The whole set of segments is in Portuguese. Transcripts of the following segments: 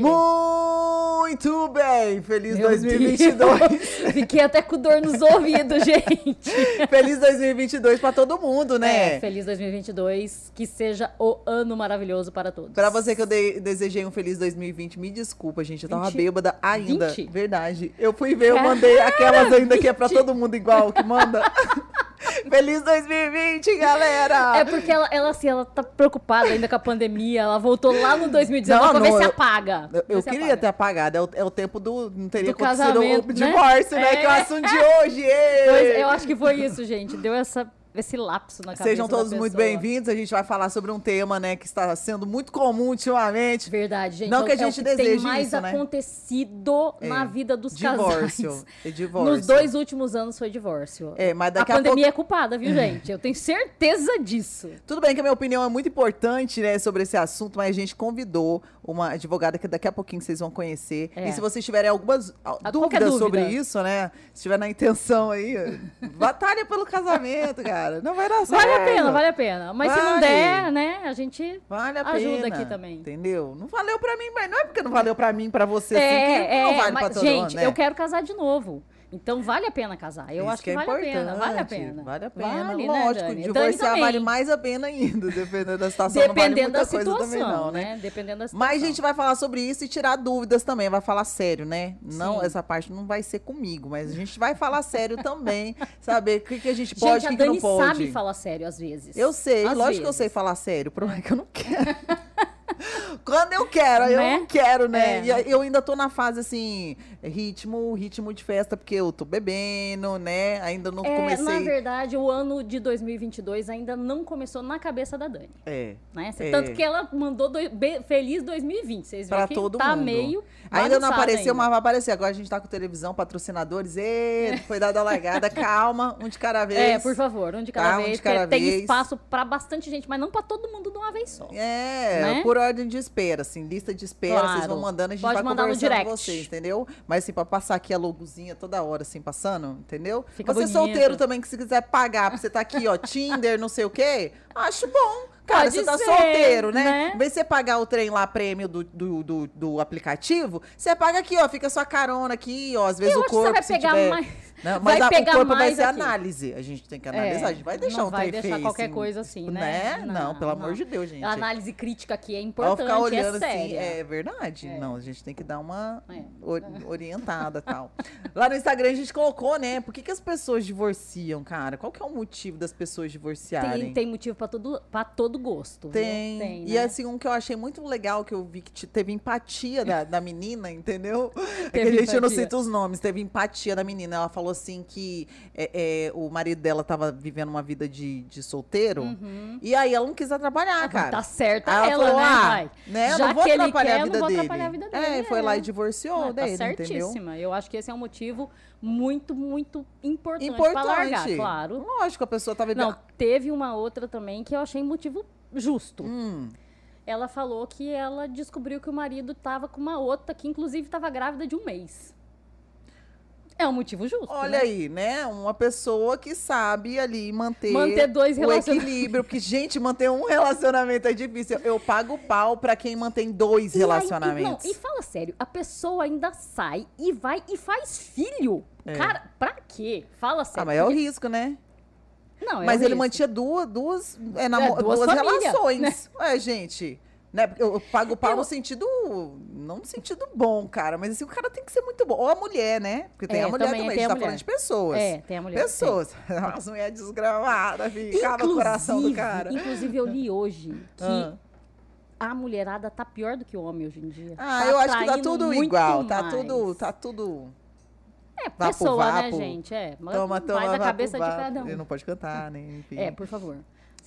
Muito bem! Feliz Meu 2022! Fiquei até com dor nos ouvidos, gente. Feliz 2022 para todo mundo, né? É, feliz 2022. Que seja o ano maravilhoso para todos. Para você que eu de desejei um feliz 2020, me desculpa, gente. Eu tava 20? bêbada ainda. 20? Verdade. Eu fui ver, eu mandei aquelas ainda que é para todo mundo igual, que manda. Feliz 2020, galera! É porque ela, ela, assim, ela tá preocupada ainda com a pandemia. Ela voltou lá no 2019 não, pra não, ver se apaga. Eu, eu queria apaga. ter apagado. É o, é o tempo do. Não teria do acontecido o né? divórcio, né? É. Que é o assunto de hoje. Pois, eu acho que foi isso, gente. Deu essa esse lapso na cabeça Sejam todos muito bem-vindos. A gente vai falar sobre um tema, né, que está sendo muito comum ultimamente. Verdade, gente. Não que a é gente é deseje tem mais isso, né? acontecido é. na vida dos divórcio. casais. É divórcio. Nos dois últimos anos foi divórcio. É, mas daqui a, a pandemia pouco... é culpada, viu, gente? Eu tenho certeza disso. Tudo bem que a minha opinião é muito importante, né, sobre esse assunto, mas a gente convidou uma advogada que daqui a pouquinho vocês vão conhecer. É. E se vocês tiverem algumas a, dúvidas dúvida. sobre isso, né, se tiver na intenção aí, batalha pelo casamento, cara. Não vai dar certo. Vale a pena, vale a pena. Mas vale. se não der, né, a gente vale a ajuda pena, aqui também. Entendeu? Não valeu pra mim, mas não é porque não valeu pra mim, pra você, é, assim, que é, não vale mas, pra todo gente, mundo, né? eu quero casar de novo. Então vale a pena casar. Eu Isso acho que, é vale a pena. Vale a pena. Vale a pena. Vale, Lógico, né, divorciar vale mais a pena ainda, dependendo da situação. Dependendo vale da situação, também, não, né? né? Dependendo da situação. Mas a gente vai falar sobre isso e tirar dúvidas também. Vai falar sério, né? Não, Sim. essa parte não vai ser comigo, mas a gente vai falar sério também. saber o que, que a gente pode e o que não pode. A Dani sabe falar sério às vezes. Eu sei, às lógico vezes. que eu sei falar sério. O problema é que eu não quero. Quando eu quero, né? eu não quero, né? É. E eu ainda tô na fase assim, ritmo, ritmo de festa, porque eu tô bebendo, né? Ainda não é, comecei. Na verdade, o ano de 2022 ainda não começou na cabeça da Dani. É. Né? É. Tanto que ela mandou do, be, feliz 2020. Vocês viram pra que todo tá mundo. meio. Ainda não apareceu, ainda. mas vai aparecer. Agora a gente tá com televisão, patrocinadores. E foi dada a largada. Calma, um de cada vez. É, por favor, um de cada tá, vez. Um de cada tem vez. espaço pra bastante gente, mas não pra todo mundo de uma vez só. É, né? por ordem de espera, assim, lista de espera, claro. vocês vão mandando, a gente Pode vai mandar conversando no direct. com vocês, entendeu? Mas assim, pra passar aqui a logozinha toda hora, assim, passando, entendeu? Fica você bonito. solteiro também, que se quiser pagar pra você tá aqui, ó, Tinder, não sei o quê, acho bom. Cara, Pode você tá ser, solteiro, né? né? Em vez de você pagar o trem lá, prêmio do, do, do, do aplicativo, você paga aqui, ó, fica sua carona aqui, ó, às vezes Eu o corpo, que você vai se pegar tiver... mais. Não, mas Vai a, pegar o corpo vai mais ser aqui. análise. A gente tem que analisar. É, a gente vai deixar não um vai deixar qualquer assim, coisa assim, né? Não, não, pelo amor de Deus, gente. A análise crítica aqui é importante, ficar olhando é séria. assim, é verdade. É. Não, a gente tem que dar uma É. or- orientada e tal. Lá no Instagram a gente colocou, né? Por que, que as pessoas divorciam, cara? Qual que é o motivo das pessoas divorciarem? Tem, tem motivo pra todo, pra todo gosto. Tem. tem E né? assim, um que eu achei muito legal, que eu vi que te- teve empatia da, da menina, entendeu? É que a gente eu não empatia. cita os nomes, teve empatia da menina. Ela falou assim que é, é, o marido dela tava vivendo uma vida de, de solteiro. E aí ela não quis atrapalhar, Ah, cara. Tá certa Aí ela, falou, né, ah, vai? né, Já não vou que ele atrapalhar quer, a vida não vou dele. atrapalhar a vida dele. É, foi lá e divorciou Ah, dele, tá entendeu? certíssima. Eu acho que esse é um motivo muito, muito importante, Importante. pra largar, claro. Lógico, a pessoa tá vivendo. Não, teve uma outra também que eu achei motivo justo. Hum, Ela falou que ela descobriu que o marido tava com uma outra, que inclusive tava grávida de um mês. É um motivo justo. olha né? aí, né? Uma pessoa que sabe ali manter, Manter dois o equilíbrio. Porque, gente, manter um relacionamento é difícil. Eu pago pau pra quem mantém dois E aí- relacionamentos. e, não, e fala sério, a pessoa ainda sai e vai e faz filho. É. Cara, pra quê? Fala sério. Ah, mas é o risco, né? Não, é mas ele risco. mantinha duas, duas, é, É, duas duas, famílias, relações. É, gente. Né? Eu eu pago pau Eu- no sentido. Não no sentido bom, cara. Mas assim, o cara tem que ser muito bom. Ou a mulher, né? Porque tem É, a mulher também também. a a gente tá mulher. falando de pessoas. É, tem a mulher. Pessoas. As mulheres desgramadas, ficava o coração do cara. Inclusive, eu li hoje que Ah. a mulherada tá pior do que o homem hoje em dia. Ah, Tá eu acho que tá tudo igual. Tá mais. tudo. Tá tudo. É, Vapo, pessoa, né, vapo. gente? É, Toma, toma. vai da vapo, cabeça de cada Ele um. não pode cantar, né? Enfim. É, por favor.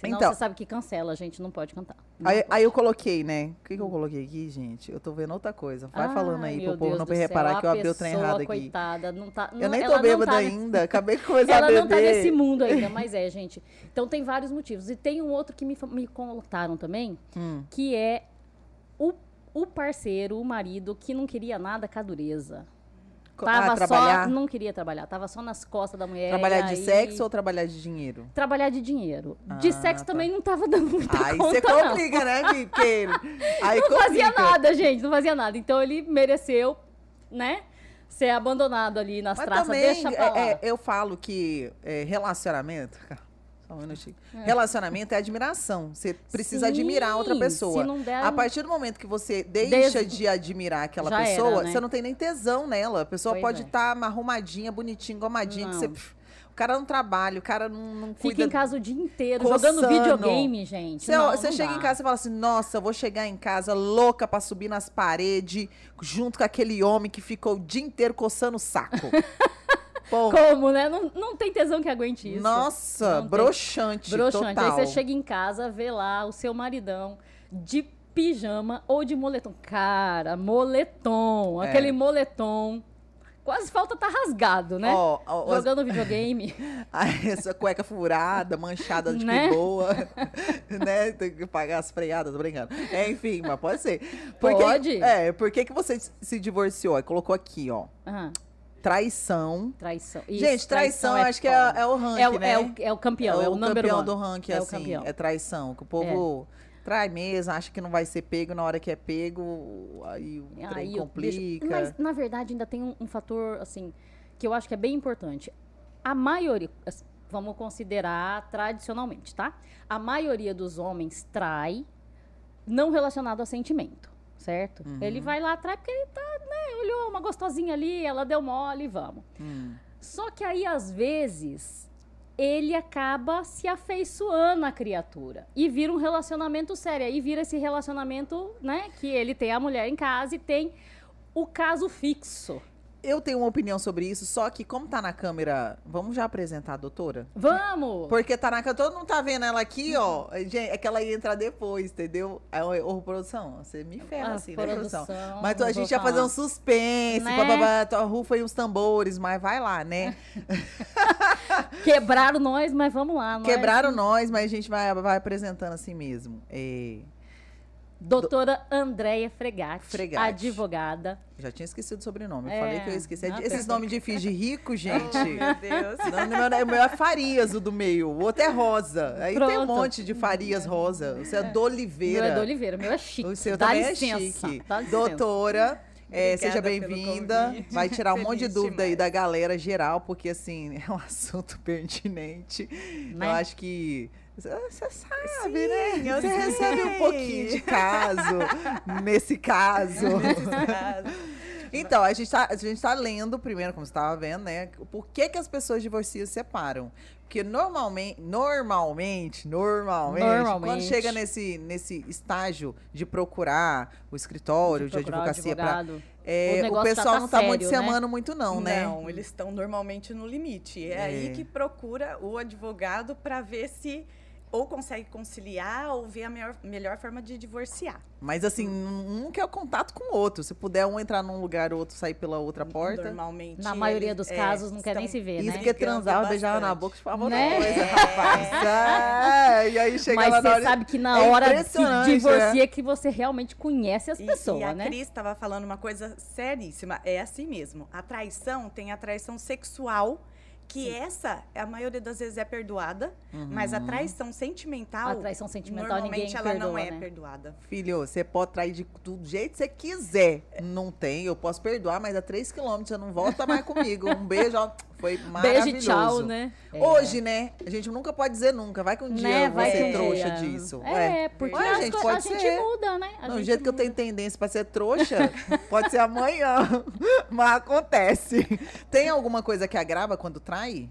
Senão Então. você sabe que cancela, a gente não pode cantar. Não Aí, pode. aí eu coloquei, né? O que, que eu coloquei aqui, gente? Eu tô vendo outra coisa. Vai Ai, falando aí pro povo não reparar que eu abri o trem errado aqui. coitada, não tá, Eu não- nem ela tô bêbada tá- ainda. Acabei de começar Ela a beber. não tá nesse mundo ainda, mas é, gente. Então tem vários motivos. E tem um outro que me, me contaram também, Hum. que é o, o parceiro, o marido, que não queria nada com a dureza. Tava trabalhar? só, não queria trabalhar, tava só nas costas da mulher. Trabalhar de aí... sexo ou trabalhar de dinheiro? Trabalhar de dinheiro. Ah, de sexo tá. também não tava dando muita aí conta, você complica, né, Porque aí Não complica. fazia nada, gente, não fazia nada. Então ele mereceu, né? Ser abandonado ali nas Mas traças, também, deixa pra lá. É, eu falo que é, relacionamento, só um minutinho. É. Relacionamento é admiração. Você precisa Sim, admirar outra pessoa. Der... A partir do momento que você deixa Des... de admirar aquela Já pessoa, era, né? você não tem nem tesão nela. A pessoa pois pode estar é. tá arrumadinha, bonitinha, engomadinha, que você. O cara não trabalha, o cara não, não cuida. Fica em casa o dia inteiro, coçando. jogando videogame, gente. Você, não, você não chega dá. em casa e fala assim: nossa, eu vou chegar em casa louca pra subir nas paredes, junto com aquele homem que ficou o dia inteiro coçando o saco. Como, né? Não, não tem tesão que aguente isso. Nossa, broxante. Broxante. Total. Aí você chega em casa, vê lá o seu maridão de pijama ou de moletom. Cara, moletom. É. Aquele moletom. Quase falta tá rasgado, né? Oh, oh, Jogando as... videogame. essa cueca furada, manchada de né? boa. né? Tem que pagar as freadas, tô brincando. É, enfim, mas pode ser. pode? É, por que, que você se divorciou? Colocou aqui, ó. Uhum. Traição. Traição. Isso, Gente, traição, traição é acho que é, é, o ranking, é, o, né? É o, é o campeão, é, é o, o campeão one. do ranking, é assim. Campeão. É traição. Que o povo é. trai mesmo, acha que não vai ser pego na hora que é pego, aí o aí complica. Mas, na verdade, ainda tem um, um, fator, assim, que eu acho que é bem importante. A maioria, vamos considerar tradicionalmente, tá? A maioria dos homens trai não relacionado a sentimento certo? Uhum. Ele vai lá atrás porque ele tá, né, olhou uma gostosinha ali, ela deu mole, vamos. Uhum. Só que aí, às vezes, ele acaba se afeiçoando à criatura e vira um relacionamento sério. Aí vira esse relacionamento, né, que ele tem a mulher em casa e tem o caso fixo eu tenho uma opinião sobre isso, só que como tá na câmera, vamos já apresentar a doutora? Vamos! Porque tá na câmera, todo mundo tá vendo ela aqui, ó. Gente, é que ela ia entrar depois, entendeu? Aí, ô, produção, você me ferra assim, né, produção? Mas a gente ia fazer um suspense, né? bababá, tua rufa e os tambores, mas vai lá, né? Quebraram nós, mas vamos lá. Nós... Quebraram nós, mas a gente vai, vai apresentando assim mesmo. É... Doutora Andréia Fregatti, Fregatti, advogada. Já tinha esquecido o sobrenome. Eu falei que eu esqueci. Ah, Esses nomes difíceis de rico, gente. Oh, meu Deus. Não, meu, meu é Farias, o do meio. O outro é Rosa. Aí Pronto. tem um monte de Farias Rosa. Você é do Oliveira. Meu é do Oliveira. meu é chique. O seu Dá também é licença. é chique. Doutora. É, seja bem-vinda. Vai tirar um monte de dúvida aí da galera geral, porque assim, é um assunto pertinente. Né? Eu acho que você sabe, Sim, né? Você recebe um pouquinho de caso, nesse caso. Nesse caso. Então, a gente, tá, a gente tá lendo primeiro, como você estava vendo, né? Por que, que as pessoas divorciam se separam? Porque normalmente, normalmente, normalmente, normalmente, quando chega nesse, nesse estágio de procurar o escritório de, de advocacia para é, o, o, pessoal tá não está muito se né? amando muito não, né? Não, eles estão normalmente no limite. É, é, aí que procura o advogado para ver se ou consegue conciliar ou ver a melhor, melhor forma de divorciar. Mas assim, um quer o contato com o outro. Se puder um entrar num lugar, o outro sair pela outra porta. Normalmente. Na maioria dos é, casos, não quer nem se ver, Isso né? que é transar, beijar na boca, de favor, né? coisa, rapaz. É, e aí chega Mas lá você sabe que na é hora que divorcia é. que você realmente conhece as e, pessoas, e a né? a Cris estava falando uma coisa seríssima. É assim mesmo. A traição tem a traição sexual que Sim. essa, a maioria das vezes é perdoada, uhum. mas a traição sentimental, a traição sentimental normalmente ela perdoa, não é né? perdoada. Filho, você pode trair de, do jeito que você quiser. Não tem, eu posso perdoar, mas a 3 quilômetros você não volta mais comigo. Um beijo, ó, foi maravilhoso. Beijo e tchau, né? Hoje, é. né? A gente nunca pode dizer nunca. Vai que um dia né? eu vou ser um trouxa dia. disso. É, é. porque Ué, a, gente, pode a ser. gente muda, né? A no jeito muda. que eu tenho tendência para ser trouxa, pode ser amanhã. mas acontece. Tem alguma coisa que agrava quando trai?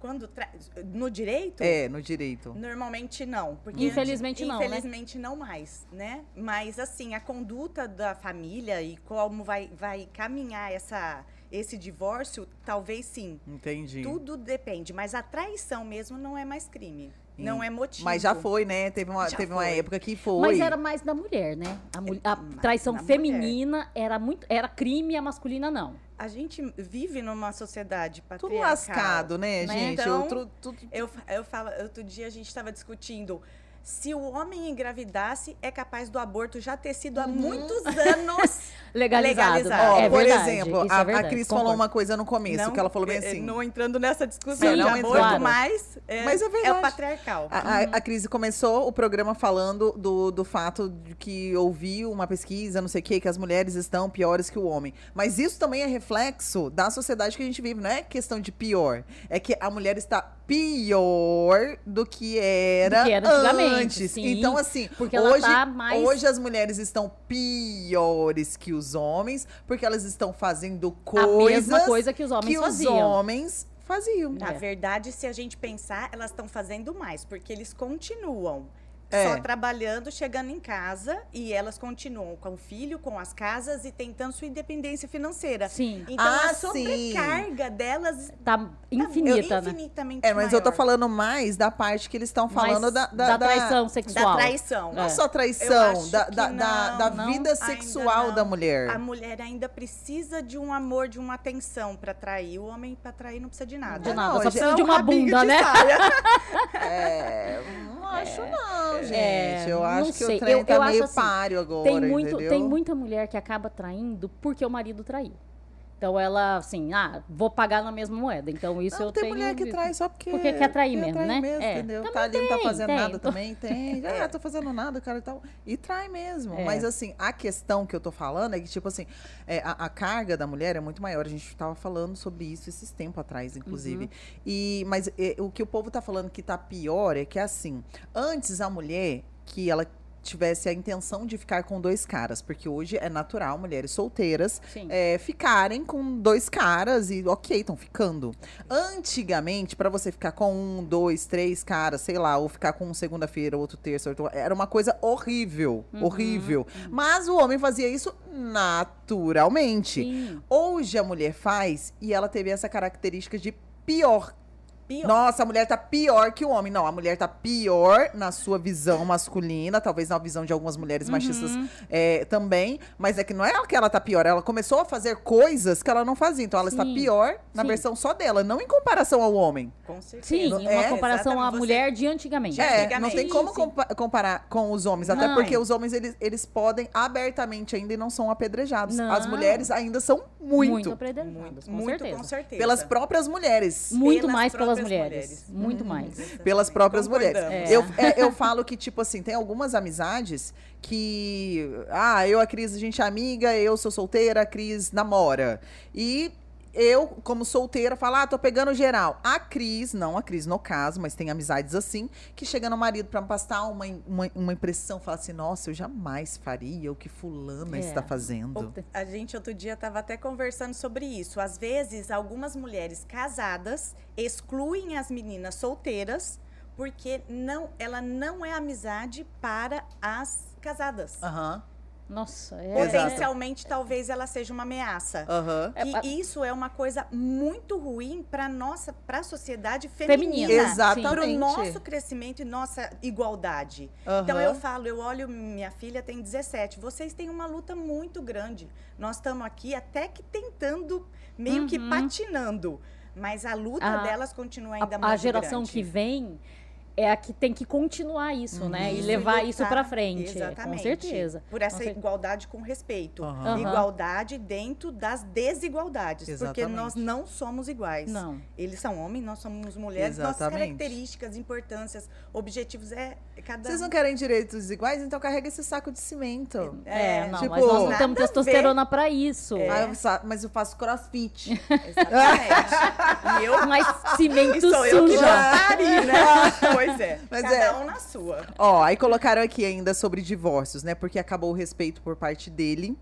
Quando tra... no direito? É, no direito. Normalmente não, porque infelizmente não, né? infelizmente né? não mais, né? Mas assim, a conduta da família e como vai vai caminhar essa esse divórcio, talvez sim. Entendi. Tudo depende, mas a traição mesmo não é mais crime. Não é motivo. Mas já foi, né? Teve uma, teve uma época que foi. Mas era mais da mulher, né? A, a traição feminina mulher. era muito. Era crime, a masculina não. A gente vive numa sociedade patriarcal. Tudo lascado, né, né? gente? Então, eu, tu, tu... eu, eu falo, outro dia a gente estava discutindo se o homem engravidasse, é capaz do aborto já ter sido há uhum. muitos anos legalizado. legalizado. Ó, é por verdade, exemplo, a, é a Cris Concordo. falou uma coisa no começo, não, que ela falou bem é, assim. Não entrando nessa discussão Sim, de aborto, claro. mas, é, mas é, verdade. é o patriarcal. A, a, a Cris começou o programa falando do, do fato de que ouviu uma pesquisa, não sei o quê, que as mulheres estão piores que o homem. Mas isso também é reflexo da sociedade que a gente vive, não é questão de pior. É que a mulher está pior do que era, do que era antes. Sim, então, assim, hoje, tá mais... hoje as mulheres estão piores que os homens, porque elas estão fazendo coisas. A mesma coisa que os homens que faziam. os homens faziam. Na é. verdade, se a gente pensar, elas estão fazendo mais, porque eles continuam é. só trabalhando, chegando em casa e elas continuam com o filho, com as casas e tentando sua independência financeira. Sim. Então ah, a sobrecarga sim. delas tá infinita, tá infinitamente É, mas maior. eu tô falando mais da parte que eles estão falando da, da, da, traição sexual. Da traição. Não é. só traição, da, da, não, da, da vida sexual da mulher. A mulher ainda precisa de um amor, de uma atenção para trair. O homem para trair não precisa de nada. De nada, não, só precisa de uma bunda, né? é, não acho não gente. É, eu acho que sei. o trem eu, tá eu meio assim, páreo agora, tem muito? Tem muita mulher que acaba traindo porque o marido traiu. Então ela, assim, ah, vou pagar na mesma moeda. Então isso não, eu tem tenho. Tem mulher que traz só porque. Porque quer trair mesmo, né? Mesmo, é. Entendeu? Também tá ali, tem, não tá fazendo tem. nada também, tem. Ah, tô fazendo nada, cara e tal. E trai mesmo. É. Mas assim, a questão que eu tô falando é que, tipo assim, é, a, a, carga da mulher é muito maior. A gente tava falando sobre isso esses tempos atrás, inclusive. Uhum. E, mas é, o que o povo tá falando que tá pior é que, assim, antes a mulher que ela tivesse a intenção de ficar com dois caras, porque hoje é natural mulheres solteiras é, ficarem com dois caras e ok, estão ficando. Antigamente, para você ficar com um, dois, três caras, sei lá, ou ficar com um segunda-feira, outro terça, outro, era uma coisa horrível, uhum, horrível. Uhum. Mas o homem fazia isso naturalmente. Sim. Hoje a mulher faz e ela teve essa característica de pior Pior. Nossa, a mulher tá pior que o homem. Não, a mulher tá pior na sua visão masculina, talvez na visão de algumas mulheres uhum. machistas é, também. Mas é que não é que ela tá pior, ela começou a fazer coisas que ela não fazia. Então ela Sim. está pior na Sim. versão só dela, não em comparação ao homem. Com certeza. Sim, em uma é, comparação à mulher de antigamente. É, antigamente. não tem como compa comparar com os homens. Até não. porque os homens, eles, eles podem abertamente ainda e não são apedrejados. Não. As mulheres ainda são muito. Muito apedrejadas, muito, com, muito certeza. com certeza. Pelas próprias mulheres. Muito pelas mais pelas mulheres. mulheres. Muito hum, mais. Pelas próprias mulheres. É. Eu, é, eu falo que, tipo assim, tem algumas amizades que. Ah, eu, a Cris, a gente é amiga, eu sou solteira, a Cris namora. E eu, como solteira, falo, ah, tô pegando geral. A Cris, não a Cris no caso, mas tem amizades assim, que chega no marido para passar uma, uma, uma, impressão, fala assim, nossa, eu jamais faria o que fulana é. está fazendo. A gente outro dia tava até conversando sobre isso. Às vezes, algumas mulheres casadas excluem as meninas solteiras porque não, ela não é amizade para as casadas. Aham. Uhum. Nossa, é. Potencialmente, talvez ela seja uma ameaça. Uhum. E isso é uma coisa muito ruim para nossa, para a sociedade feminina. feminina. Exatamente. Para o nosso crescimento e nossa igualdade. Uhum. Então eu falo, eu olho, minha filha tem 17. Vocês têm uma luta muito grande. Nós estamos aqui até que tentando, meio uhum. que patinando. Mas a luta a, delas continua ainda a, muito A geração grande. que vem é a que tem que continuar isso, uhum. né? E levar isso para frente. Exatamente. Com certeza. Por essa com igualdade com respeito. Uhum. Igualdade dentro das desigualdades. Exatamente. Porque nós não somos iguais. Não. Eles são homens, nós somos mulheres. Exatamente. Nossas características, importâncias, objetivos é cada Vocês não querem direitos iguais? Então carrega esse saco de cimento. É, é não, tipo, mas nós não temos testosterona para isso. É. Ah, eu, mas eu faço crossfit. Exatamente. e eu, mas cimento sujo. Eu que né? Pois é. Mas Cada é. um na sua. Ó, aí colocaram aqui ainda sobre divórcios, né? Porque acabou o respeito por parte dele.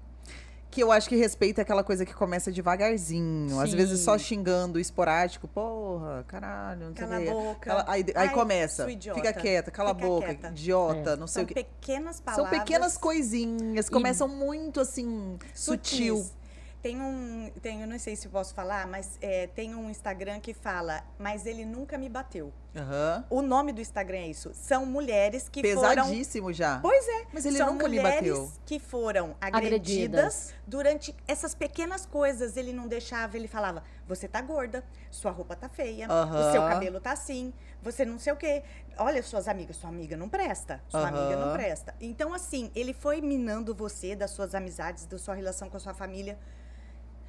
Que eu acho que respeito é aquela coisa que começa devagarzinho. Sim. Às vezes só xingando, esporádico. Porra, caralho, não cala sei a boca. Cala, aí, aí Ai, começa. Fica quieta, cala Fica a boca. Quieta. Idiota, é. não sei São o que. pequenas palavras. São pequenas coisinhas. E... Começam muito assim, Sutis. sutil. Tem um, tem, eu não sei se posso falar, mas é, tem um Instagram que fala, mas ele nunca me bateu. Uhum. O nome do Instagram é isso. São mulheres que Pesadíssimo foram... Pesadíssimo já. Pois é. Mas ele São nunca me bateu. que foram agredidas, agredidas, durante essas pequenas coisas. Ele não deixava, ele falava, você tá gorda, sua roupa tá feia, uhum. o seu cabelo tá assim, você não sei o quê. Olha, suas amigas, sua amiga não presta, sua uhum. amiga não presta. Então, assim, ele foi minando você, das suas amizades, da sua relação com a sua família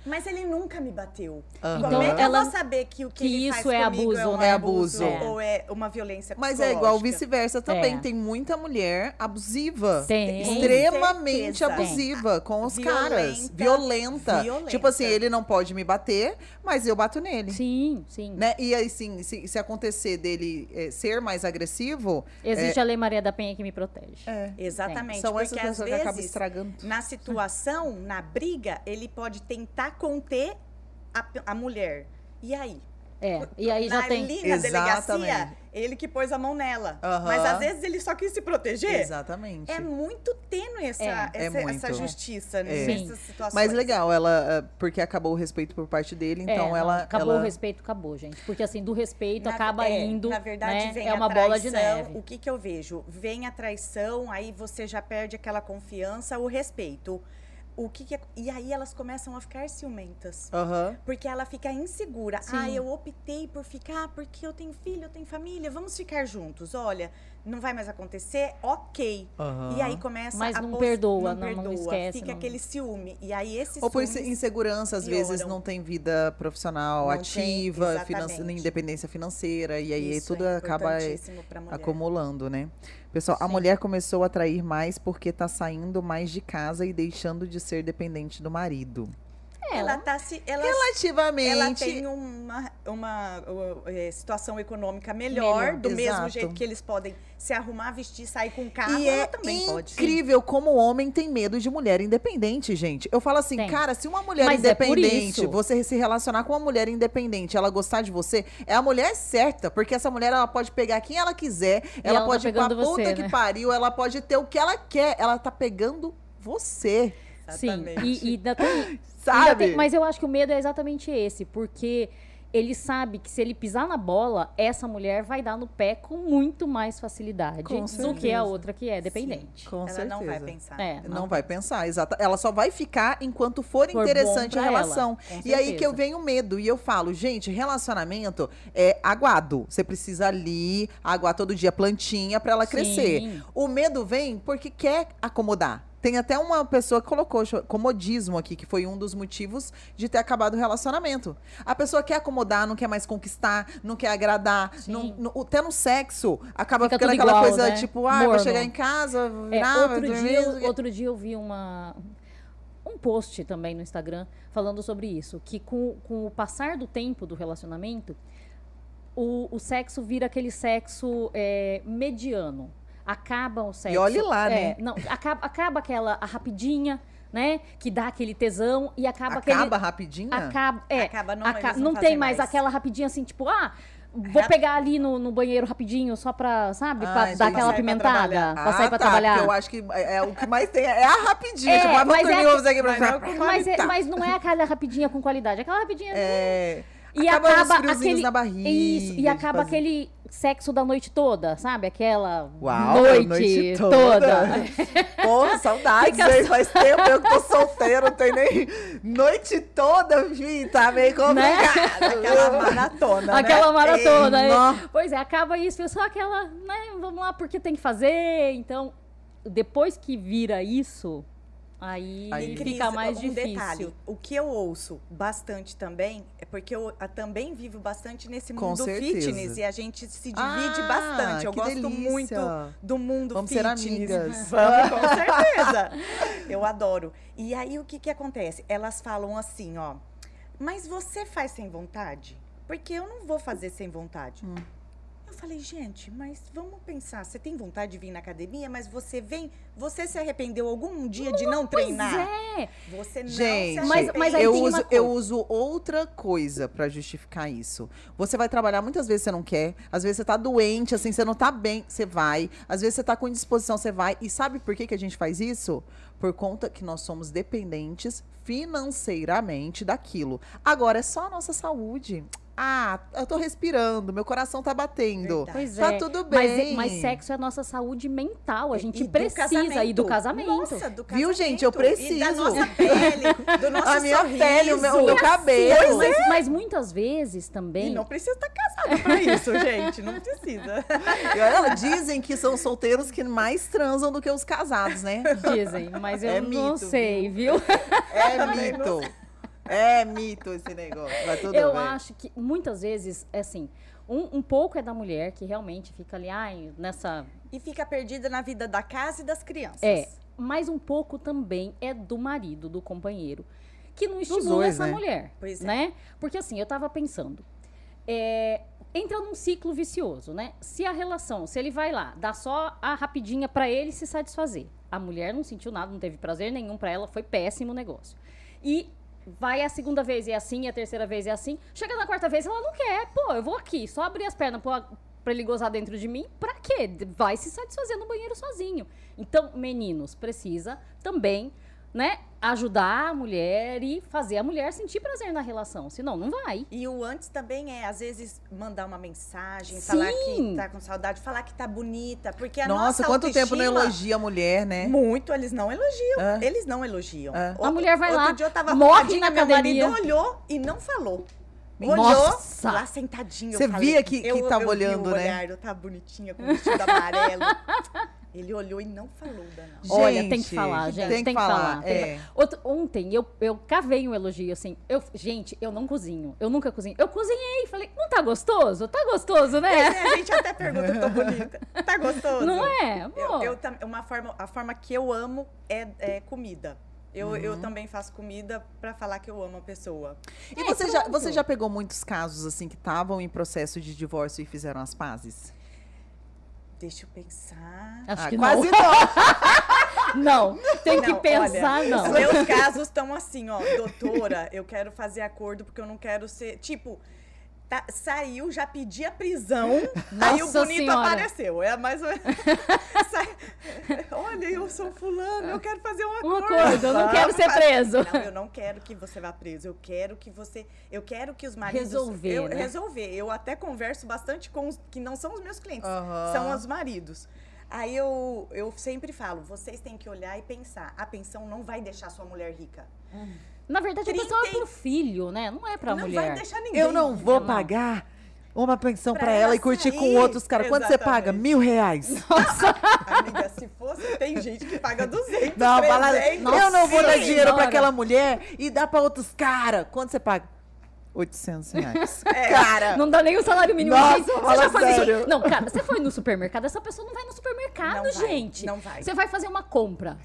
mas ele nunca me bateu. Uhum. Como é que ela, eu vou saber que o que, que isso é abuso, é, um é abuso, é. ou é uma violência Mas é igual vice-versa também. É. Tem muita mulher abusiva. Tem. Extremamente abusiva Tem. com os Violenta. caras. Violenta. Violenta. Tipo assim, ele não pode me bater, mas eu bato nele. Sim, sim. Né? E aí, sim, se, se acontecer dele é, ser mais agressivo... Existe é a Lei Maria da Penha que me protege. É. Exatamente. São essas pessoas que acabam estragando. Na situação, na briga, ele pode tentar conter a, a mulher. E aí? É, e aí já na, tem. Ali na delegacia, ele que pôs a mão nela. Uhum. Mas às vezes ele só quis se proteger. Exatamente. É muito tênue essa, é. essa, é muito. essa justiça é. nessas situações. Mas legal, ela, eh, porque acabou o respeito por parte dele, então é, ela. Acabou ela... o respeito, acabou, gente. Porque assim, do respeito na, acaba é, indo. Na verdade, né? vem é uma traição, bola de neve. O que, que eu vejo? Vem a traição, aí você já perde aquela confiança, o respeito o que, que é... E aí elas começam a ficar ciumentas. Uhum. Porque ela fica insegura. Sim. Ah, eu optei por ficar porque eu tenho filho, eu tenho família, vamos ficar juntos. Olha, não vai mais acontecer, ok. Uhum. E aí começa Mas a não perdoa, não, perdoa, não esquece. Fica não. aquele ciúme. E aí esse Ou por insegurança, às pioram. vezes não tem vida profissional não ativa, tem, independência financeira. E aí Isso tudo é acaba acumulando, né? Pessoal, Sim. a mulher começou a atrair mais porque está saindo mais de casa e deixando de ser dependente do marido. Ela tá se. Ela, Relativamente. Ela tem uma, uma, uma é, situação econômica melhor, melhor do exato. mesmo jeito que eles podem se arrumar, vestir, sair com carro. E ela é também pode. incrível como o homem tem medo de mulher independente, gente. Eu falo assim, tem. cara, se uma mulher Mas é independente, é você se relacionar com uma mulher independente, ela gostar de você, é a mulher certa. Porque essa mulher, ela pode pegar quem ela quiser, ela, ela, pode tá ir pra puta que né? pariu, ela pode ter o que ela quer. Ela tá pegando você. Exatamente. Sim, e, e ainda tem, Sabe? Tem, mas eu acho que o medo é exatamente esse, porque ele sabe que se ele pisar na bola, essa mulher vai dar no pé com muito mais facilidade do que a outra que é dependente. Sim, com ela certeza. não vai pensar. É, não, não vai pensar, exato. Ela só vai ficar enquanto for, for interessante a relação. e aí que eu venho medo e eu falo, gente, relacionamento é aguado. Você precisa ali aguar todo dia plantinha para ela Sim. crescer. O medo vem porque quer acomodar. Tem até uma pessoa que colocou comodismo aqui, que foi um dos motivos de ter acabado o relacionamento. A pessoa quer acomodar, não quer mais conquistar, não quer agradar. Não, até no sexo, acaba Fica ficando aquela igual, coisa né? tipo, ah, vou chegar em casa, virar, é, outro, dia, outro dia eu vi uma, um post também no Instagram falando sobre isso. Que com, com o passar do tempo do relacionamento, o, o sexo vira aquele sexo é, mediano acaba o sexo. E olhe lá, é, né? Não, acaba, acaba aquela a rapidinha, né? Que dá aquele tesão e acaba, acaba aquele. Acaba rapidinho? Acaba, é. Acaba, não, aca não, não tem mais, mais aquela rapidinha assim, tipo, ah. Vou pegar ali no, no, banheiro rapidinho, só pra, sabe, ah, pra dar aquela pimentada. Pra, pra sair ah, pra tá, trabalhar. eu acho que é, é, o que mais tem é a rapidinha. É, tipo, mas, é, aqui pra mas, mas, é, mas não é aquela rapidinha com qualidade, é aquela rapidinha. É. E acaba, acaba aquele na barriga. Isso, e acaba aquele sexo da noite toda, sabe? Aquela Uau, noite, noite toda. toda. Porra, saudades, hein? Faz tempo eu que tô solteiro, não tem nem noite toda, vi, tá meio complicado. Né? Aquela maratona, né? Aquela maratona. Ei, pois é, acaba isso, só aquela, né, vamos lá, porque tem que fazer, então... Depois que vira isso, Aí, Aí fica mais um difícil. Detalhe, o que eu ouço bastante também é porque eu também vivo bastante nesse mundo fitness e a gente se divide ah, bastante. Eu gosto delícia. muito do mundo Vamos fitness. Ser amigas. Vamos, com certeza. eu adoro. E aí o que que acontece? Elas falam assim, ó, mas você faz sem vontade? Porque eu não vou fazer sem vontade. Hum. Eu falei, gente, mas vamos pensar. Você tem vontade de vir na academia, mas você vem. Você se arrependeu algum dia de não treinar? É. Você não gente, se mas, mas eu, uso, eu uso outra coisa para justificar isso. Você vai trabalhar, muitas vezes você não quer, às vezes você tá doente, assim, você não tá bem, você vai. Às vezes você tá com indisposição, você vai. E sabe por que, que a gente faz isso? Por conta que nós somos dependentes financeiramente daquilo. Agora é só a nossa saúde. Ah, eu tô respirando, meu coração tá batendo. Pois tá é. tudo bem. Mas, mas, sexo é a nossa saúde mental. A gente e precisa ir do casamento. Nossa, do casamento. Viu, gente? Eu preciso. E da nossa pele, do nosso A minha sorriso. pele, o meu, o meu cabelo. Mas, é. mas, muitas vezes também. E não precisa estar casado pra isso, gente. Não precisa. E olha, dizem que são solteiros que mais transam do que os casados, né? Dizem, mas eu é não mito, sei, viu? É mito. É mito esse negócio. eu bem. acho que muitas vezes, é assim, um, um, pouco é da mulher que realmente fica ali, ai, nessa. E fica perdida na vida da casa e das crianças. É. Mas um pouco também é do marido, do companheiro, que não estimula dois, essa né? mulher. Pois é. Né? Porque assim, eu tava pensando. É, entra num ciclo vicioso, né? Se a relação, se ele vai lá, dá só a rapidinha para ele se satisfazer. A mulher não sentiu nada, não teve prazer nenhum para ela, foi péssimo o negócio. E vai a segunda vez e é assim, a terceira vez é assim. Chega na quarta vez, ela não quer. Pô, eu vou aqui, só abrir as pernas pra, pra ele gozar dentro de mim. Pra quê? Vai se satisfazer no banheiro sozinho. Então, meninos, precisa também né, ajudar a mulher e fazer a mulher sentir prazer na relação. Senão, não vai. E o antes também é, às vezes, mandar uma mensagem, Sim. falar que tá com saudade, falar que tá bonita. Porque a nossa, nossa quanto autoestima, tempo não elogia a mulher, né? Muito, eles não elogiam. É. Eles não elogiam. É. O- A mulher vai outro lá, dia eu tava morre na meu academia. marido olhou e não falou. Olhou Nossa! lá sentadinho. Você via que- que eu, tava eu vi olhando, o né? olhar, eu tava bonitinha com o vestido amarelo. Ele olhou e não falou, Dana. Olha, tem que falar, gente. tem Tem, que que falar, falar. que é. Outro- ontem eu, eu cavei um elogio, assim. Eu, gente, eu não cozinho. Eu nunca cozinho. Eu cozinhei. Falei, não tá gostoso? Tá gostoso, né? É, a gente até pergunta, eu tô bonita. Tá gostoso? Não é? Eu, eu uma forma, a forma que eu amo é, é comida. Eu, eu Uhum. também faço comida pra falar que eu amo a pessoa. E É, você, já, pronto. você já pegou muitos casos, assim, que estavam em processo de divórcio e fizeram as pazes? Deixa eu pensar. Acho Ah, que quase não. não. Não, tem que Não, pensar, olha, não. Os meus casos estão assim, ó, doutora, eu quero fazer acordo porque eu não quero ser. Tipo, tá- saiu, já pedi a prisão, aí o Nossa bonito Senhora. apareceu. É mais ou Olha, eu sou fulano, eu quero fazer um Um acordo. acordo, eu não quero ser preso. Não, eu não quero que você vá preso. Eu quero que você. Eu quero que os maridos. Resolver, eu, né? Resolver. Eu até converso bastante com os que não são os meus clientes, Aham. são os maridos. Aí eu, eu sempre falo, vocês têm que olhar e pensar. A pensão não vai deixar sua mulher rica. Na verdade, a 30 pessoa é pro filho, né? Não é pra não mulher. vai deixar ninguém. Eu não vou Não. pagar uma pensão pra, Pra ela ela e curtir com outros caras. Quanto você paga? Mil reais. Amiga, se fosse, tem gente que paga 200, Não, fala, 300. eu não vou dar Nossa dinheiro pra Senhora. aquela mulher e dar pra outros caras. Quanto você paga? 800 reais. É. Cara, Não dá nem o salário mínimo. Nossa. Você fala já faz sério. isso? Não, cara, você foi no supermercado, essa pessoa não vai no supermercado, Não vai, gente. não vai. Você vai fazer uma compra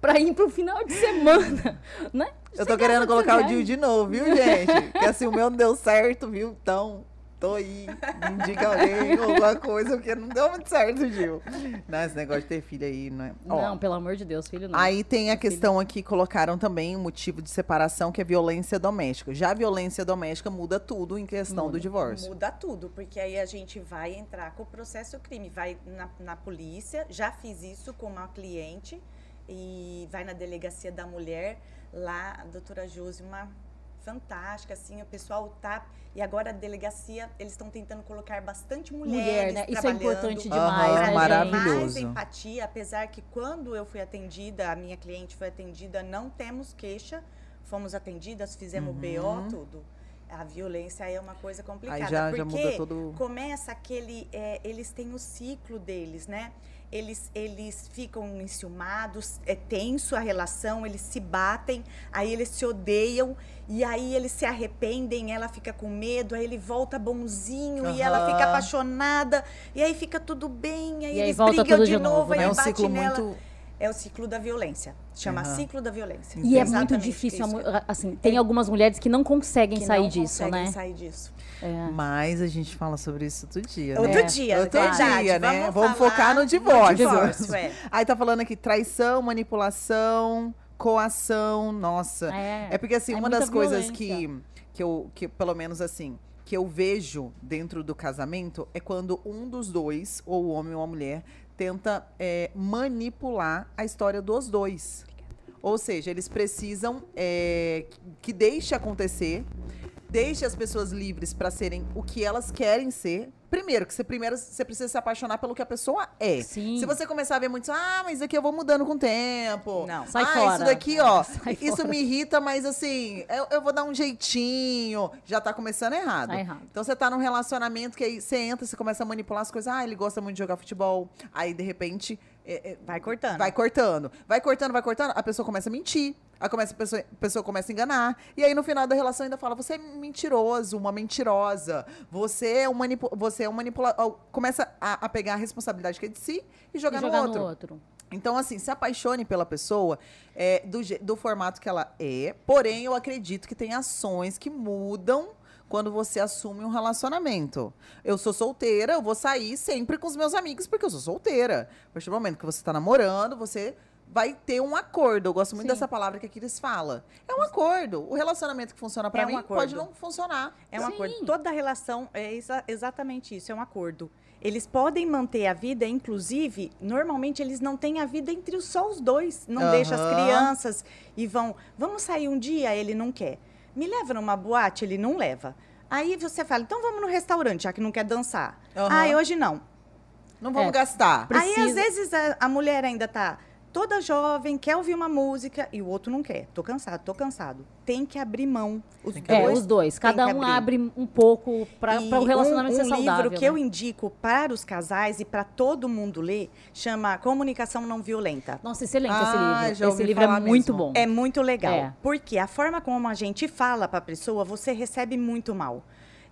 pra ir pro final de semana, né? eu tô querendo colocar o 200 Dio de novo, viu, gente? Porque assim, o meu não deu certo, viu? Então, tô aí. Me indica alguém, alguma coisa, porque não deu muito certo, Gil. Não, esse negócio de ter filho aí, não é? Ó, Não, pelo amor de Deus, filho não. Aí tem a questão aqui, colocaram também um motivo de separação, que é violência doméstica. Já a violência doméstica muda tudo em questão Muda. do divórcio. Muda tudo, porque aí a gente vai entrar com o processo crime, vai na, na polícia, já fiz isso com uma cliente, e vai na delegacia da mulher, lá a doutora Josi, uma fantástica, assim, o pessoal tá... E agora a delegacia, eles estão tentando colocar bastante mulheres Mulher, né? Isso é importante demais, né, maravilhoso. mais empatia, apesar que quando eu fui atendida, a minha cliente foi atendida, não temos queixa, fomos atendidas, fizemos Uhum. BO, tudo. A violência aí é uma coisa complicada, Aí já, porque já muda todo. começa aquele, é, eles têm o ciclo deles, né? Eles, eles ficam enciumados, é tenso a relação, eles se batem, aí eles se odeiam, e aí eles se arrependem, ela fica com medo, aí ele volta bonzinho, e ela fica apaixonada, e aí fica tudo bem, aí E aí eles volta brigam tudo de de novo, novo, aí né? É um bate ciclo nela. muito. É o ciclo da violência. Chama Aham. ciclo da violência. E é muito Exatamente difícil, assim, tem algumas mulheres que não conseguem que sair não disso, conseguem né? sair disso. É. Mas a gente fala sobre isso outro dia, né? Outro É. dia, Outro verdade. dia, né? Vamos falar focar no divórcio. divórcio, é. Aí tá falando aqui traição, manipulação, coação, nossa. É, É porque assim, é uma das coisas violência. que, que eu, que pelo menos assim, que eu vejo dentro do casamento é quando um dos dois, ou o homem ou a mulher, tenta é, manipular a história dos dois. Ou seja, eles precisam é, que- que deixe acontecer Deixe as pessoas livres para serem o que elas querem ser. Primeiro, que você primeiro você precisa se apaixonar pelo que a pessoa é. Sim. Se você começar a ver muito, ah, mas isso aqui eu vou mudando com o tempo. Não, sai ah, fora. isso daqui, ó, sai isso fora. me irrita, mas assim, eu, eu, vou dar um jeitinho. Já tá começando errado. Tá errado. Então você tá num relacionamento que aí você entra, você começa a manipular as coisas. Ah, ele gosta muito de jogar futebol. Aí, de repente, é, é, vai cortando. Vai cortando. Vai cortando, vai cortando. A pessoa começa a mentir. A, começa, a, pessoa, a pessoa começa a enganar. E aí, no final da relação, ainda fala: você é mentiroso, uma mentirosa. Você é um, manipu você é um manipulador. Começa a, a, pegar a responsabilidade que é de si e jogar, e jogar no, outro. no outro. Então, assim, se apaixone pela pessoa é, do, do formato que ela é. Porém, eu acredito que tem ações que mudam quando você assume um relacionamento. Eu sou solteira, eu vou sair sempre com os meus amigos porque eu sou solteira. A partir do momento que você está namorando, você vai ter um acordo. Eu gosto muito Sim. dessa palavra que aqui eles fala. É um acordo. O relacionamento que funciona para é mim um pode não funcionar. É um Sim. acordo. Toda relação é exa exatamente isso, é um acordo. Eles podem manter a vida, inclusive, normalmente eles não têm a vida entre só os dois. Não uhum. deixam as crianças e vão, vamos sair um dia, ele não quer. Me leva numa boate, ele não leva. Aí você fala, então vamos no restaurante, já que não quer dançar. Uhum. Ah, hoje não. Não vamos é, gastar. Precisa. Aí, às vezes, a, a mulher ainda tá toda jovem, quer ouvir uma música e o outro não quer. Tô cansado, tô cansado. Tem que abrir mão. Os dois. É, os dois. Cada um abre um pouco para o relacionamento um, um ser saudável. Um livro que né? eu indico para os casais e para todo mundo ler chama Comunicação Não Violenta. Nossa, excelente ah, esse livro. Esse livro é mesmo. muito bom. É muito legal. É. Porque a forma como a gente fala para a pessoa, você recebe muito mal.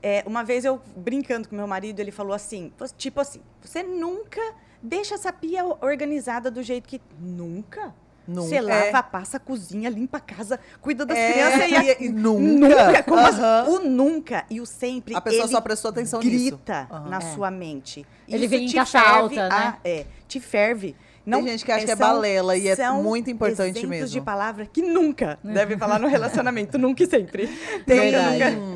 É, uma vez eu brincando com meu marido, ele falou assim, tipo assim, você nunca Deixa essa pia organizada do jeito que. Nunca? Nunca. Você lava, é. passa, cozinha, limpa a casa, cuida das é. crianças e, e nunca. Nunca. Como assim? O nunca e o sempre. A pessoa só prestou atenção grita nisso. Grita na é. sua mente. Ele Isso vem em caixa alta, né? A, é, te ferve. Não, Tem gente que acha que é balela e é muito importante mesmo. de palavra que nunca deve falar no relacionamento, nunca e sempre. Tem,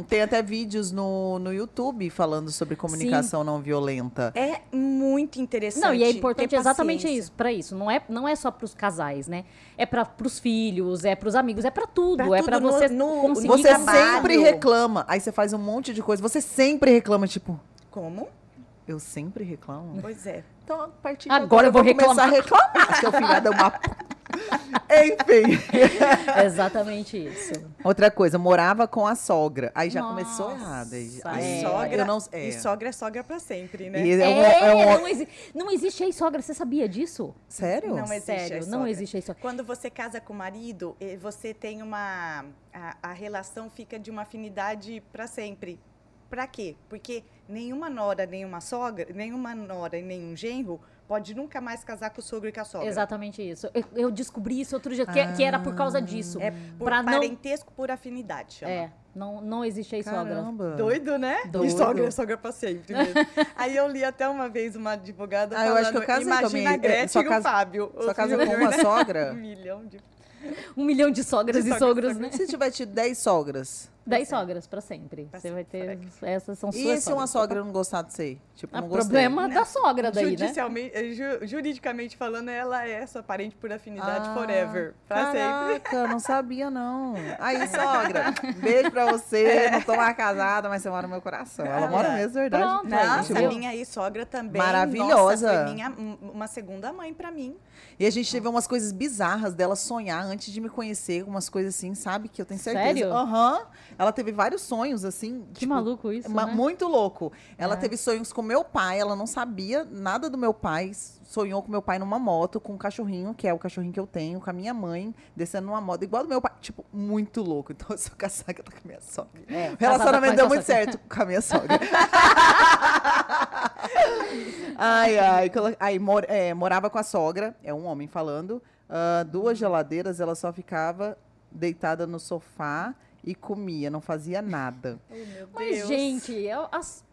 tem até vídeos no, no YouTube falando sobre comunicação Sim. não violenta. É muito interessante. Não, e é importante exatamente isso, para isso. Não é, não é só para os casais, né? É para os filhos, é para os amigos, é para tudo. Pra é para você no, conseguir Você trabalho. sempre reclama, aí você faz um monte de coisa, você sempre reclama, tipo... Como? Eu sempre reclamo? Pois é. Então, a partir de agora, agora eu vou, vou reclamar. começar a reclamar, seu filho da uma... Enfim. Exatamente isso. Outra coisa, morava com a sogra. Aí já Nossa, começou errado. Aí, é. sogra, não, é. E sogra é sogra pra sempre, né? É, é, é um, não, exi não, existe aí sogra, você sabia disso? Sério? Não existe Sério, não existe aí sogra. Quando você casa com o marido, você tem uma... A, a relação fica de uma afinidade para sempre. Para quê? Porque nenhuma nora, nenhuma sogra, nenhuma nora e nenhum genro pode nunca mais casar com o sogro e com a sogra. Exatamente isso. Eu, eu descobri isso outro dia, que, ah, que, era por causa disso. É por pra parentesco não... por afinidade, chama. É, não, não existe aí sogra. Doido, né? Doido. E sogra, sogra pra sempre mesmo. aí eu li até uma vez uma advogada ah, falando, eu acho que eu casei imagina a Gretchen e o Fábio. Sua casa com uma sogra? um milhão de... Um milhão de sogras de e sogros, né? Se tiver tido 10 sogras. Dez sogras pra sempre. Pra você vai ter. Essas são suas. E se uma sogra não gostar de você? Tipo, não problema da sogra daí, Judicialmente, né? Ju, juridicamente falando, ela é sua parente por afinidade ah, forever. Pra caraca, sempre. não sabia, não. Aí, sogra, beijo pra você. Não tô mais casada, mas você mora no meu coração. Ela mora é. mesmo, verdade. Pronto, Nossa, a minha aí, sogra também. Maravilhosa. Nossa, foi minha, uma segunda mãe pra mim. E a gente teve umas coisas bizarras dela sonhar antes de me conhecer, umas coisas assim, sabe? Que eu tenho certeza. Sério? Aham. Uhum. Ela teve vários sonhos, assim. Que tipo, maluco isso, né? Muito louco. Ela é. teve sonhos com meu pai, ela não sabia nada do meu pai. Sonhou com meu pai numa moto, com um cachorrinho, que é o cachorrinho que eu tenho, com a minha mãe, descendo numa moto, igual do meu pai. Tipo, muito louco. Então eu sou casada com a minha sogra. É, o relacionamento deu muito certo com a minha sogra. ai, ai. Aí mor, é, morava com a sogra, é um homem falando. Uh, duas geladeiras, ela só ficava deitada no sofá e comia, não fazia nada. Oh, Mas, gente, eu, as,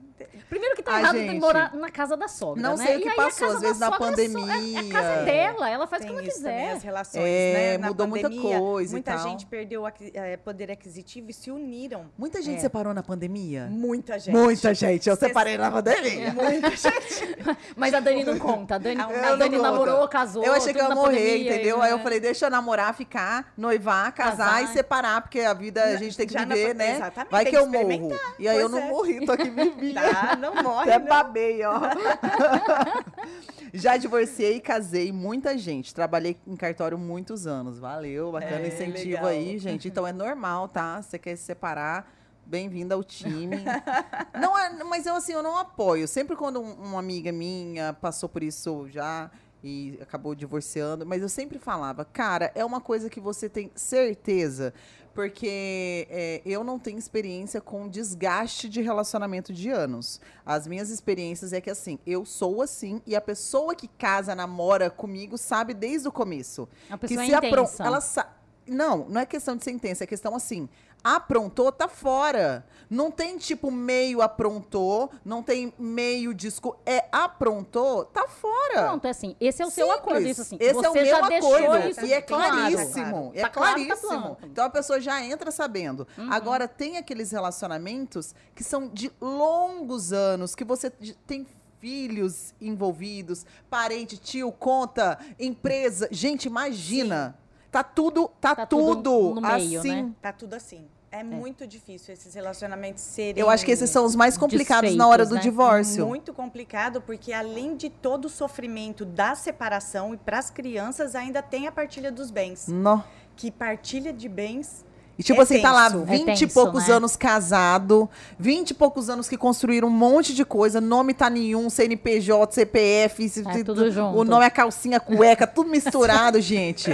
Primeiro que tá Ai, errado gente, morar na casa da sogra, Não né? sei o que passou, às vezes na pandemia. É, a casa é dela, ela faz o que ela quiser. as relações, é, né? mudou pandemia, muita coisa Muita gente perdeu é, poder aquisitivo e se uniram. Muita gente é. separou na pandemia? Muita gente. Muita gente. Eu Cê separei na pandemia. Muita gente. Mas a Dani não conta. A Dani, a Dani namorou, casou. Eu achei que eu ia morrer, pandemia, entendeu? Né? Aí eu falei, deixa eu namorar, ficar, noivar, casar, e separar, porque a vida a gente tem que viver, né? Exatamente. Vai que eu morro. E aí eu não é. morri, tô aqui vivinha. Tá, não morre. Até babei, ó. Já divorciei, casei muita gente. Trabalhei em cartório muitos anos. Valeu, bacana é, incentivo legal. aí, gente. Então é normal, tá? Você quer se separar, bem-vinda ao time. não é, mas eu assim, eu não apoio. Sempre quando uma amiga minha passou por isso já e acabou divorciando, mas eu sempre falava, cara, é uma coisa que você tem certeza porque é, eu não tenho experiência com desgaste de relacionamento de anos. As minhas experiências é que assim, eu sou assim e a pessoa que casa, namora comigo sabe desde o começo. A pessoa que é se intensa. ela sa não, não é questão de sentença, é questão assim. Aprontou, tá fora. Não tem tipo meio aprontou, não tem meio disco. É aprontou, tá fora. Pronto, é assim. Esse é o Simples. seu acordo. Isso assim. Esse você é o meu já acordo. Isso e é claríssimo. Claro. É tá claríssimo. Tá então a pessoa já entra sabendo. Uhum. Agora, tem aqueles relacionamentos que são de longos anos, que você tem filhos envolvidos, parente, tio, conta, empresa. Gente, imagina. Sim. Tá tudo, tá, tá tudo, tudo meio, assim. Né? Tá tudo assim. É, é, muito difícil esses relacionamentos serem. Eu acho que esses são os mais complicados na hora do né? divórcio. Muito complicado, porque além de todo o sofrimento da separação, e para as crianças ainda tem a partilha dos bens. Não. Que partilha de bens e tipo é assim, tenso. tá lá 20 é tenso, e poucos né? anos casado, 20 e poucos anos que construíram um monte de coisa, nome tá nenhum, CNPJ, CPF, é, tudo junto. o nome é calcinha, cueca, tudo misturado, gente.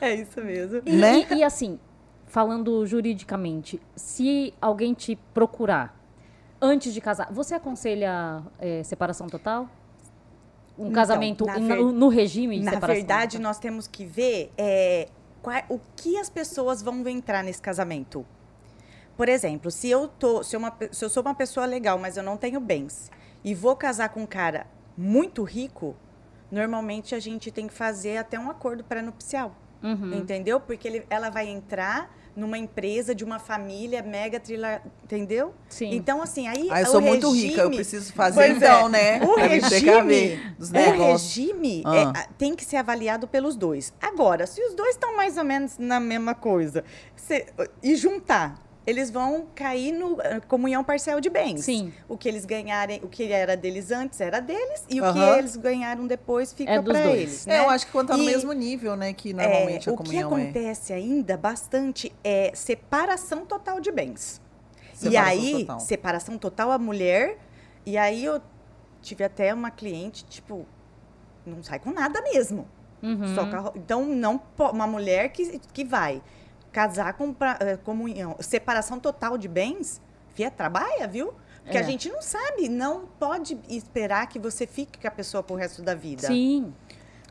É isso mesmo. E, né? e, e assim, falando juridicamente, se alguém te procurar antes de casar, você aconselha é, separação total? Um então, casamento ver... no, no, regime de na separação? Na verdade, total? nós temos que ver é, qual, o que as pessoas vão entrar nesse casamento. Por exemplo, se eu, tô, se, eu uma, se eu sou uma pessoa legal, mas eu não tenho bens, e vou casar com um cara muito rico, normalmente a gente tem que fazer até um acordo pré-nupcial. Uhum. Entendeu? Porque ele, ela vai entrar numa empresa de uma família mega trilha, entendeu? Sim. Então assim, aí ah, eu sou muito regime, rica, eu preciso fazer então, é, né? O regime, o regime ah. é, tem que ser avaliado pelos dois. Agora, se os dois estão mais ou menos na mesma coisa, se, e juntar eles vão cair no eh, comunhão parcial de bens. Sim. O que eles ganharem, o que era deles antes era deles e o que eles ganharam depois fica é para eles. Né? É, eu acho que quando tá no mesmo nível, né, que normalmente é, a comunhão O que acontece é. ainda bastante é separação total de bens. Separação e aí, total. separação total a mulher. E aí eu tive até uma cliente, tipo, não sai com nada mesmo. Uhum. Só então, não uma mulher que, que vai casar com pra, eh, comunhão, separação total de bens, fia, trabalha, viu? Porque é. a gente não sabe, não pode esperar que você fique com a pessoa pro resto da vida. Sim.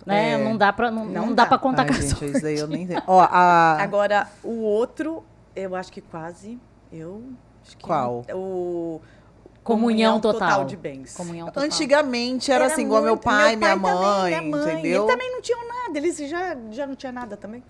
Né? É. Não dá para não, não, não dá, dá para contar Ai, com gente, isso aí eu nem. Ó, a... Agora, o outro, eu acho que quase eu Qual? O Comunhão, total. total. de bens. Comunhão total. Antigamente era, era assim, igual meu pai, meu pai minha, mãe, também, minha mãe, entendeu? Eles também não tinham nada, eles já, já não tinha nada também.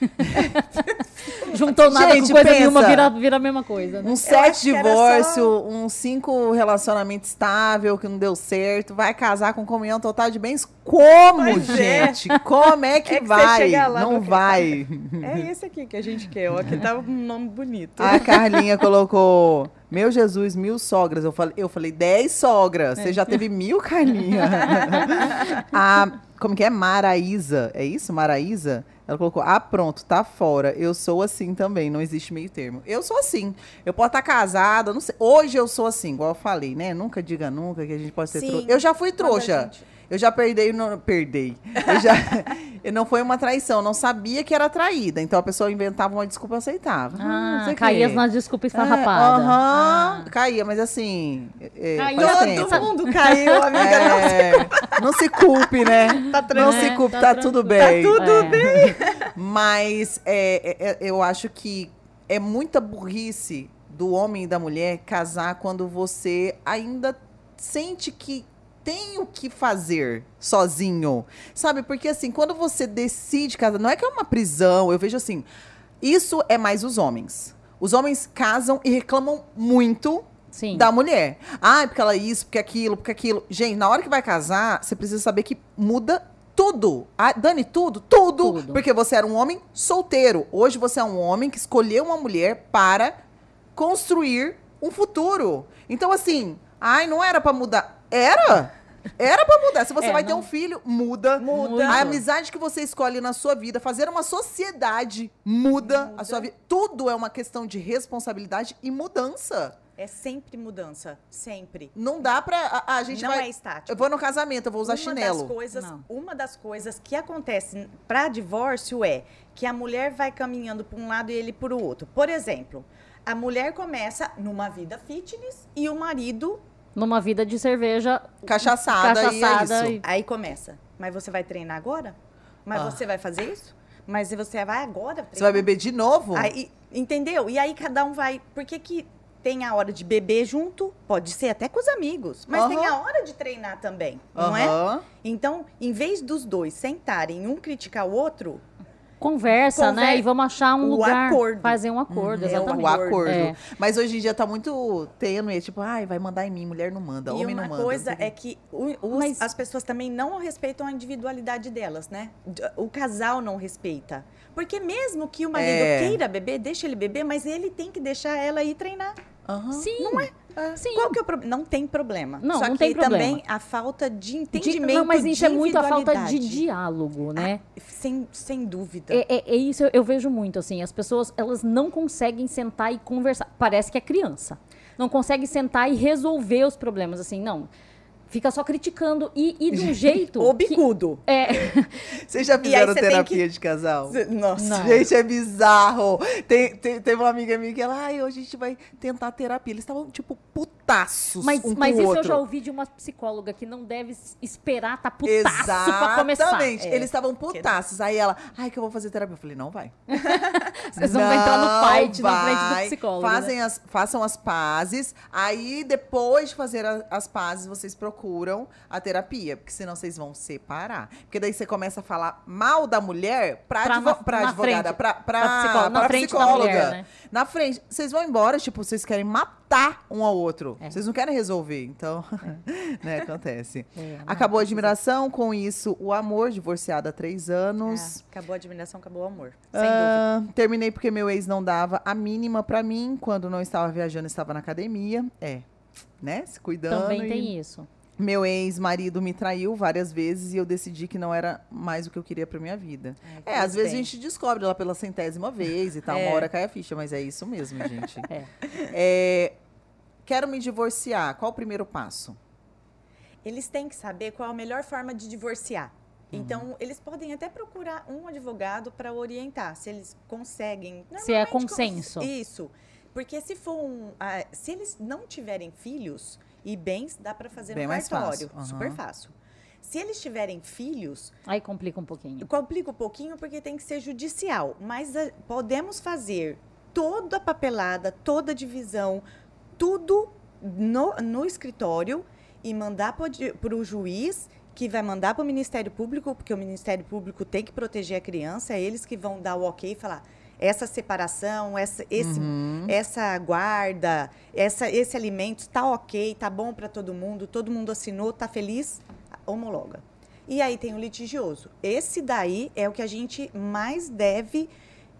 Juntou nada Gente, com coisa pensa, nenhuma, vira, vira a mesma coisa. Né? Um sete divórcio, só... um cinco relacionamento estável que não deu certo, vai casar com comunhão total de bens? Como, pois é. gente? É. Como é que, é que vai? não vai. É esse aqui que a gente quer, ó, que tá um nome bonito. A Carlinha colocou... Meu Jesus, mil sogras. Eu falei, eu falei dez sogras. É. Você já teve mil, Carlinha. a, como que é? Maraísa. É isso? Maraísa? Ela colocou, ah, pronto, tá fora. Eu sou assim também, não existe meio termo. Eu sou assim. Eu posso estar casada, não sei. Hoje eu sou assim, igual eu falei, né? Nunca diga nunca que a gente pode ser trouxa. Eu já fui trouxa. Eu já perdei, no, perdei. Eu já, não foi uma traição, não sabia que era traída. Então a pessoa inventava uma desculpa e aceitava. Ah, ah caía nas desculpas esfarrapadas. É, Aham, uh -huh, ah. caía, mas assim. É, Todo tempo. mundo caiu, amiga. É, não se culpe, né? Tá não se culpe, tá, tá tudo bem. Tá tudo é. bem. Mas é, é, é, eu acho que é muita burrice do homem e da mulher casar quando você ainda sente que tem o que fazer sozinho. Sabe? Porque assim, quando você decide casar, não é que é uma prisão, eu vejo assim, isso é mais os homens. Os homens casam e reclamam muito Sim. da mulher. Ah, porque ela é isso, porque aquilo, porque aquilo. Gente, na hora que vai casar, você precisa saber que muda tudo. Ah, Dani, tudo, tudo, tudo. Porque você era um homem solteiro. Hoje você é um homem que escolheu uma mulher para construir um futuro. Então, assim, ai, não era para mudar. Era! Era pra mudar. Se você é, vai não... ter um filho, muda. Muda. A amizade que você escolhe na sua vida, fazer uma sociedade, muda, muda. a sua vida. Tudo é uma questão de responsabilidade e mudança. É sempre mudança, sempre. Não dá pra. A, a gente não vai. é estático. Eu vou no casamento, eu vou usar uma chinelo. Das coisas, uma das coisas que acontece para divórcio é que a mulher vai caminhando para um lado e ele para o outro. Por exemplo, a mulher começa numa vida fitness e o marido numa vida de cerveja cachaçada, cachaçada e é isso. Aí começa. Mas você vai treinar agora? Mas ah. você vai fazer isso? Mas você vai agora treinar? Você vai beber de novo? Aí, entendeu? E aí cada um vai... Por que que tem a hora de beber junto? Pode ser até com os amigos. Mas tem a hora de treinar também, não é? Então, em vez dos dois sentarem um criticar o outro, conversa, Conver... né? E vamos achar um lugar, acordo. fazer um acordo, uhum. exatamente. o acordo. É. Mas hoje em dia tá muito tênue, tipo, ai, vai mandar em mim, mulher não manda, e homem não manda. E uma coisa é que o, os, Mas... as pessoas também não respeitam a individualidade delas, né? O casal não respeita. Porque mesmo que o marido é. queira beber, deixa ele beber, mas ele tem que deixar ela ir treinar. Uhum. Sim. Não é? é. Sim. Qual que é o problema? Não tem problema. Não, Só não que tem problema. também a falta de entendimento de, Não, mas isso é muito a falta de diálogo, né? Ah, sem, sem dúvida. É, é, é isso eu, eu, vejo muito, assim. As pessoas, elas não conseguem sentar e conversar. Parece que é criança. Não consegue sentar e resolver os problemas, assim. Não fica só criticando e, e de um jeito. o bicudo. Que, é. Vocês já fizeram terapia que... de casal? Nossa. Não. Gente, é bizarro. Tem, tem, teve uma amiga minha que ela, ai, hoje a gente vai tentar terapia. Eles estavam, tipo, putaços. Mas, um mas isso outro. eu já ouvi de uma psicóloga que não deve esperar tá putaço Exatamente. pra começar. Exatamente. É. Eles estavam putaços. Aí ela, ai, que eu vou fazer terapia. Eu falei, não vai. Vocês vão entrar no fight vai. na frente do psicólogo. Fazem né? as, façam as pazes. Aí, depois de fazer a, as pazes, vocês procuram a terapia, porque senão vocês vão separar. Porque daí você começa a falar mal da mulher pra, pra, advo pra advogada, frente, pra, pra, pra, psicóloga, na psicóloga. Mulher, né? Na frente. Vocês vão embora, tipo, vocês querem matar um ao outro. É. Vocês não querem resolver. Então, é. né, acontece. É, acabou a admiração, com isso, o amor, divorciado há três anos. É, acabou a admiração, acabou o amor. Sem dúvida. Terminei porque meu ex não dava a mínima para mim. Quando não estava viajando, estava na academia. É, né? Se cuidando. Também e... tem isso. Meu ex-marido me traiu várias vezes e eu decidi que não era mais o que eu queria para minha vida. É, é às bem. vezes a gente descobre lá pela centésima vez e tal, é. uma hora cai a ficha, mas é isso mesmo, gente. é. É, quero me divorciar. Qual o primeiro passo? Eles têm que saber qual a melhor forma de divorciar. Uhum. Então, eles podem até procurar um advogado para orientar, se eles conseguem. Se é consenso. Isso. Porque se for um. Uh, se eles não tiverem filhos, e bens dá para fazer Bem no cartório. Uhum. Super fácil. Se eles tiverem filhos. Aí complica um pouquinho. Complica um pouquinho porque tem que ser judicial. Mas a, podemos fazer toda a papelada, toda a divisão, tudo no, no escritório e mandar para o juiz, que vai mandar para o Ministério Público, porque o Ministério Público tem que proteger a criança, é eles que vão dar o ok e falar essa separação, essa, esse, uhum. essa guarda, essa, esse alimento está ok, está bom para todo mundo, todo mundo assinou, está feliz, homologa. E aí tem o litigioso. Esse daí é o que a gente mais deve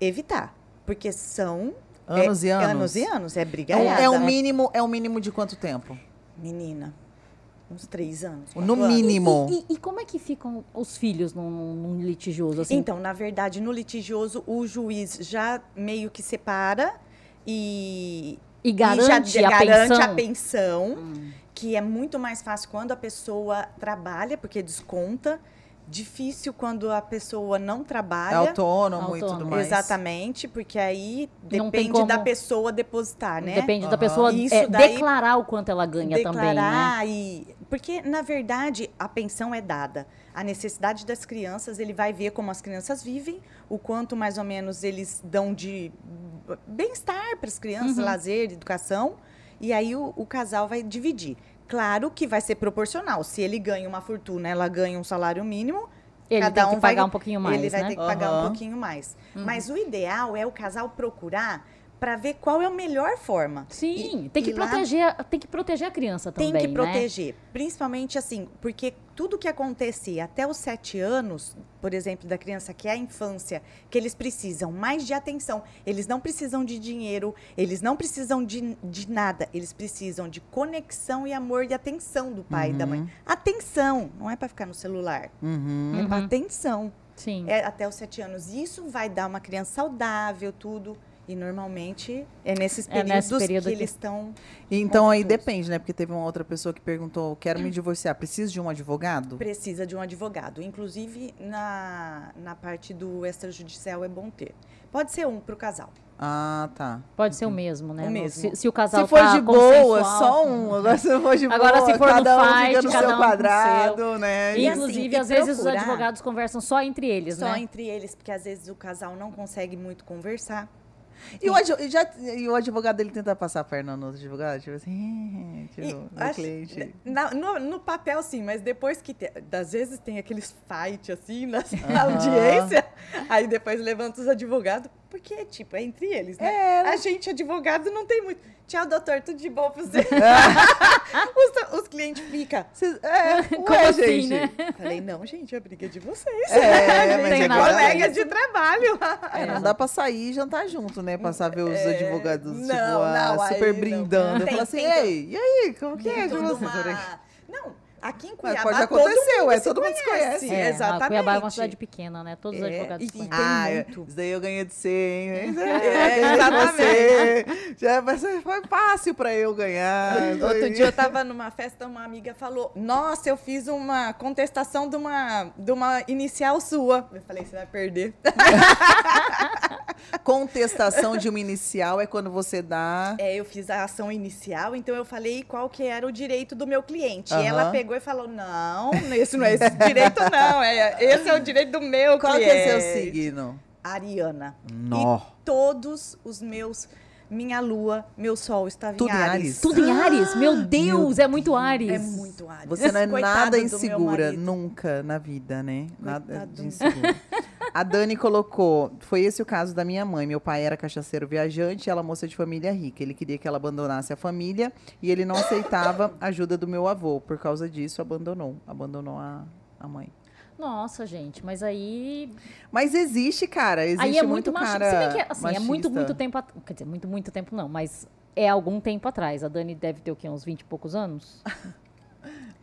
evitar, porque são anos é, e anos. Anos e anos, é briga. É, é o mínimo, é o mínimo de quanto tempo? Menina, uns três anos. No mínimo. E, e, e, como é que ficam os filhos num, num, litigioso? Assim? Então, na verdade, no litigioso, o juiz já meio que separa e. E garante, e já, a, garante pensão. a pensão. Hum. Que é muito mais fácil quando a pessoa trabalha, porque desconta difícil quando a pessoa não trabalha. É autônomo, autônomo. e tudo mais. Exatamente, porque aí depende como... da pessoa depositar, né? Depende uhum. da pessoa Isso é, daí, declarar o quanto ela ganha declarar também, né? E... Porque, na verdade, a pensão é dada. A necessidade das crianças, ele vai ver como as crianças vivem, o quanto mais ou menos eles dão de bem-estar para as crianças, uhum. lazer, educação. E aí o, o casal vai dividir. Claro que vai ser proporcional. Se ele ganha uma fortuna, ela ganha um salário mínimo, ele Cada tem que pagar vai, um pouquinho mais, Ele vai né? ter que uhum. pagar um pouquinho mais. Uhum. Mas o ideal é o casal procurar para ver qual é a melhor forma. Sim, e, tem que proteger, lá, tem que proteger a criança também, Tem que né? proteger, principalmente assim, porque tudo que acontece até os sete anos, por exemplo, da criança que é a infância, que eles precisam mais de atenção, eles não precisam de dinheiro, eles não precisam de, de nada, eles precisam de conexão e amor e atenção do pai uhum. e da mãe. Uhum. Atenção, não é para ficar no celular, uhum. é para atenção. Sim. É até os sete anos. Isso vai dar uma criança saudável, tudo. E normalmente é nesses períodos é nesse período que, que, eles estão. Então aí depende, né? Porque teve uma outra pessoa que perguntou: quero me divorciar, preciso de um advogado? Precisa de um advogado. Inclusive, na, na parte do extrajudicial é bom ter. Pode ser um para o casal. Ah, tá. Pode ser o mesmo, né? O mesmo. Se, se o casal se for tá de boa, só um. Agora se for de Agora, boa, se for cada no um fight, fica no cada seu um quadrado, seu. né? E, Inclusive, assim, às vezes os advogados conversam só entre eles, só né? Só entre eles, porque às vezes o casal não consegue muito conversar. E o, advogado, já, e o advogado ele tenta passar a perna no outro advogado? Tipo assim, tipo, e, no acho, cliente. Na, no, no, papel, sim, mas depois que. Te, às vezes tem aqueles fight assim na, na audiência, aí depois levanta os advogados, porque, tipo, é entre eles, né? É. A gente, advogado, não tem muito. Tchau, doutor, tudo de bom pra você. os, os, clientes ficam. É, Como ué, assim, gente? Né? Falei, não, gente, a briga é de vocês. É, mas é colega de trabalho. É, não dá pra sair e jantar junto, né? Pra saber os é, advogados, não, tipo, não, super brindando. Eu falo assim, ei, e aí, como que é? Uma... Não, Aqui em Cuiabá, Mas já aconteceu, é, todo mundo se conhece. É, Exatamente. Cuiabá é uma cidade pequena, né? Todos os é, advogados conhecem. Ah, muito. isso daí eu ganhei de você, hein? É, é, exatamente. Já foi fácil pra eu ganhar. Outro dia eu tava numa festa, uma amiga falou, nossa, eu fiz uma contestação de uma, de uma inicial sua. Eu falei, você vai perder. Contestação de uma inicial é quando você dá... É, eu fiz a ação inicial, então eu falei qual que era o direito do meu cliente. E ela pegou pegou e falou: não, esse não é esse direito, não. É, esse é o direito do meu Qual cliente. Qual que é seu signo? Ariana. Nó. E todos os meus minha lua, meu sol estava Tudo em Ares. Ares. Tudo em Ares? Meu Deus, meu é muito Ares. É muito Ares. Você não é nada insegura nunca na vida, né? Coitado nada de insegura. A Dani colocou: foi esse o caso da minha mãe. Meu pai era cachaceiro viajante e ela moça de família rica. Ele queria que ela abandonasse a família e ele não aceitava a ajuda do meu avô. Por causa disso, abandonou. Abandonou a, a mãe. Nossa, gente, mas aí. Mas existe, cara. Existe aí é muito, muito cara. Se bem que, assim, é muito, muito tempo. At... Quer dizer, muito, muito tempo não, mas é algum tempo atrás. A Dani deve ter o quê? Uns 20 e poucos anos?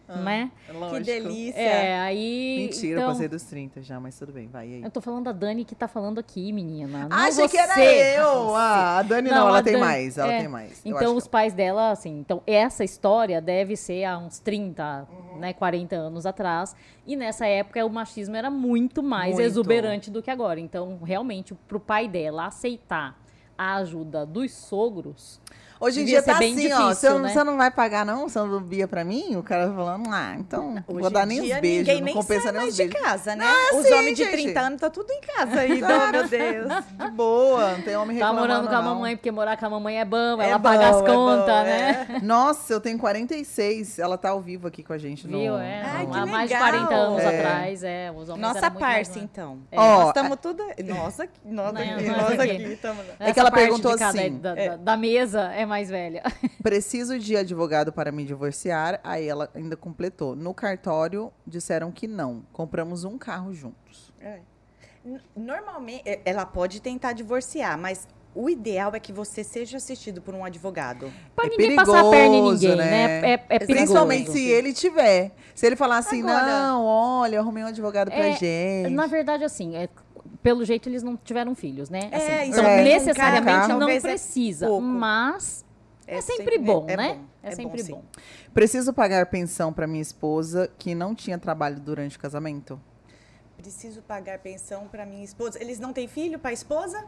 Ah, né? Lógico. Que delícia. É, aí. Mentira, então... eu passei dos 30 já, mas tudo bem, vai aí. Eu tô falando da Dani que tá falando aqui, menina. Não achei você. que era eu! Ah, a Dani não, não ela tem mais, ela é, tem mais. Então, os pais dela, assim, então essa história deve ser há uns 30, uhum. né, 40 anos atrás. E nessa época o machismo era muito mais muito. exuberante do que agora. Então, realmente, pro pai dela aceitar a ajuda dos sogros Hoje em dia tá assim, difícil, ó. Você, né? você, não vai pagar, não? Você não bebia pra mim? O cara falando, ah, então Hoje vou dar nem os beijos. Ninguém não compensa nem os beijos. de casa, né? Ah, Os sim, homens de 30 anos tá tudo em casa aí, meu Deus. De boa, não tem homem tá reclamando. Tá morando com a mamãe, porque morar com a mamãe é bom, é ela bom, paga as é contas, né? É. Nossa, eu tenho 46. Ela tá ao vivo aqui com a gente. No... Viu? É. Ai, há mais de 40 anos é. atrás, é. Os homens Nossa parça, então. É. Nós estamos tudo. Nossa, nós aqui. Nós aqui. É que ela perguntou assim. Da mesa é mais velha. Preciso de advogado para me divorciar. Aí ela ainda completou. No cartório disseram que não. Compramos um carro juntos. É. Normalmente, ela pode tentar divorciar, mas o ideal é que você seja assistido por um advogado. Pra é ninguém perigoso, passar a perna em ninguém, né? né? É, é perigoso. Principalmente se ele tiver. Se ele falar assim, Agora, não, olha, eu arrumei um advogado pra é, gente. Na verdade, assim, é, pelo jeito eles não tiveram filhos, né? Assim, é, então, é, necessariamente não precisa, mas é, é sempre, sempre, bom, é, né? Bom, é, sempre bom. bom. Preciso pagar pensão para minha esposa que não tinha trabalho durante o casamento? Preciso pagar pensão para minha esposa. Eles não têm filho para a esposa?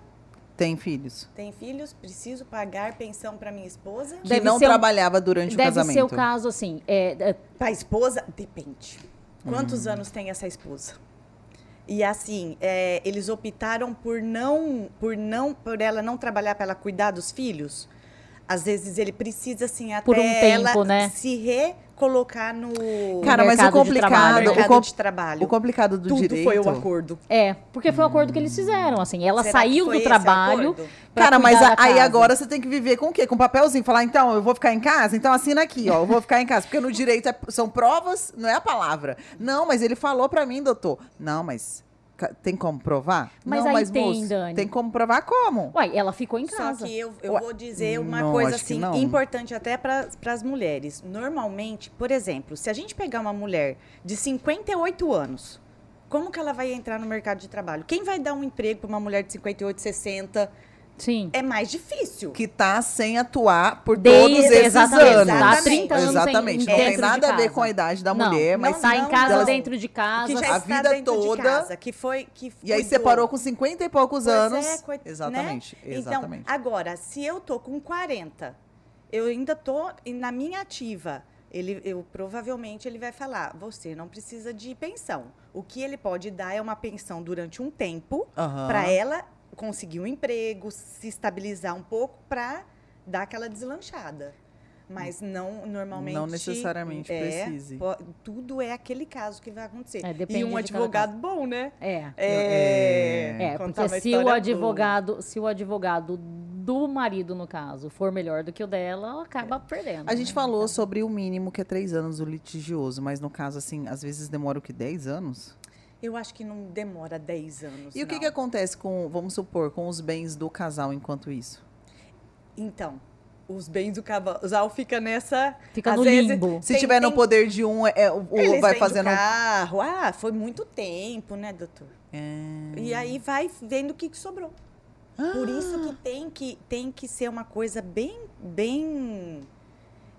Tem filhos. Tem filhos? Preciso pagar pensão para minha esposa? Que deve não trabalhava um, durante o casamento. Deve ser o caso, assim. É, é... Para a esposa, depende. Quantos hum. anos tem essa esposa? E assim, é, eles optaram por não, por não, por ela não trabalhar para ela cuidar dos filhos. Às vezes ele precisa assim até por um tempo, ela né? se recolocar no Cara, mas o complicado, o, com, de trabalho. o complicado do Tudo direito foi o acordo. É, porque foi o acordo que eles fizeram, assim. Ela Será saiu do trabalho. Cara, mas da aí agora você tem que viver com o quê? Com papelzinho. Falar, então, eu vou ficar em casa? Então assina aqui, ó. Eu vou ficar em casa. Porque no direito é- são provas, não é a palavra. Não, mas ele falou pra mim, doutor. Não, mas tem como provar? Mas não, aí mas tem, moço, Dani. tem como provar como? Uai, ela ficou em Só casa. que eu, eu vou dizer uma não, coisa assim não. importante até para as mulheres. Normalmente, por exemplo, se a gente pegar uma mulher de 58 anos, como que ela vai entrar no mercado de trabalho? Quem vai dar um emprego para uma mulher de 58, 60? Sim. É mais difícil. Que tá sem atuar por Desde- todos esses exatamente, anos. tá há 30 anos sem- Exatamente. Não dentro tem nada a ver com a idade da Não, mulher, não, mas Tá em não, casa, delas- dentro de casa. que já a está vida dentro toda- de casa, que foi que E aí separou com 50 e poucos Pois anos. é, coit- Exatamente. né? Exatamente. Então, agora, se eu tô com 40, eu ainda tô na minha ativa. Ele, eu provavelmente ele vai falar: você não precisa de pensão. O que ele pode dar é uma pensão durante um tempo Aham. para ela conseguir um emprego, se estabilizar um pouco para dar aquela deslanchada. Mas não normalmente. Não necessariamente é, precise. Tudo é aquele caso que vai acontecer. É, depende e um advogado bom, né? É. É, É, contar porque uma se o boa. advogado, se o advogado do marido, no caso, for melhor do que o dela, ela acaba perdendo. A gente né? falou sobre o mínimo, que é três anos o litigioso, mas no caso, assim, às vezes demora o que? 10 anos? Eu acho que não demora 10 anos. E o que, não. que acontece com, vamos supor, com os bens do casal enquanto isso? Então, os bens do casal fica nessa. Fica no vezes, limbo. Se tem- tiver no tem- poder de um, é, o, o- eles vai fazendo. carro. Ah, foi muito tempo, né, doutor? É. E aí vai vendo o que, que sobrou. Por isso que tem que, tem que ser uma coisa bem, bem,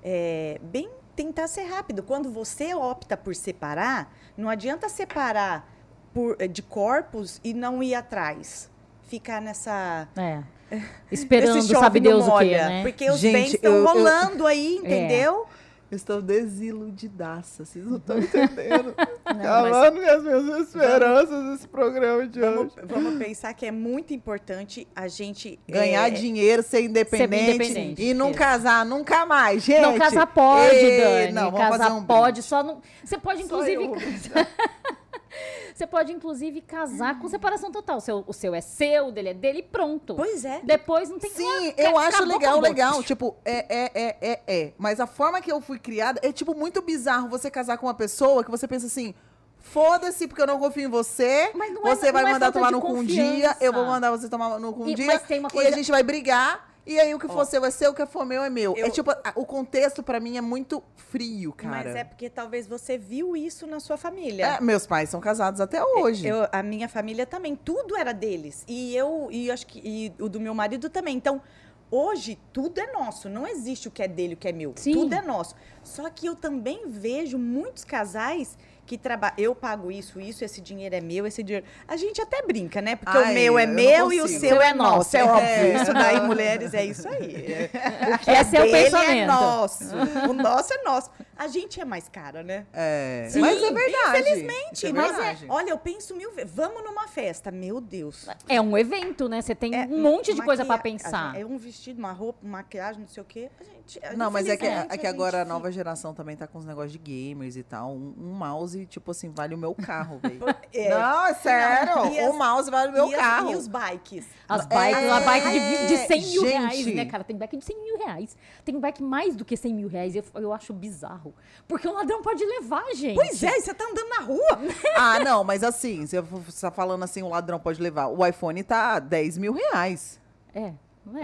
é, bem tentar ser rápido. Quando você opta por separar, não adianta separar por, de corpos e não ir atrás. Ficar nessa. É. Esperando, sabe Deus o quê, molha, né? Porque os Gente, bens estão eu- eu- rolando aí, entendeu? Eu estou desiludidaça, vocês não estão entendendo. mas- Acabando com as minhas esperanças nesse programa de Vamos, hoje. vamos pensar que é muito importante a gente Ganhar é, dinheiro, ser independente, independente, e não isso. casar nunca mais, gente. Não, casar pode, Ei, Dani. Não, vamos casar fazer um pode, brinde. só não. Você pode, Só inclusive. Você pode, inclusive, casar com separação total. O seu, o seu é seu, o dele é dele e pronto. Pois é. Depois não tem Sim, eu acho legal, legal. Tipo, é, é, é, é, é. Mas a forma que eu fui criada é, tipo, muito bizarro você casar com uma pessoa que você pensa assim. Foda-se, porque eu não confio em você. Mas não é- você vai não é mandar falta tomar no cu um dia, eu vou mandar você tomar no cu um E- dia. mas tem uma E coisa- a gente vai brigar. E aí o que for seu é seu, o que for meu é meu. É Eu- tipo, a- o contexto pra mim é muito frio, cara. Mas é porque talvez você viu isso na sua família. É, meus pais são casados até hoje. Eu- a minha família também, tudo era deles. E eu, e acho que e o do meu marido também. Então, hoje, tudo é nosso. Não existe o que é dele, o que é meu. Sim. Tudo é nosso. Só que eu também vejo muitos casais que trabalham. Eu pago isso, isso, esse dinheiro é meu, esse dinheiro. A gente até brinca, né? Porque Ai, o meu é meu e o seu é nosso. nosso. É óbvio. É. Isso daí, mulheres, é isso aí. O que é o dele é pensamento. nosso. O nosso é nosso. A gente é mais cara, né? É. Sim, mas é verdade. infelizmente, é mas é-. Olha, eu penso mil vezes. Vamos numa festa. Meu Deus. É um evento, né? Você tem É, um monte de coisa pra maquia- pensar. É um vestido, uma roupa, maquiagem, não sei o quê. A gente, Não, mas é que, é que agora a nova geração também tá com os negócios de gamers e tal. Um, um mouse, tipo assim, vale o meu carro, velho. É. Não, é sério. Não, o as- mouse vale o meu e as- carro. E os bikes. As bikes, uma bike de, de 100 mil gente. reais, né, cara? Tem bike de 100 mil reais. Tem bike mais do que 100 mil reais. Eu, eu acho bizarro. Porque o ladrão pode levar, gente. Pois é, e você tá andando na rua. Ah, não, mas assim, você tá falando assim, o ladrão pode levar. O iPhone tá 10 mil reais. É, não é?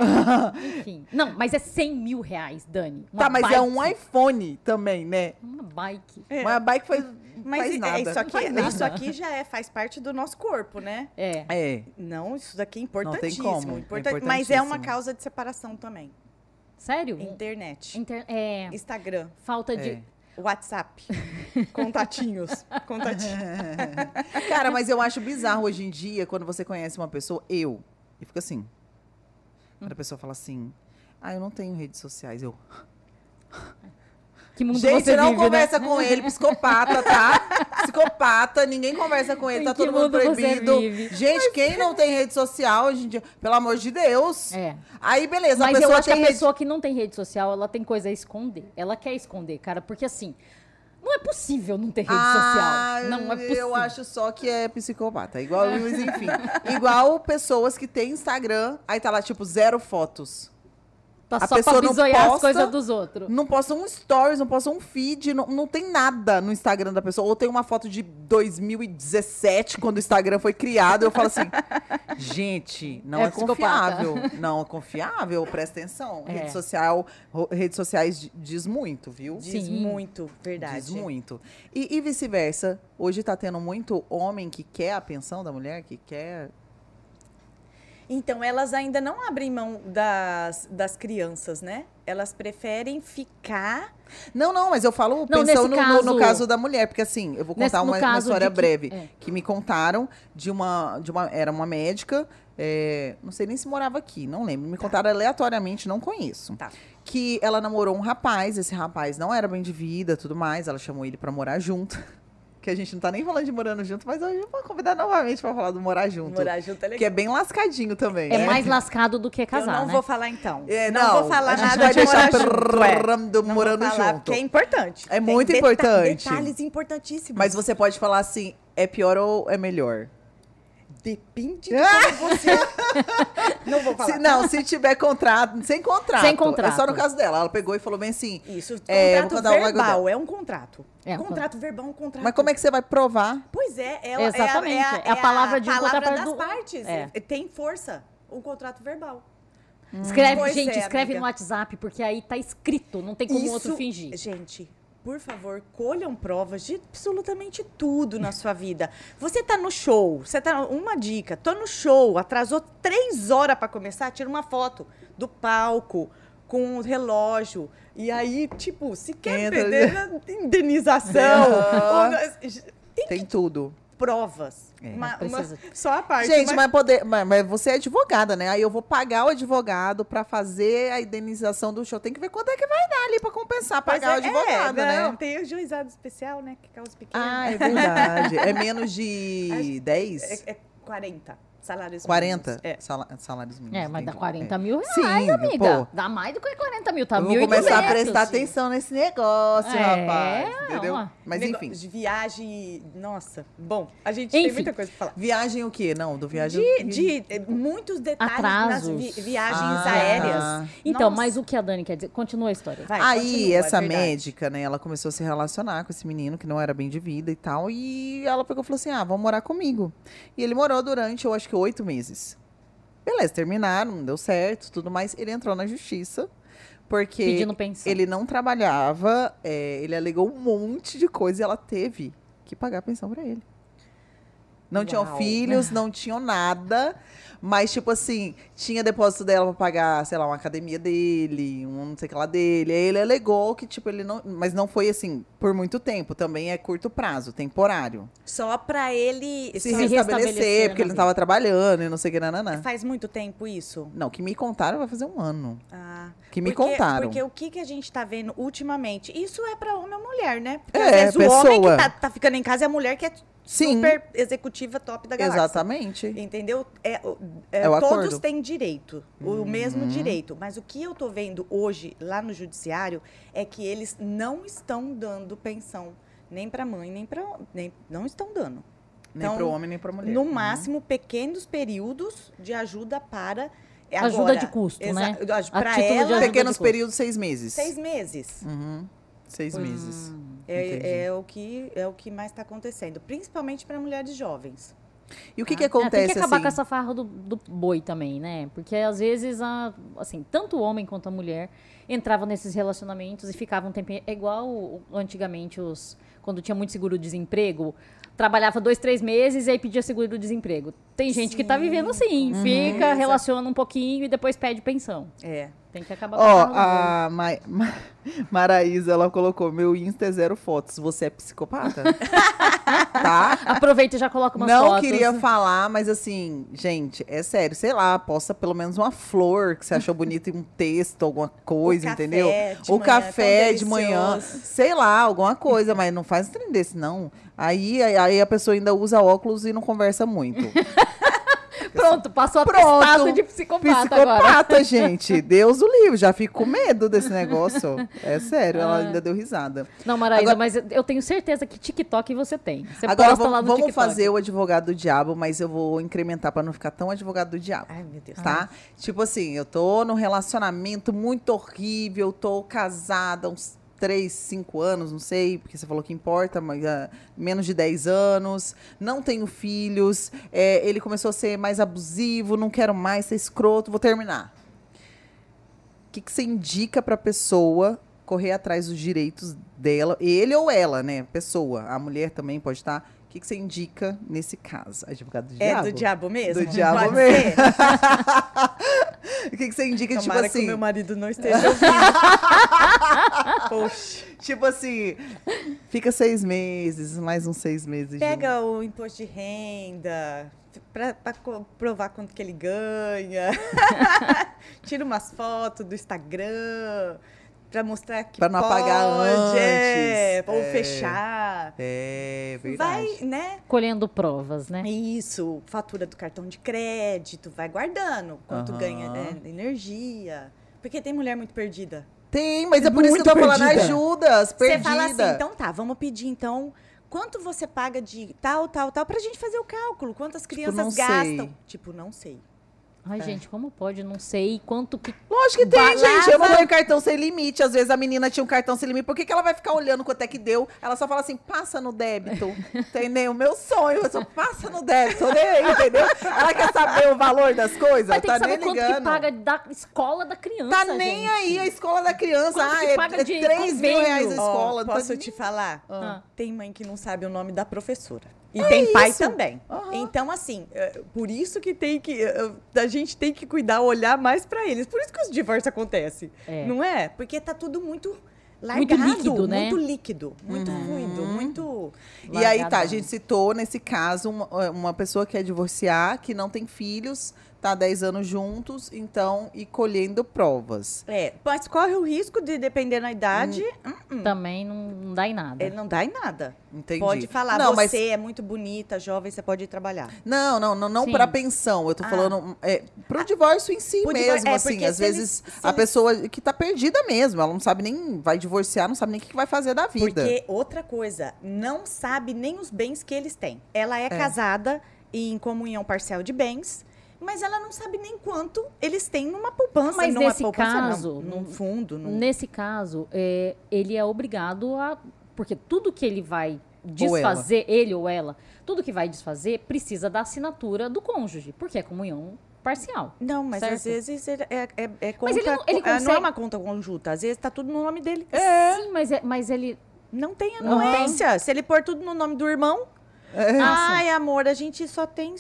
Enfim. Não, mas é 100 mil reais, Dani. Uma tá, mas bike. é um iPhone também, né? Uma bike. Mas a bike faz, Mas faz é- nada. isso, aqui, faz nada. isso aqui já é, faz parte do nosso corpo, né? É. É. Não, isso daqui é tem importantíssimo. como, é importante- mas é uma causa de separação também. Sério? Internet. Inter- é, Instagram. falta de. É. WhatsApp. Contatinhos. Contatinhos. Cara, mas eu acho bizarro hoje em dia, quando você conhece uma pessoa, eu, e fica assim. Quando a pessoa fala assim, ah, eu não tenho redes sociais, eu. Que mundo Gente, você não vive, conversa né? com ele, psicopata, tá? psicopata, ninguém conversa com ele, Em tá todo mundo proibido. Gente, quem não tem rede social hoje em dia, pelo amor de Deus. É. Aí, beleza, Mas a eu pessoa acho que a rede pessoa que não tem rede social, ela tem coisa a esconder. Ela quer esconder, cara, porque assim, não é possível não ter rede Ah, social. Não é possível. Eu acho só que é psicopata. Igual, mas enfim. igual pessoas que têm Instagram, aí tá lá, tipo, zero fotos. Tá a só pessoa pra não bisoiar as posta, coisas dos outros. Não posta um stories, não posta um feed, não, não tem nada no Instagram da pessoa. Ou tem uma foto de 2017, quando o Instagram foi criado. Eu falo assim, gente, não É é, confiável. Não é confiável, presta atenção. É. Rede social, redes sociais di- diz muito, viu? Diz Sim. muito, verdade. Diz muito. E, e vice-versa. Hoje tá tendo muito homem que quer a pensão da mulher, que quer. Então, elas ainda não abrem mão das, das crianças, né? Elas preferem ficar. Não, não, mas eu falo Não, nesse no, no- no caso- caso da mulher, porque assim, eu vou Nesse- contar no uma, uma caso história que- breve é. que me contaram de uma, de uma. Era uma médica, é, não sei nem se morava aqui, não lembro. Me contaram aleatoriamente, não conheço. Tá. Que ela namorou um rapaz, esse rapaz não era bem de vida, tudo mais. Ela chamou ele pra morar junto. Que a gente não tá nem falando de morando junto, mas hoje eu vou convidar novamente pra falar do morar junto. Morar junto é legal. Que é bem lascadinho também. É né? mais lascado do que casar, eu não né? vou falar então. É, não, vou falar a gente nada vai de morar deixar junto. é. do Não morando vou falar, junto. Porque é importante. É Tem muito deta- importante. Detalhes importantíssimos. Mas você pode falar assim, é pior ou é melhor? Depende de como você. não vou falar. Se- não, se tiver contrato, sem contrato. Sem contrato. É só no caso dela. Ela pegou e falou bem assim. Isso, É, contrato contar um verbal é um contrato. É, um contrato verbal é um contrato. Mas como é que você vai provar? Pois é, é, Exatamente, é, a, é a palavra de palavra contra- das do- partes. É. Tem força o contrato verbal. Escreve, Pois gente, é, escreve amiga. no WhatsApp, porque aí tá escrito, não tem como Isso- outro fingir. Gente, por favor, colham provas de absolutamente tudo na sua vida. Você tá no show, você tá. Uma dica, tô no show, atrasou três horas para começar, tira uma foto do palco com o relógio. E aí, tipo, se quer Entra- perder na indenização. Aham. ou- tem, Tem tudo. Provas. É, Uma- precisa. uma- só a parte. Gente, mas- mas, poder, mas, mas você é advogada, né? Aí eu vou pagar o advogado pra fazer a indenização do show. Tem que ver quanto é que vai dar ali pra compensar, Pois pagar o é, advogado, é, não, né? Tem o juizado especial, né? Que causa pequeno. Ah, é verdade. É menos de 10? É, é 40 salários 40 mínimos. É. sala- salários mínimos. É, mas dá entendi. 40 É. mil reais, Sim, amiga. pô. Dá mais do que 40 mil, tá Eu vou 1.800. começar a prestar atenção nesse negócio, É, rapaz. Entendeu? ó. Mas enfim. De viagem. Nossa. Bom, a gente tem Enfim. muita coisa pra falar. Viagem o quê? Não, do viagem. De, de, eh, muitos detalhes Atrasos. nas vi- viagens Ah. aéreas. Então, Nossa. mas o que a Dani quer dizer? Continua a história. Vai, Aí, continua, é essa verdade. médica, né, ela começou a se relacionar com esse menino que não era bem de vida e tal. E ela pegou e falou assim: ah, vamos morar comigo. E ele morou durante, eu acho que oito meses. Beleza, terminaram, não deu certo, tudo mais. Ele entrou na justiça. Porque ele não trabalhava, é, ele alegou um monte de coisa e ela teve que pagar a pensão pra ele. Não tinham Uau. filhos, não tinham nada. Mas, tipo assim, tinha depósito dela pra pagar, sei lá, uma academia dele, um não sei o que lá dele. Aí ele alegou que, tipo, ele não. Mas não foi assim, por muito tempo. Também é curto prazo, temporário. Só pra ele. Se, Se restabelecer, restabelecer porque ele não tava trabalhando e não sei o que, nananã. Faz muito tempo isso? Não, que me contaram vai fazer um ano. Ah, Que me porque, contaram. Porque o que, que a gente tá vendo ultimamente? Isso é pra homem ou mulher, né? Porque É, às vezes o homem pessoa. que tá, tá ficando em casa é a mulher que é Sim, super executiva top da galáxia. exatamente. Entendeu? É, o- é, É o todos acordo. têm direito, o Uhum. mesmo direito. Mas o que eu tô vendo hoje lá no judiciário é que eles não estão dando pensão nem para mãe, nem para nem não estão dando. Nem Então, pro homem, nem pra mulher. No Uhum. máximo pequenos períodos de ajuda para Ajuda agora, de custo, né? Para ela ajuda Pequenos de custo. períodos, seis meses. seis meses. Uhum. Seis meses. É, é o que é o que mais está acontecendo, principalmente para mulheres jovens. E o que, Tá? que É, acontece tem que acabar assim? com essa farra do, do boi também, né? Porque às vezes, a, assim, tanto o homem quanto a mulher entravam nesses relacionamentos e ficavam um tempinho. É igual antigamente os. Quando tinha muito seguro-desemprego, trabalhava dois, três meses e aí pedia seguro-desemprego. Tem gente que tá Sim. vivendo assim, Uhum. fica, Exato. relaciona um pouquinho e depois pede pensão. É. tem que acabar Ó, a Ma Ma Maraísa, ela colocou: meu Insta é zero fotos. Você é psicopata? tá? Aproveita e já coloca umas Não fotos. Não queria falar, mas assim, gente, é sério. Sei lá, posta pelo menos uma flor que você achou bonita em um texto, alguma coisa, o entendeu? O café de manhã. Sei lá, alguma coisa, mas não faz um trem desse, não. Aí, aí a pessoa ainda usa óculos e não conversa muito. Pronto, passou a Pronto, de psicopata, psicopata agora. gente. Deus o livre. Já fico com medo desse negócio. É sério, ela ah. ainda deu risada. Não, Maraísa, mas eu tenho certeza que TikTok você tem. Você agora posta vamos, lá no vamos TikTok. fazer o advogado do diabo, mas eu vou incrementar para não ficar tão advogado do diabo. Ai, meu Deus. Tá? Tipo assim, eu tô num relacionamento muito horrível, tô casada uns três, cinco anos, não sei, porque você falou que importa, mas uh, menos de 10 anos, não tenho filhos, é, ele começou a ser mais abusivo, não quero mais ser escroto, vou terminar. O que, que você indica para a pessoa correr atrás dos direitos dela, ele ou ela, né? Pessoa, a mulher também pode estar o que, que, você indica nesse caso? Advogado do é diabo? É do diabo mesmo? Do diabo Pode mesmo. o que, que, você indica, tipo Tomara tipo assim... que o meu marido não esteja ouvindo. Poxa. Tipo assim, fica seis meses, mais uns seis meses. Pega o imposto de renda, para provar quanto que ele ganha. Tira umas fotos do Instagram para mostrar que para não pode, apagar antes, é, ou é, fechar. É, verdade. Vai, né? Colhendo provas, né? Isso, fatura do cartão de crédito, vai guardando quanto uhum. ganha né, energia. Porque tem mulher muito perdida. Tem, mas é por muito isso que eu tô falando ajudas, perdida. Você fala assim, então tá, vamos pedir então quanto você paga de tal, tal, tal, pra gente fazer o cálculo. Quantas tipo, crianças tipo, gastam? Sei. Tipo, não sei. Ai, é. gente, como pode? Não sei quanto que. Lógico que tem, gente. Eu não dou cartão sem limite. Às vezes a menina tinha um cartão sem limite. Por que, que ela vai ficar olhando quanto é que deu? Ela só fala assim, passa no débito. entendeu? O meu sonho, eu só passa no débito. Nem, entendeu? Ela quer saber o valor das coisas. Mas tem tá que saber nem quanto que paga da escola da criança. Tá nem gente. aí a escola da criança. Quanto ah, é, paga é, de 3 mil reais a escola. Oh, posso tá te falar? Ah. Tem mãe que não sabe o nome da professora. E é tem isso. pai também. Uhum. Então, assim, é, por isso que tem que. É, a gente tem que cuidar, olhar mais para eles. Por isso que os divórcios acontecem. É. Não é? Porque tá tudo muito. Largado, muito líquido, né? Muito líquido, muito uhum. fluido, muito. E aí tá, a gente citou nesse caso uma, uma pessoa que quer divorciar, que não tem filhos, tá 10 anos juntos, então, e colhendo provas. É, mas corre o risco de, depender da idade... Hum. Hum, Também não, dá em nada. Ele não dá em nada. Entendi. Pode falar, não, você mas... é muito bonita, jovem, você pode ir trabalhar. Não, não, não, não para pensão. Eu tô ah. falando é, pro divórcio em si mesmo, é, assim. Às vezes ele, a ele... pessoa que tá perdida mesmo, ela não sabe nem, vai divorciar, não sabe nem o que vai fazer da vida. Porque, outra coisa, não sabe nem os bens que eles têm. Ela é, é. casada em comunhão parcial de bens mas ela não sabe nem quanto eles têm numa poupança. Mas numa nesse poupança, caso, não, num fundo. Num... Nesse caso, é, ele é obrigado a. Porque tudo que ele vai desfazer, ou ele ou ela, tudo que vai desfazer precisa da assinatura do cônjuge, porque é comunhão parcial. Não, mas certo? às vezes é, é, é, é conta, mas ele não, ele consegue... não é uma conta conjunta, às vezes está tudo no nome dele. É. Sim, mas, é, mas ele... Não tem anuência. Se ele pôr tudo no nome do irmão... É. Ai, amor, a gente só tem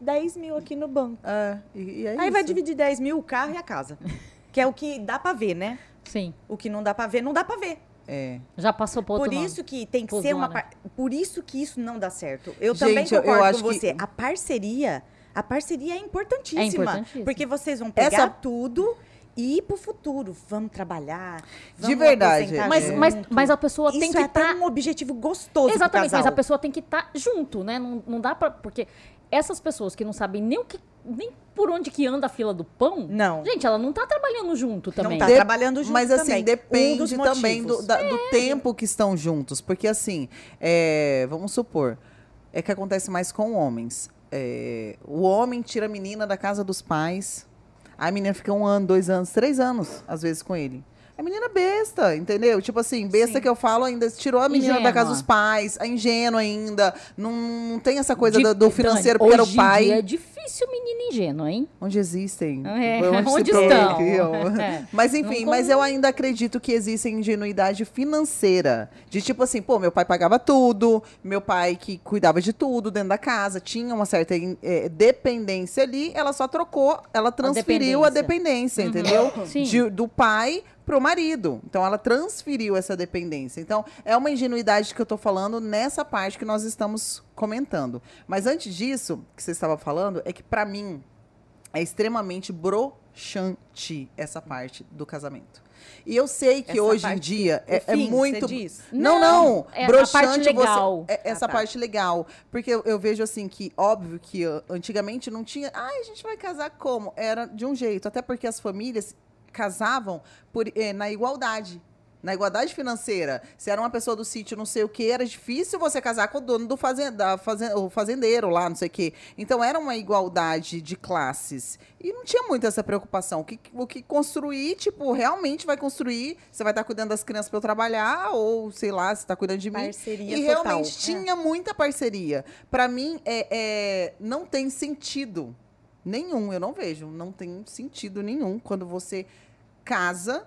10 mil aqui no banco. É, e, e é Aí isso. vai dividir 10 mil, o carro e a casa. que é o que dá pra ver, né? Sim. O que não dá pra ver, não dá pra ver. É. Já passou por Por isso que tem que ser uma. Par... Por isso que isso não dá certo. Eu Gente, também concordo eu acho com você. Que... A parceria. A parceria é importantíssima, é importantíssima. Porque vocês vão pegar Essa... tudo e ir pro futuro. Vamos trabalhar. Vamos de verdade. Mas, mas, mas a pessoa Isso tem que é estar. Tá... um objetivo gostoso. Exatamente, mas a pessoa tem que estar tá junto, né? Não, não dá pra. Porque essas pessoas que não sabem nem o que nem por onde que anda a fila do pão. Não. Gente, ela não está trabalhando junto também. Não está trabalhando junto Mas assim, também. depende um também do, da, é. do, tempo que estão juntos. Porque assim, é, vamos supor, é que acontece mais com homens. É, o homem tira a menina da casa dos pais. A menina fica um ano, dois anos, três anos, às vezes, com ele. É menina besta, entendeu? Tipo assim, besta Sim. que eu falo ainda tirou a menina ingênua. da casa dos pais, a ingênua ainda. Não, não tem essa coisa do, do, financeiro Dani, porque era o pai. é difícil menina ingênua, hein? Onde existem? É, onde, onde estão? É. Mas enfim, não mas eu ainda acredito que existe ingenuidade financeira. De tipo assim, pô, meu pai pagava tudo, meu pai que cuidava de tudo dentro da casa, tinha uma certa é, dependência ali, ela só trocou, ela transferiu a dependência, a dependência uhum. entendeu? De, do pai pro marido. Então ela transferiu essa dependência. Então é uma ingenuidade que eu tô falando nessa parte que nós estamos comentando. Mas antes disso, que você estava falando, é que para mim é extremamente broxante essa parte do casamento. E eu sei que essa hoje em dia é, é, muito. Não, não. É broxante, legal. Você, é, essa ah, tá. parte legal. Porque eu, eu, vejo assim que, óbvio que antigamente não tinha. Ah, a gente vai casar como? Era de um jeito. Até porque as famílias casavam por, eh, na igualdade. Na igualdade financeira. Se era uma pessoa do sítio, não sei o que, era difícil você casar com o dono do fazenda, o fazendeiro lá, não sei o que. Então era uma igualdade de classes. E não tinha muito essa preocupação. O que, o que construir, tipo, realmente vai construir. Você vai estar cuidando das crianças para eu trabalhar, ou sei lá, você está cuidando de mim. Parceria e total. realmente tinha é. muita parceria. Para mim, é, é, não tem sentido nenhum. Eu não vejo. Não tem sentido nenhum quando você casa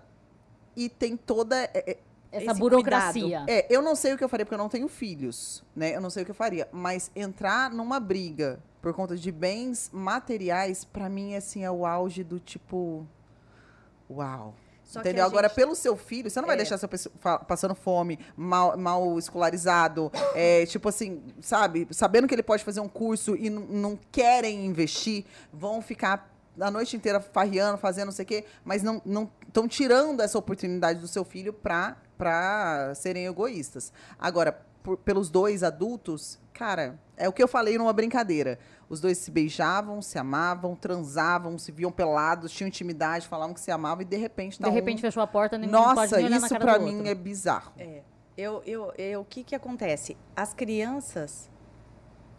e tem toda é, é, essa burocracia. É, eu não sei o que eu faria porque eu não tenho filhos, né? Eu não sei o que eu faria, mas entrar numa briga por conta de bens materiais, para mim assim é o auge do tipo uau. Só Entendeu? Agora, gente... pelo seu filho, você não vai é. deixar seu passando fome, mal, mal escolarizado, é, tipo assim, sabe? Sabendo que ele pode fazer um curso e não querem investir, vão ficar a noite inteira farriando, fazendo não sei o quê, mas não estão tirando essa oportunidade do seu filho para serem egoístas. Agora, por, pelos dois adultos, cara, é o que eu falei numa brincadeira. Os dois se beijavam, se amavam, transavam, se viam pelados, tinham intimidade, falavam que se amavam e de repente tá De repente um... fechou a porta, ninguém Nossa, pode nem isso para mim é bizarro. É. Eu, eu, eu, o que que acontece? As crianças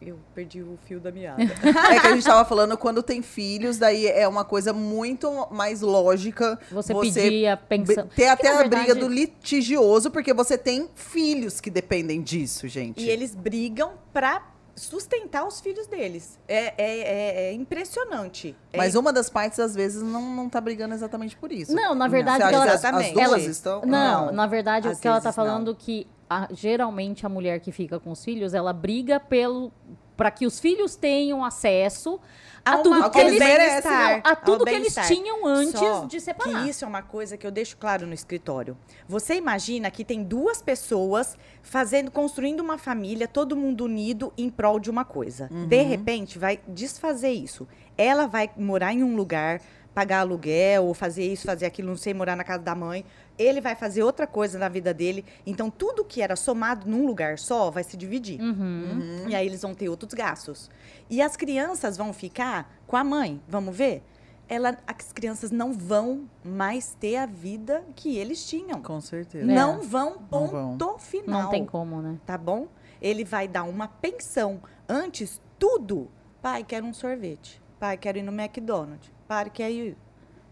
eu perdi o fio da meada. é que a gente estava falando quando tem filhos, daí é uma coisa muito mais lógica. Você, você pedia, pensando. Ter até a verdade... briga do litigioso, porque você tem filhos que dependem disso, gente. E eles brigam pra sustentar os filhos deles. É, é, é, é impressionante. É Mas uma das partes, às vezes, não, não tá brigando exatamente por isso. Não, na verdade... Você ela, as, as duas ela, estão... Não, não, na verdade, o que ela tá falando não. que a, geralmente a mulher que fica com os filhos, ela briga pelo para que os filhos tenham acesso a, tudo que eles merecem, a tudo que eles tinham antes Só de separar. Que isso é uma coisa que eu deixo claro no escritório. Você imagina que tem duas pessoas fazendo, construindo uma família, todo mundo unido em prol de uma coisa. Uhum. De repente, vai desfazer isso. Ela vai morar em um lugar, pagar aluguel, ou fazer isso, fazer aquilo, não sei, morar na casa da mãe ele vai fazer outra coisa na vida dele. Então, tudo que era somado num lugar só vai se dividir. Uhum. Uhum. E aí eles vão ter outros gastos. E as crianças vão ficar com a mãe. Vamos ver? Ela, as crianças não vão mais ter a vida que eles tinham. Com certeza. Não é. vão, ponto não vão. final. Não tem como, né? Tá bom? Ele vai dar uma pensão. Antes, tudo. Pai, quero um sorvete. Pai, quero ir no McDonald's. Pai, quero ir.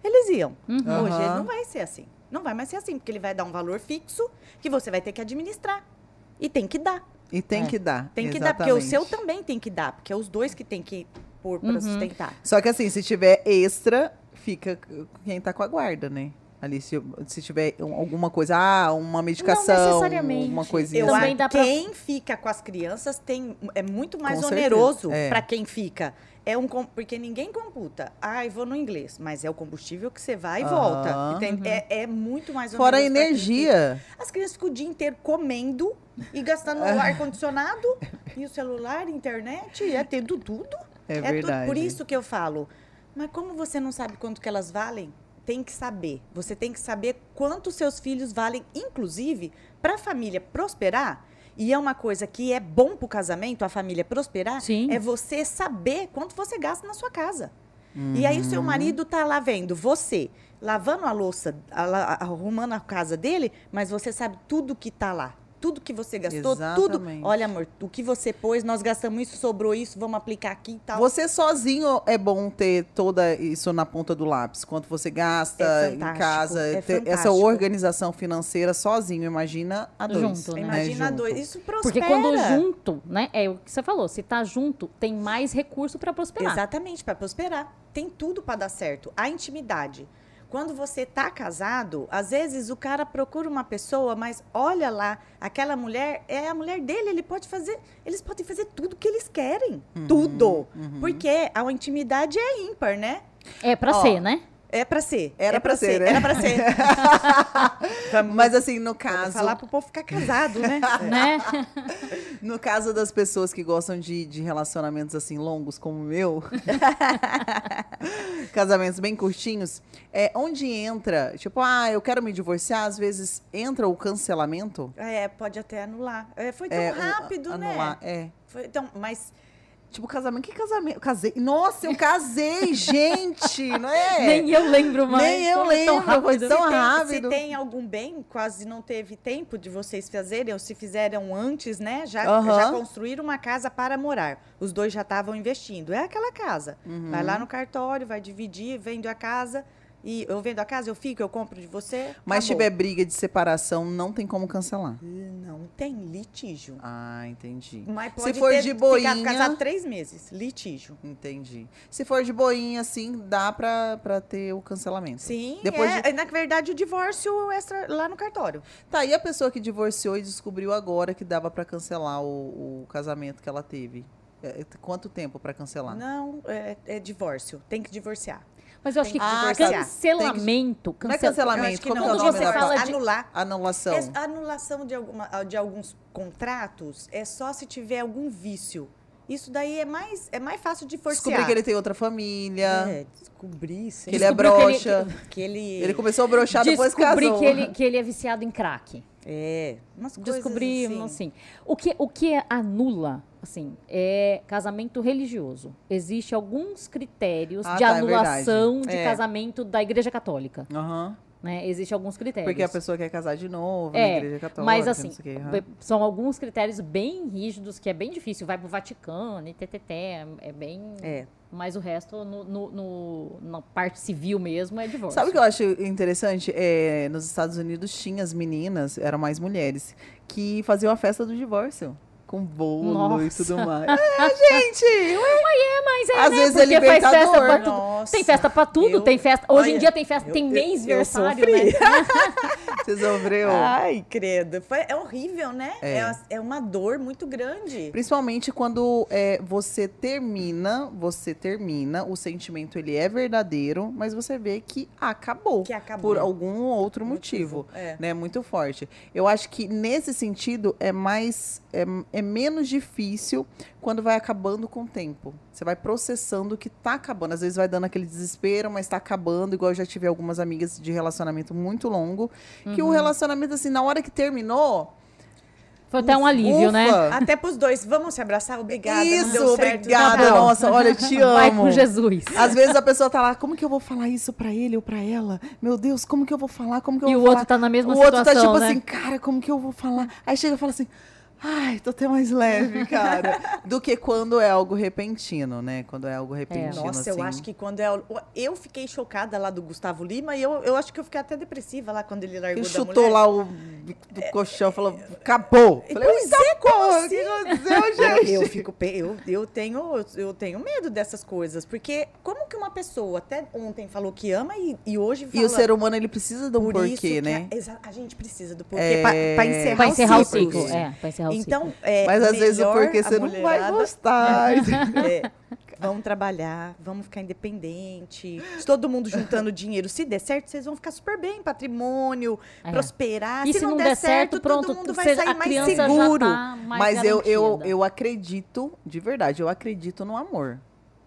Eles iam. Uhum. Hoje não vai ser assim. Não vai mais ser assim, porque ele vai dar um valor fixo que você vai ter que administrar. E tem que dar. E tem é. que dar. Tem que exatamente. dar, porque o seu também tem que dar, porque é os dois que tem que pôr para uhum. sustentar. Só que assim, se tiver extra, fica quem tá com a guarda, né? Ali, se, se tiver alguma coisa, ah, uma medicação, não necessariamente. uma coisinha. Eu, assim. dá pra... Quem fica com as crianças tem, é muito mais com oneroso é. para quem fica. É um porque ninguém computa. Ah, vou no inglês, mas é o combustível que você vai e volta. Uhum. É, é, muito mais Fora a energia. As crianças ficam o dia inteiro comendo e gastando o ar condicionado e o celular, internet, é tendo tudo. É, é verdade. Tudo. Por isso que eu falo. Mas como você não sabe quanto que elas valem? Tem que saber. Você tem que saber quanto seus filhos valem, inclusive para a família prosperar e é uma coisa que é bom para o casamento, a família prosperar, Sim. é você saber quanto você gasta na sua casa. Uhum. E aí o seu uhum. marido tá lá vendo você lavando a louça, arrumando a casa dele, mas você sabe tudo que tá lá. Tudo que você gastou, Exatamente. tudo. Olha, amor, o que você pôs, nós gastamos isso, sobrou isso, vamos aplicar aqui e tal. Você sozinho é bom ter toda isso na ponta do lápis. Quanto você gasta é em casa, é essa organização financeira sozinho, imagina a dois. Junto, né? Imagina né? a dois. Isso prospera. Porque quando junto, né? É o que você falou. Se tá junto, tem mais recurso para prosperar. Exatamente, para prosperar. Tem tudo para dar certo. A intimidade. Quando você tá casado, às vezes o cara procura uma pessoa, mas olha lá, aquela mulher é a mulher dele, ele pode fazer, eles podem fazer tudo que eles querem, uhum, tudo. Uhum. Porque a intimidade é ímpar, né? É para ser, né? É pra ser. Era é pra, ser, ser, né? Era pra ser. Mas assim, no caso. falar pro povo ficar casado, né? né? No caso das pessoas que gostam de, de relacionamentos assim longos como o meu, casamentos bem curtinhos, é onde entra, tipo, ah, eu quero me divorciar, às vezes entra o cancelamento. É, pode até anular. É, foi tão é, rápido, né? Anular, é. Foi, então, mas Tipo, casamento. Que casamento? Casei. Nossa, eu casei, gente! Não é? Nem eu lembro mais. Nem eu foi lembro. Tão rápido. Foi tão se rápido. Tem, se tem algum bem, quase não teve tempo de vocês fazerem, ou se fizeram antes, né? Já, uhum. já construíram uma casa para morar. Os dois já estavam investindo. É aquela casa. Uhum. Vai lá no cartório, vai dividir, vende a casa e eu vendo a casa, eu fico, eu compro de você. Mas se tiver briga de separação, não tem como cancelar. Não tem litígio. Ah, entendi. Mas pode se for ter, de boinha, ficar casado três meses, litígio. Entendi. Se for de boinha, assim, dá pra, pra ter o cancelamento. Sim, Depois é, de... na verdade o divórcio extra lá no cartório. Tá, e a pessoa que divorciou e descobriu agora que dava para cancelar o, o casamento que ela teve? É, quanto tempo para cancelar? Não, é, é divórcio. Tem que divorciar. Mas eu acho que ah, cancelamento. Não é cancelamento, como quando você fala de anular. Anulação. É, anulação de, alguma, de alguns contratos é só se tiver algum vício. Isso daí é mais, é mais fácil de forçar. Descobrir que ele tem outra família. É, descobrir. Que ele é broxa. Que ele, que ele... ele começou a broxar depois casou. Descobrir que ele, que ele é viciado em crack. É, umas Descobrir, assim. assim. O que, o que anula assim, é casamento religioso. Existem alguns critérios ah, de tá, é anulação é de casamento da Igreja Católica. Uhum. Né? Existem alguns critérios. Porque a pessoa quer casar de novo é, na igreja católica. Mas assim, uhum. são alguns critérios bem rígidos que é bem difícil. Vai pro Vaticano e ttt, é bem. É. Mas o resto, no, no, no, na parte civil mesmo, é divórcio. Sabe o que eu acho interessante? É, nos Estados Unidos tinha as meninas, eram mais mulheres, que faziam a festa do divórcio com bolo Nossa. e tudo mais. É, gente! Ué. Mas é, mas é, Às né? vezes Porque é faz festa pra tudo. Tem festa pra tudo, eu, tem festa. Hoje olha, em dia tem festa, eu, tem mês-versário, né? Você sofreu? Ai, credo. Foi, é horrível, né? É. é. É, uma dor muito grande. Principalmente quando é, você termina, você termina, o sentimento ele é verdadeiro, mas você vê que acabou. Que acabou. Por algum outro motivo. motivo é. Né? Muito forte. Eu acho que nesse sentido é mais. É, é menos difícil quando vai acabando com o tempo. Você vai processando que tá acabando. Às vezes vai dando aquele desespero, mas tá acabando. Igual eu já tive algumas amigas de relacionamento muito longo. Uhum. Que o uhum. relacionamento, assim, na hora que terminou, foi até um alívio, né? Ufa. né? Até pros dois. Vamos se abraçar? Obrigada. Isso, obrigada. Tá Nossa, olha, eu te amo. Vai com Jesus. Às vezes a pessoa tá lá, como que eu vou falar isso pra ele ou pra ela? Meu Deus, como que eu vou falar? Como que eu e vou o falar? outro tá na mesma o situação, O outro tá tipo né? assim, cara, como que eu vou falar? Aí chega e fala assim, Ai, tô até mais leve, cara. Do que quando é algo repentino, né? Quando é algo é. repentino. É. Nossa, assim. eu acho que quando é. Eu fiquei chocada lá do Gustavo Lima e eu, eu acho que eu fiquei até depressiva lá quando ele largou ele chutou mulher. lá o do colchão, falou, acabou. Falei, pois é, como assim? aconteceu, gente? Eu, eu, fico, eu, eu, tenho, eu tenho medo dessas coisas, porque como que uma pessoa até ontem falou que ama e, e hoje fala... E o ser humano, ele precisa de um porquê, né? A, a, gente precisa do porquê é... para encerrar, pra encerrar o ciclo. É, pra encerrar então, é, Mas às vezes o porquê você não vai gostar. É, vamos trabalhar, vamos ficar independente. Todo mundo juntando dinheiro. Se der certo, vocês vão ficar super bem, patrimônio, é. prosperar. E se, se não, não, der, certo, certo pronto, todo mundo vai sair mais seguro. Tá mais Mas eu, eu, eu acredito, de verdade, eu acredito no amor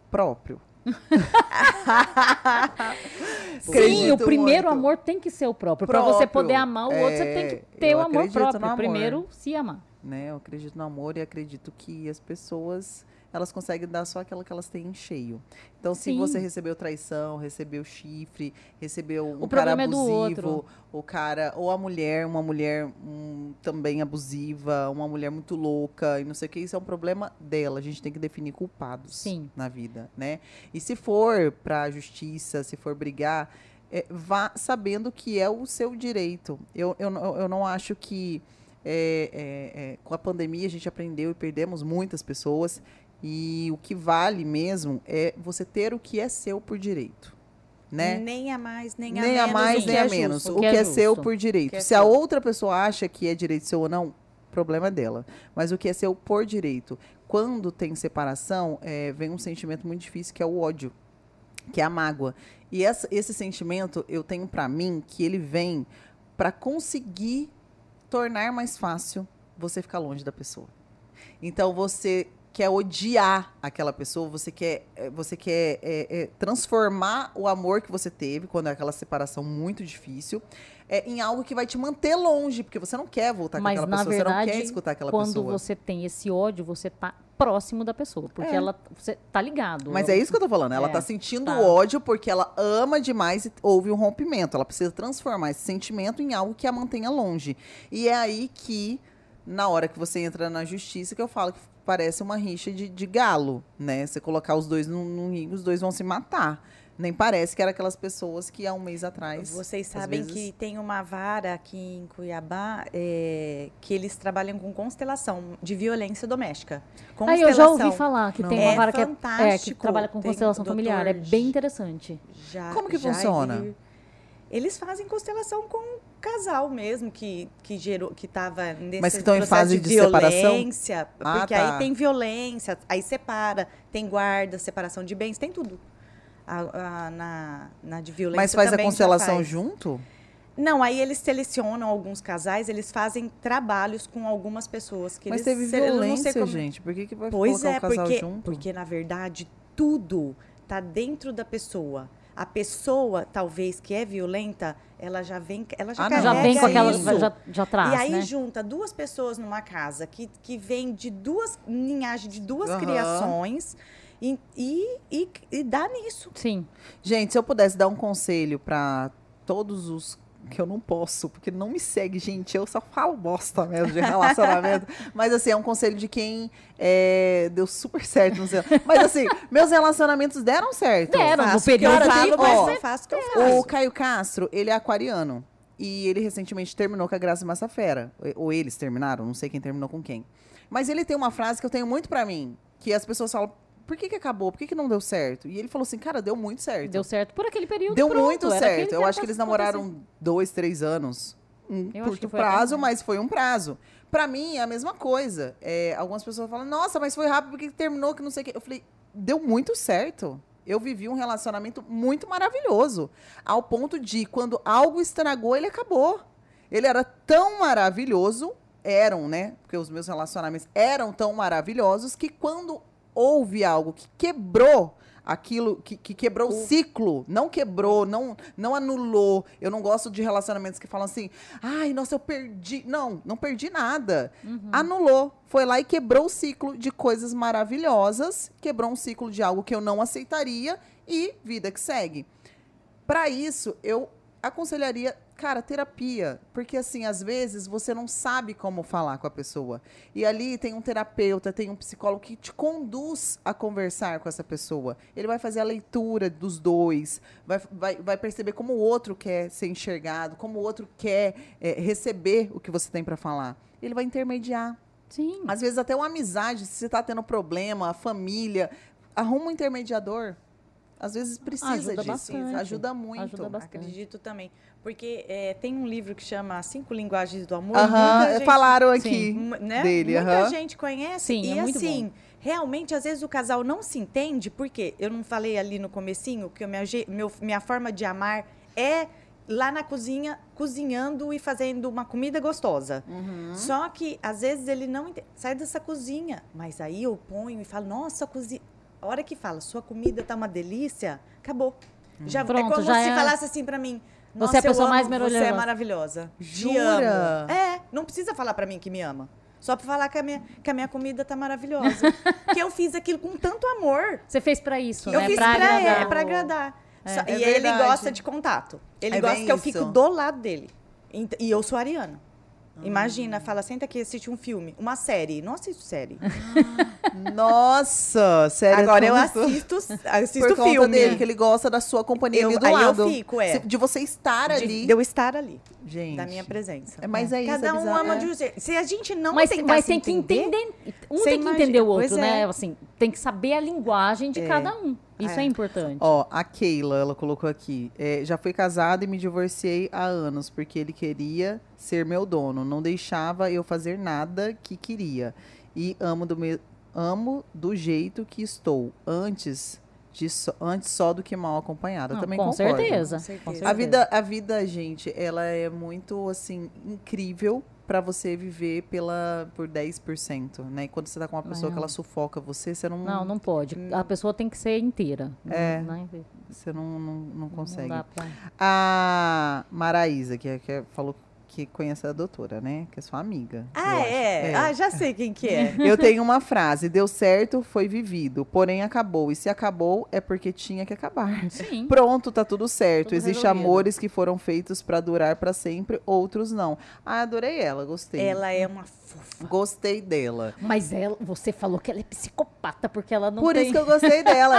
próprio. Sim, o primeiro muito. amor tem que ser o próprio. Para você poder amar o outro, é, você tem que é, ter o amor próprio. Amor. Primeiro, se amar. Né? Eu acredito no amor e acredito que as pessoas elas conseguem dar só aquela que elas têm em cheio. Então, Sim. se você recebeu traição, recebeu chifre, recebeu um o cara é abusivo, é o cara, ou a mulher, uma mulher um, também abusiva, uma mulher muito louca, e não sei o que, isso é um problema dela. A gente tem que definir culpados Sim. na vida, né? E se for para a justiça, se for brigar, é, vá sabendo que é o seu direito. Eu, eu, eu não acho que é, é, é, com a pandemia a gente aprendeu e perdemos muitas pessoas. E o que vale mesmo é você ter o que é seu por direito. Né? Nem a mais, nem a nem menos. a mais, nem a menos. O que, é, seu por direito. Se a outra pessoa acha que é direito seu ou não, problema dela. Mas o que é seu por direito. Quando tem separação, é, vem um sentimento muito difícil que é o ódio, que é a mágoa. E essa, esse sentimento eu tenho para mim que ele vem para conseguir tornar mais fácil você ficar longe da pessoa. Então você quer odiar aquela pessoa, você quer, eh, você quer é, é, transformar o amor que você teve quando é aquela separação muito difícil é, em algo que vai te manter longe, porque você não quer voltar Mas, com aquela pessoa, verdade, você não quer escutar aquela quando pessoa. Quando você tem esse ódio, você tá próximo da pessoa, porque é. ela você tá ligado. Mas é isso que eu tô falando, ela é, tá sentindo tá. ódio porque ela ama demais e houve um rompimento, ela precisa transformar esse sentimento em algo que a mantenha longe. E é aí que na hora que você entra na justiça que eu falo que parece uma rixa de, de galo, né? Você colocar os dois num, num ringue, os dois vão se matar. Nem parece que era aquelas pessoas que há um mês atrás. Vocês sabem vezes... que tem uma vara aqui em Cuiabá é, que eles trabalham com constelação de violência doméstica. Constelação. Ah, eu já ouvi falar que Não. tem uma é vara que, é, é, que trabalha com constelação familiar. É bem interessante. Já, Como que funciona? Vi... Eles fazem constelação com um casal mesmo que, que gerou, que estava nesse Mas que estão em fase de, de violência, separação? porque ah, tá. aí tem violência, aí separa, tem guarda, separação de bens, tem tudo. A, a, na, na de violência Mas faz a constelação faz. junto? Não, aí eles selecionam alguns casais, eles fazem trabalhos com algumas pessoas que Mas eles, teve violência, como... gente. Por que, que vai pois colocar é, o casal porque, junto? Porque, na verdade, tudo está dentro da pessoa a pessoa, talvez, que é violenta, ela já vem, ela já, ah, já vem com aquela, isso. já, já traz, E aí né? junta duas pessoas numa casa que, que vem de duas linhagens, de duas uhum. criações e, e, e, e dá nisso. Sim. Gente, se eu pudesse dar um conselho para todos os que eu não posso, porque não me segue, gente. Eu só falo bosta mesmo de relacionamento. Mas, assim, é um conselho de quem é, deu super certo no seu. Mas, assim, meus relacionamentos deram certo. Deram, no período. Eu falo, ó, mas faço que eu faço. O Caio Castro, ele é aquariano. E ele recentemente terminou com a Graça Massafera. Ou eles terminaram, não sei quem terminou com quem. Mas ele tem uma frase que eu tenho muito para mim, que as pessoas falam, por que, que acabou? Por que, que não deu certo? E ele falou assim, cara, deu muito certo. Deu certo por aquele período. Deu pronto, muito certo. Eu acho que eles namoraram dois, três anos. Um eu curto prazo, mas foi um prazo. Para mim, é a mesma coisa. É, algumas pessoas falam, nossa, mas foi rápido porque terminou, que não sei o quê. Eu falei, deu muito certo. Eu vivi um relacionamento muito maravilhoso. Ao ponto de, quando algo estragou, ele acabou. Ele era tão maravilhoso, eram, né? Porque os meus relacionamentos eram tão maravilhosos que quando houve algo que quebrou aquilo que, que quebrou o ciclo, não quebrou, não não anulou. Eu não gosto de relacionamentos que falam assim: "Ai, nossa, eu perdi". Não, não perdi nada. Uhum. Anulou, foi lá e quebrou o ciclo de coisas maravilhosas, quebrou um ciclo de algo que eu não aceitaria e vida que segue. Para isso, eu aconselharia Cara, terapia. Porque, assim, às vezes você não sabe como falar com a pessoa. E ali tem um terapeuta, tem um psicólogo que te conduz a conversar com essa pessoa. Ele vai fazer a leitura dos dois, vai, vai, vai perceber como o outro quer ser enxergado, como o outro quer é, receber o que você tem para falar. Ele vai intermediar. Sim. Às vezes até uma amizade, se você está tendo problema, a família, arruma um intermediador. Às vezes precisa ajuda disso. Bastante. Ajuda muito. Ajuda bastante. Acredito também. Porque é, tem um livro que chama Cinco Linguagens do Amor. Uh -huh, gente, falaram aqui sim, né? dele. Muita uh -huh. gente conhece. Sim, e é assim, bom. realmente, às vezes o casal não se entende, porque eu não falei ali no comecinho que minha, meu, minha forma de amar é lá na cozinha, cozinhando e fazendo uma comida gostosa. Uhum. Só que, às vezes, ele não entende. Sai dessa cozinha. Mas aí eu ponho e falo, nossa, cozinha a hora que fala, sua comida tá uma delícia, acabou. Já, é Pronto, é como já se é... falasse assim para mim. Você é a pessoa amo, mais maravilhosa. Você é maravilhosa. Jura? Te amo. É, não precisa falar para mim que me ama. Só pra falar que a minha, que a minha comida tá maravilhosa. que eu fiz aquilo com tanto amor. Você fez para isso, eu né? fiz pra, pra agradar. É, pra agradar. É, Só- é e ele verdade. gosta de contato. Ele É gosta que eu isso. fico do lado dele. E eu sou ariana. Ah. Imagina, fala, senta aqui, assiste um filme, uma série. Não assisto série. Nossa, sério. Agora eu assisto, assisto Por conta filme. dele, que ele gosta da sua companhia Eu- ali do aí eu lado. fico, é. De você estar de, ali. de eu estar ali, Gente. da minha presença. É, mas é isso, Cada é um ama é. de um jeito. Se a gente não mas, tentar mas se tem que entender. Um Você tem que imagina, entender o pois outro, é. né? Assim, tem que saber a linguagem de cada um. Isso é, É. importante. Ó, a Keila, ela colocou aqui. é, já fui casada e me divorciei há anos, porque ele queria ser meu dono. Não deixava eu fazer nada que queria. E amo do, me- amo do jeito que estou. Antes, de só- antes só do que mal acompanhada. Não, Também com concordo. certeza. Com certeza. A vida, a vida, gente, ela é muito, assim, incrível pra você viver pela, por 10%, né? E quando você tá com uma pessoa Não. que ela sufoca você, você não, Não, não pode. Hum. A pessoa tem que ser inteira. É. Né? você não, não, não consegue. Não pra... A Maraísa, que, é- que é- falou que conhece a doutora, né? Que é sua amiga. Ah, acho. é? Ah, já sei quem que é. Eu tenho uma frase: deu certo, foi vivido, porém acabou. E se acabou, é porque tinha que acabar. Sim. Pronto, tá tudo certo. Tudo Existem amores que foram feitos pra durar pra sempre, outros não. Ah, adorei ela, gostei. Ela é uma fofa. Gostei dela. Mas ela, você falou que ela é psicopata, porque ela não Por tem... isso que eu gostei dela.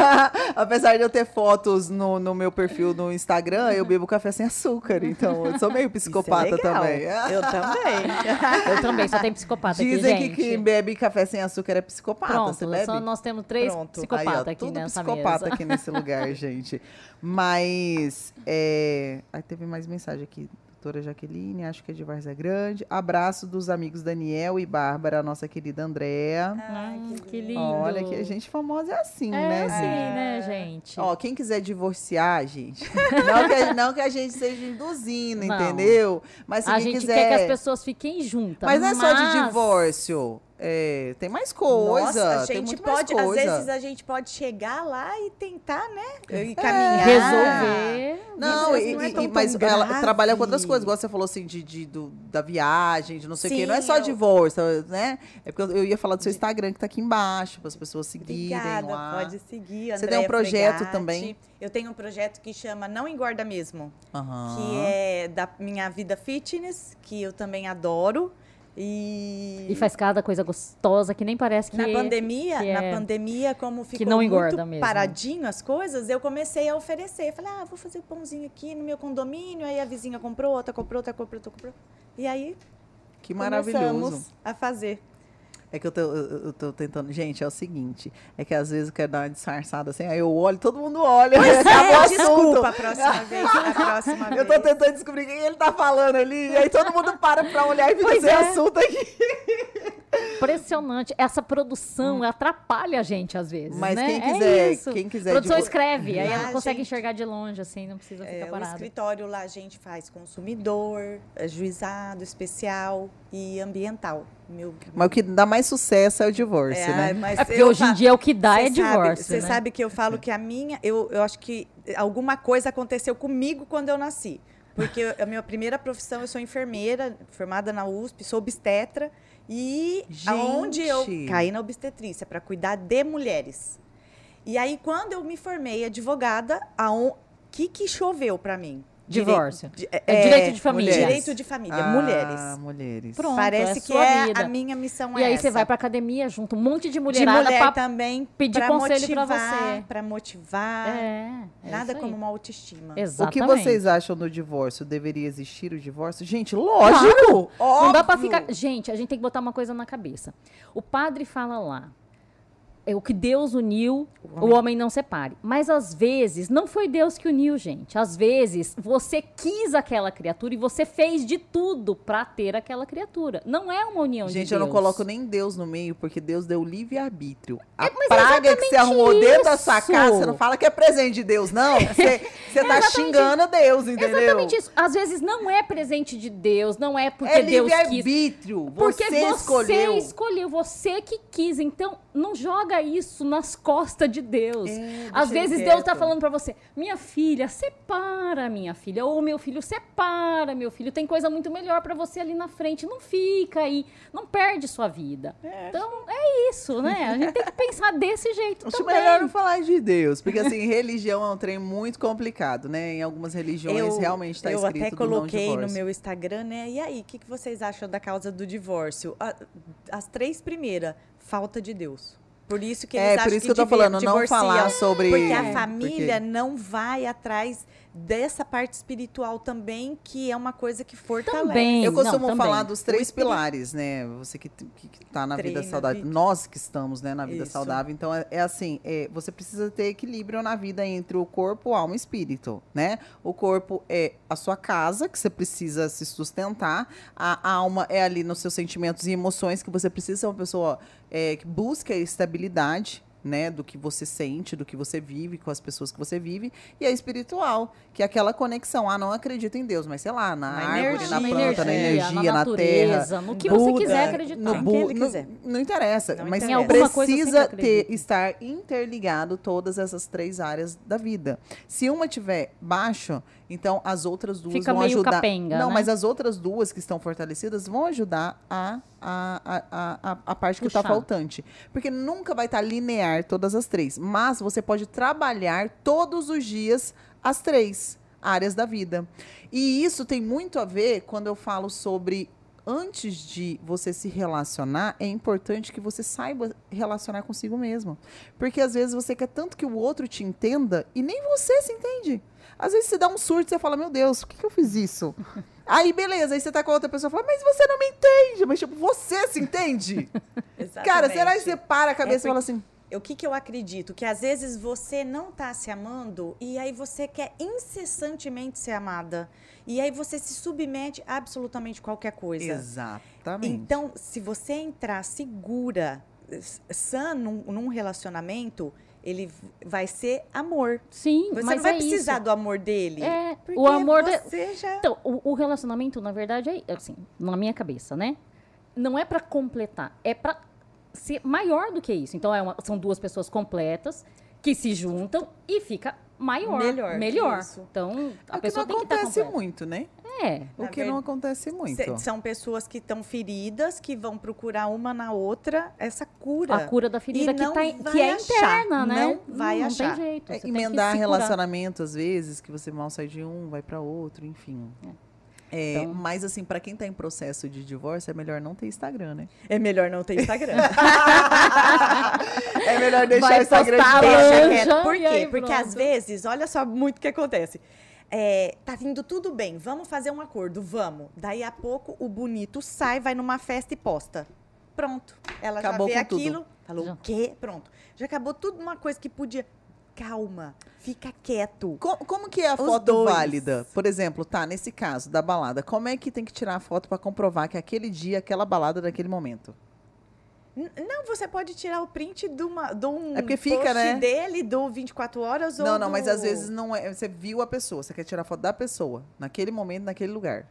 Apesar de eu ter fotos no, no meu perfil no Instagram, eu bebo café sem açúcar. Então, eu sou meio psicopata Isso é também. Eu também. Eu também, só tem psicopata Dizem aqui, que gente. quem bebe café sem açúcar é psicopata. Pronto, Você bebe? só nós temos três Pronto. Aí, ó, psicopatas aqui tudo nessa psicopata mesa. aqui nesse lugar, gente. Mas, é... Aí teve mais mensagem aqui. Doutora Jaqueline, acho que é de Várzea Grande. Abraço dos amigos Daniel e Bárbara, a nossa querida Andréa. Ai, Hum, que que lindo. Olha, que a gente famosa é assim, É né? assim, gente? né, gente? Ó, quem quiser divorciar, gente, não que, a- não que a gente seja induzindo, Não. entendeu? Mas se a quem gente quiser... quer que as pessoas fiquem juntas. Mas não é só de divórcio. É, tem mais coisa. Nossa, a tem gente pode, às vezes a gente pode chegar lá e tentar, né? E caminhar. Resolver. Não, e- não é tão, e- mas tão ela grave. trabalha com outras coisas, igual você falou assim, de, de- do- da viagem, de não sei o quê. Não é só eu- divórcio, né? É porque eu, eu ia falar do seu Instagram que tá aqui embaixo, para as pessoas seguirem Obrigada, lá. pode seguir. Você tem um projeto Fregatti. também? Eu tenho um projeto que chama Não Engorda Mesmo, que é da minha vida fitness, que eu também adoro. E, E faz cada coisa gostosa que nem parece que... na pandemia, que na é- pandemia, como ficou não muito engorda mesmo. paradinho as coisas, eu comecei a oferecer. Falei, ah, vou fazer pãozinho aqui no meu condomínio. Aí a vizinha comprou, outra comprou, outra comprou, outra comprou. E aí, Que maravilhoso. começamos a fazer. É que eu tô, eu, eu tô tentando. Gente, é o seguinte: é que às vezes eu quero dar uma disfarçada assim, aí eu olho, todo mundo olha. o É, desculpa, a próxima vez. A próxima Eu tô tentando descobrir quem ele tá falando ali, e aí todo mundo para pra olhar e fica Pois sem é. assunto aqui. Impressionante. Essa produção atrapalha a gente às vezes, Hum. Mas né? quem É quiser- isso. quem quiser Produção divul- escreve, aí ela Ah, consegue gente. enxergar de longe, assim, não precisa ficar É, parada. escritório lá a gente faz consumidor, é, juizado, especial e ambiental. Meu, Mas o que dá mais sucesso é o divórcio, é, né? mas É porque hoje em dia o que dá Cê é sabe- divórcio, Você né? sabe que eu falo que a minha, eu, eu acho que alguma coisa aconteceu comigo quando eu nasci. Porque a minha primeira profissão, eu sou enfermeira, formada na USP, sou obstetra. E aonde eu caí na obstetrícia, para cuidar de mulheres. E aí, quando eu me formei advogada, o que, que choveu para mim? Divórcio. Di- É direito de família. mulheres. Direito de família, Ah, mulheres. mulheres. Pronto, Parece é que é vida. a minha missão E é aí essa. você vai pra academia junto, um monte de de mulherada mulher pra... também pedir pra conselho pra motivar, você. Pra motivar. É, é Nada como uma autoestima. O Exatamente. que vocês acham do divórcio? Deveria existir o divórcio? Gente, lógico! Não dá pra óbvio. ficar. Gente, a gente tem que botar uma coisa na cabeça. O padre fala lá. É o que Deus uniu, o homem. não separe. Mas às vezes não foi Deus que uniu, gente. Às vezes você quis aquela criatura e você fez de tudo pra ter aquela criatura. Não é uma união de Gente, Deus. eu não coloco nem Deus no meio, porque Deus deu livre-arbítrio. A mas é praga que você arrumou dentro da sua isso. casa, você não fala que é presente de Deus, não. Você, você tá xingando Deus, entendeu? Exatamente isso. Às vezes não é presente de Deus, não é porque É Deus quis. livre-arbítrio. Porque Você, você escolheu. escolheu, você que quis. Então, não joga isso nas costas de Deus. É, Às vezes Deus está falando para você, minha filha, separa, minha filha, ou meu filho, separa, meu filho, tem coisa muito melhor para você ali na frente, não fica aí, não perde sua vida. É, então, é isso, né? A gente tem que pensar desse jeito acho também. melhor não falar de Deus, porque assim, religião é um trem muito complicado, né? Em algumas religiões eu, realmente está escrito Eu até coloquei no meu Instagram, né? E aí, o que, que vocês acham da causa do divórcio? As três primeiras, falta de Deus. Por isso que eles é, acham por isso que, que eu tô falando, não falar sobre porque a família porque... não vai atrás dessa parte espiritual também, que é uma coisa que fortalece. Também, eu costumo não, falar dos três pilares, né? Você que, que tá na Treina, vida saudável, vida. nós que estamos né, na vida Isso. saudável. Então, é, é assim, é, você precisa ter equilíbrio na vida entre o corpo, alma e espírito, né? O corpo é a sua casa, que você precisa se sustentar. A alma é ali nos seus sentimentos e emoções, que você precisa ser uma pessoa é, que busca estabilidade, né, do que você sente, do que você vive com as pessoas que você vive, e a espiritual, que é aquela conexão. Ah, não acredito em Deus, mas sei lá, na, na árvore, energia, na planta, na energia, na, na terra, no que Buda, você quiser acreditar. No, bu, no, quiser. não interessa, não mas interessa. precisa ter estar interligado todas essas três áreas da vida. Se uma tiver baixo, então as outras duas Fica vão ajudar. Capenga, não, né? mas as outras duas que estão fortalecidas vão ajudar a a, a, a, a parte que está faltante. Porque nunca vai estar tá linear todas as três. Mas você pode trabalhar todos os dias as três áreas da vida. E isso tem muito a ver quando eu falo sobre antes de você se relacionar, é importante que você saiba relacionar consigo mesmo. Porque às vezes você quer tanto que o outro te entenda e nem você se entende. Às vezes você dá um surto e você fala, meu Deus, por que, que eu fiz isso? Aí, beleza, aí você tá com outra pessoa e fala, mas você não me entende. Mas, tipo, você se entende? Cara, será que você para a cabeça é e fala assim... O que, que eu acredito? Que às vezes você não tá se amando e aí você quer incessantemente ser amada. E aí você se submete a absolutamente qualquer coisa. Exatamente. Então, se você entrar segura, sã num, num relacionamento, ele vai ser amor. Sim, você mas não vai é precisar isso. do amor dele. É, o amor você de... já... Então, o, o, relacionamento, na verdade, é assim, na minha cabeça, né? Não é para completar, é para ser maior do que isso. Então, é uma, são duas pessoas completas que se juntam e fica maior. Melhor. Melhor. Então, a é pessoa que não tem que acontece muito, né? É. O que não acontece muito. São pessoas que estão feridas, que vão procurar uma na outra essa cura. A cura da ferida que, tá, que é interna, né? Não vai não, achar. Não tem jeito. É, emendar relacionamento, às vezes, que você mal sai de um, vai para outro, enfim. É. É, então, mas assim, para quem está em processo de divórcio, é melhor não ter Instagram, né? É melhor não ter Instagram. é melhor deixar Vai o Instagram de deixa Por quê? Porque às vezes, olha só muito o que acontece. É, tá vindo tudo bem, vamos fazer um acordo, vamos. Daí a pouco o bonito sai, vai numa festa e posta. Pronto. Ela acabou já vê aquilo, tudo. falou o quê? Pronto. Já acabou tudo uma coisa que podia. Calma, fica quieto. Como, como que é a Os foto dois. válida? Por exemplo, tá, nesse caso da balada, como é que tem que tirar a foto para comprovar que aquele dia, aquela balada daquele momento? Não, você pode tirar o print de, uma, de um é porque fica, post né? dele do 24 horas ou Não, não, do... mas às vezes não é. Você viu a pessoa, você quer tirar foto da pessoa, naquele momento, naquele lugar.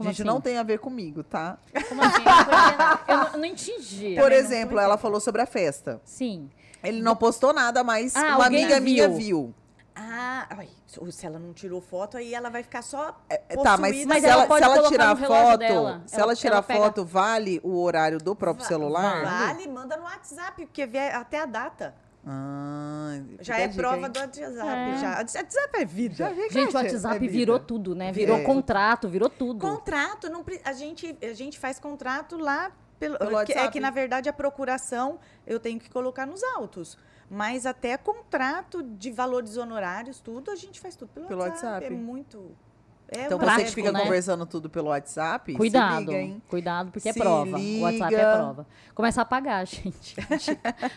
Como Gente, assim? não tem a ver comigo, tá? Como assim? Eu não, eu não entendi. Por exemplo, ela falou sobre a festa. Sim. Ele não postou nada, mas ah, uma amiga viu. minha viu. Ah, ai, se ela não tirou foto, aí ela vai ficar só. É, tá, mas, mas se ela, ela se ela tirar foto, dela. se ela, ela tirar ela foto, vale o horário do próprio Va celular? Vale, manda no WhatsApp, porque vê até a data. Ah, já é prova do WhatsApp. É. Já. WhatsApp é vida. Gente, o WhatsApp é virou tudo, né? Virou é. contrato, virou tudo. Contrato, não, a, gente, a gente faz contrato lá pelo, pelo que, É que, na verdade, a procuração eu tenho que colocar nos autos. Mas até contrato de valores honorários, tudo, a gente faz tudo pelo, pelo WhatsApp. WhatsApp. É muito. É então você que fica né? conversando tudo pelo WhatsApp, cuidado, liga, hein? cuidado porque é se é prova. Liga. O WhatsApp é prova. Começa a apagar, gente.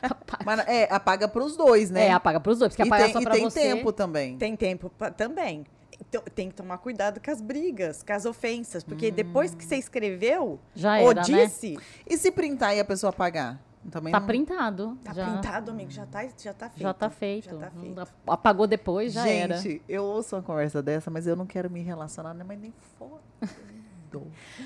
apaga. Mas, é, apaga para os dois, né? É, apaga para os dois, porque apaga só para você. E tem tempo também. Tem tempo pra, também. Então, tem que tomar cuidado com as brigas, com as ofensas, porque hum. depois que você escreveu, já era, ou né? disse. Né? E se printar e a pessoa apagar? Também tá não... printado. Tá já... printado, amigo. Já tá, já tá feito. Já tá feito. Já tá feito. Apagou depois, já Gente, era. Gente, eu ouço uma conversa dessa, mas eu não quero me relacionar, né? mas nem foda. Dó.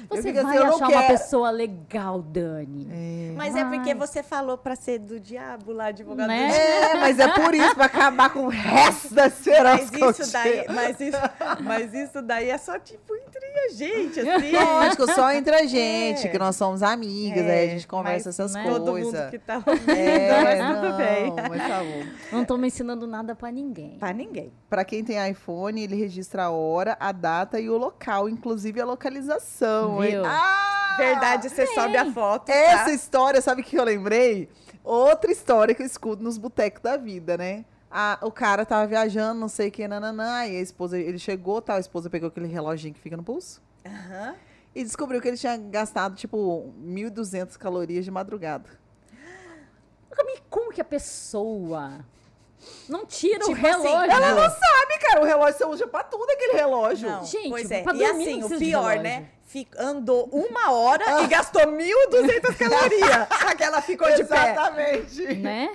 Você vai assim, achar uma pessoa legal, Dani. É. Mas vai. é porque você falou pra ser do diabo lá, advogado né? É, mas é por isso, pra acabar com o resto da esperança mas isso daí, mas isso, mas isso daí é só, tipo, entre a gente, assim. Lógico, só entre a gente, é. que nós somos amigas, é. aí a gente conversa essas né? coisas. Todo mundo que tá ouvindo, é, mas não, tudo bem. Mas tá bom. Não tô me ensinando nada pra ninguém. Pra ninguém. Pra quem tem iPhone, ele registra a hora, a data e o local, inclusive a localização. Viu? Ah! Verdade, você sobe a foto. Essa tá? história, sabe o que eu lembrei? Outra história que eu escuto nos botecos da vida, né? A, o cara tava viajando, não sei o que, nananã, e a esposa, ele chegou, tal, a esposa pegou aquele reloginho que fica no pulso. Uhum. E descobriu que ele tinha gastado, tipo, 1.200 calorias de madrugada. Como que a pessoa não tira tipo o assim, relógio. Assim, ela não sabe, cara. O relógio você usa pra tudo aquele relógio. Não, Gente, pois é. E assim, o pior, né? Fic, andou uma hora ah. e gastou 1.200 calorias. Aquela ficou de pé. Exatamente. Né?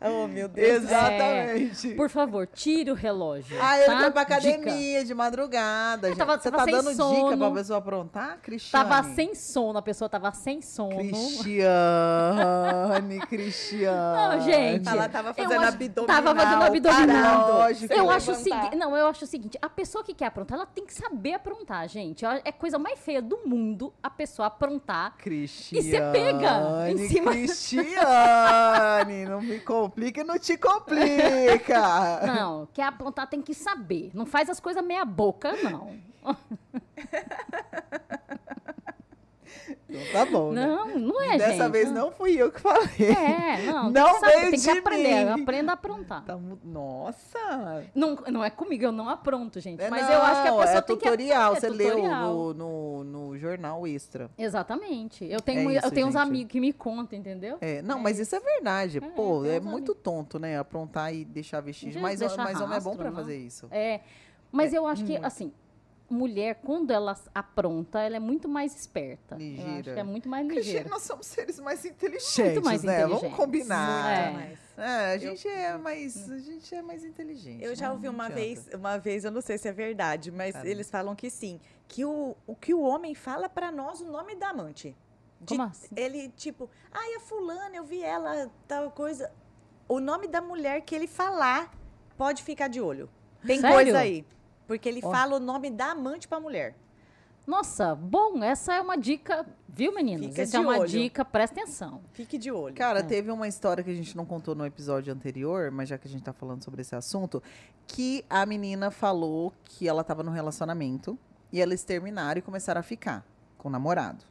Oh, meu Deus. Exatamente. É, por favor, tire o relógio. Ah, ele tá? foi pra academia dica. de madrugada. Tava, Você tava tá dando sono. dica pra pessoa aprontar, Cristiane? Tava sem sono, a pessoa tava sem sono. Cristiane, Cristiane. Não, gente. Ela tava fazendo acho, abdominal. Tava fazendo abdominal. Lógico, eu acho o seguinte, não, eu acho o seguinte, a pessoa que quer aprontar, ela tem que saber aprontar, gente. É coisa mais feia do mundo a pessoa aprontar. Cristiane. E você pega em cima. Cristiane, não me conta complica e não te complica. Não, quer apontar tem que saber. Não faz as coisas meia boca, não. Então tá bom. Né? Não, né? não é, Dessa gente. vez não fui eu que falei. É, não. Não tem que, veio tem que aprender. mim. Aprenda a aprontar. Tá, nossa! Não, não é comigo, eu não apronto, gente. É, mas não, eu acho que a pessoa é tem tutorial, que Você leu no, no, no, jornal extra. Exatamente. Eu tenho, é isso, eu tenho uns amigos que me contam, entendeu? É, não, mas isso é verdade. É, Pô, é muito amigos. tonto, né? Aprontar e deixar vestígio. Mas, mas homem é bom pra fazer isso. É. Mas eu acho que, assim, mulher, quando ela apronta, ela é muito mais esperta. Ligeira. Eu acho que é muito mais ligeira. nós somos seres mais inteligentes, muito mais né? Inteligentes. Vamos combinar. É. é. a gente eu, é mais, a gente é mais inteligente. Eu já ouvi uma vez, uma vez, eu não sei se é verdade, mas Caramba. eles falam que sim, que o, o que o homem fala para nós o nome da amante. De, Como assim? Ele tipo, ai, a fulana, eu vi ela, tal coisa. O nome da mulher que ele falar, pode ficar de olho. Tem Sério? coisa aí. Porque ele oh. fala o nome da amante pra mulher. Nossa, bom, essa é uma dica, viu, meninos? Fica essa é uma olho. dica, presta atenção. Fique de olho. Cara, é. teve uma história que a gente não contou no episódio anterior, mas já que a gente tá falando sobre esse assunto, que a menina falou que ela tava no relacionamento e eles terminaram e começaram a ficar com o namorado.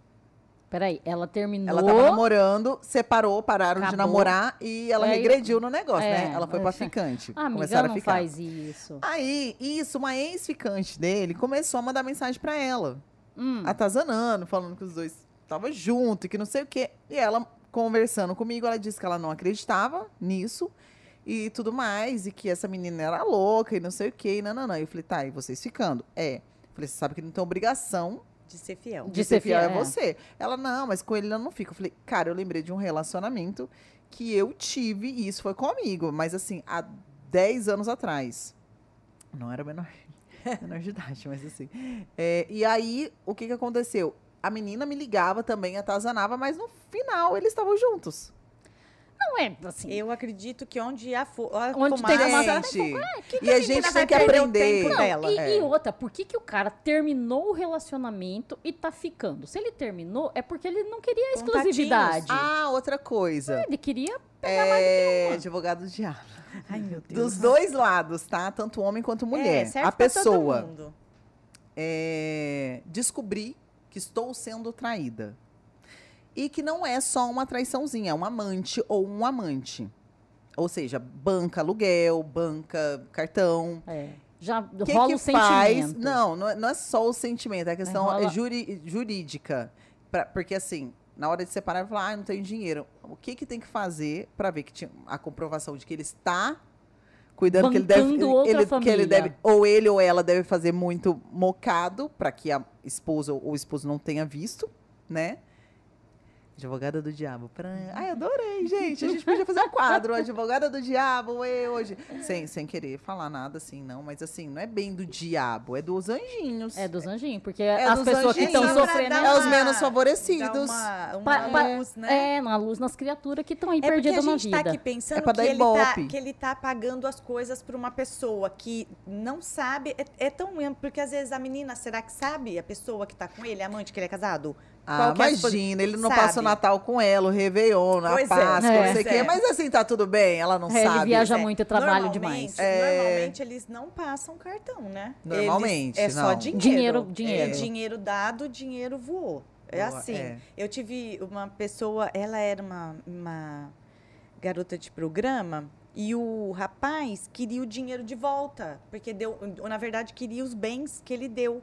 Peraí, ela terminou. Ela tava namorando, separou, pararam Acabou. de namorar e ela é, regrediu no negócio, né? é, né? Ela foi pra ficante. Ah, começaram amiga, a ficar. não faz isso. Aí, isso, uma ex-ficante dele começou a mandar mensagem pra ela. Hum. Atazanando, falando que os dois estavam juntos e que não sei o quê. E ela, conversando comigo, ela disse que ela não acreditava nisso e tudo mais. E que essa menina era louca e não sei o quê. E não, não, não. Eu falei, tá, e vocês ficando? É. Eu falei, você sabe que não tem obrigação de ser fiel. De, de ser, ser fiel, fiel é, é você. Ela, não, mas com ele eu não fico. Eu falei, cara, eu lembrei de um relacionamento que eu tive, e isso foi comigo, mas assim, há 10 anos atrás. Não era menor, menor de idade, mas assim. É, e aí, o que que aconteceu? A menina me ligava também, atazanava, mas no final eles estavam juntos. Não é assim. Eu acredito que onde a, fu a onde fumaça, tem uma é, que, que e a, a gente tem que aprender. Não, dela. E, é. e, outra, por que, que o cara terminou o relacionamento e tá ficando? Se ele terminou, é porque ele não queria exclusividade. Ah, outra coisa. Ele queria pegar é, mais do que uma. advogado do diabo. Ai, meu Deus. Dos dois lados, tá? Tanto homem quanto é, mulher. É, a pessoa é, descobrir que estou sendo traída e que não é só uma traiçãozinha, é um amante ou um amante. Ou seja, banca aluguel, banca cartão. É. Já que rola que o faz? sentimento. Não, não é, não é só o sentimento, é a questão rola... é juri, jurídica. Pra, porque assim, na hora de separar, falar, ah, não tenho dinheiro. O que que tem que fazer para ver que tinha a comprovação de que ele está cuidando que ele deve, ele, que ele deve ou ele ou ela deve fazer muito mocado para que a esposa ou o esposo não tenha visto, né? Advogada do Diabo. Ai, adorei, gente. A gente podia fazer um quadro, Advogada do Diabo, eu hoje. Sem, sem querer falar nada assim, não. Mas assim, não é bem do diabo, é dos anjinhos. É dos anjinhos, porque é as pessoas que estão sofrendo... É os menos favorecidos. Uma, uma pa, luz, né? É, uma luz nas criaturas que estão aí é perdidas na vida. a gente tá aqui pensando é que, ele tá, que ele tá pagando as coisas para uma pessoa que não sabe. É, é tão mesmo, porque às vezes a menina, será que sabe? A pessoa que tá com ele, a amante que ele é casado? Ah, é imagina, ele não sabe. passa o Natal com ela, o Réveillon, a pois Páscoa, é. não sei o quê. Mas assim, tá tudo bem, ela não é, sabe. Ele viaja muito e trabalha demais. É. Normalmente eles não passam cartão, né? Normalmente, eles, É não. só dinheiro. Dinheiro, dinheiro. É dinheiro dado, dinheiro voou. É Boa, assim. É. Eu tive uma pessoa, ela era uma, uma garota de programa e o rapaz queria o dinheiro de volta, porque deu, na verdade, queria os bens que ele deu.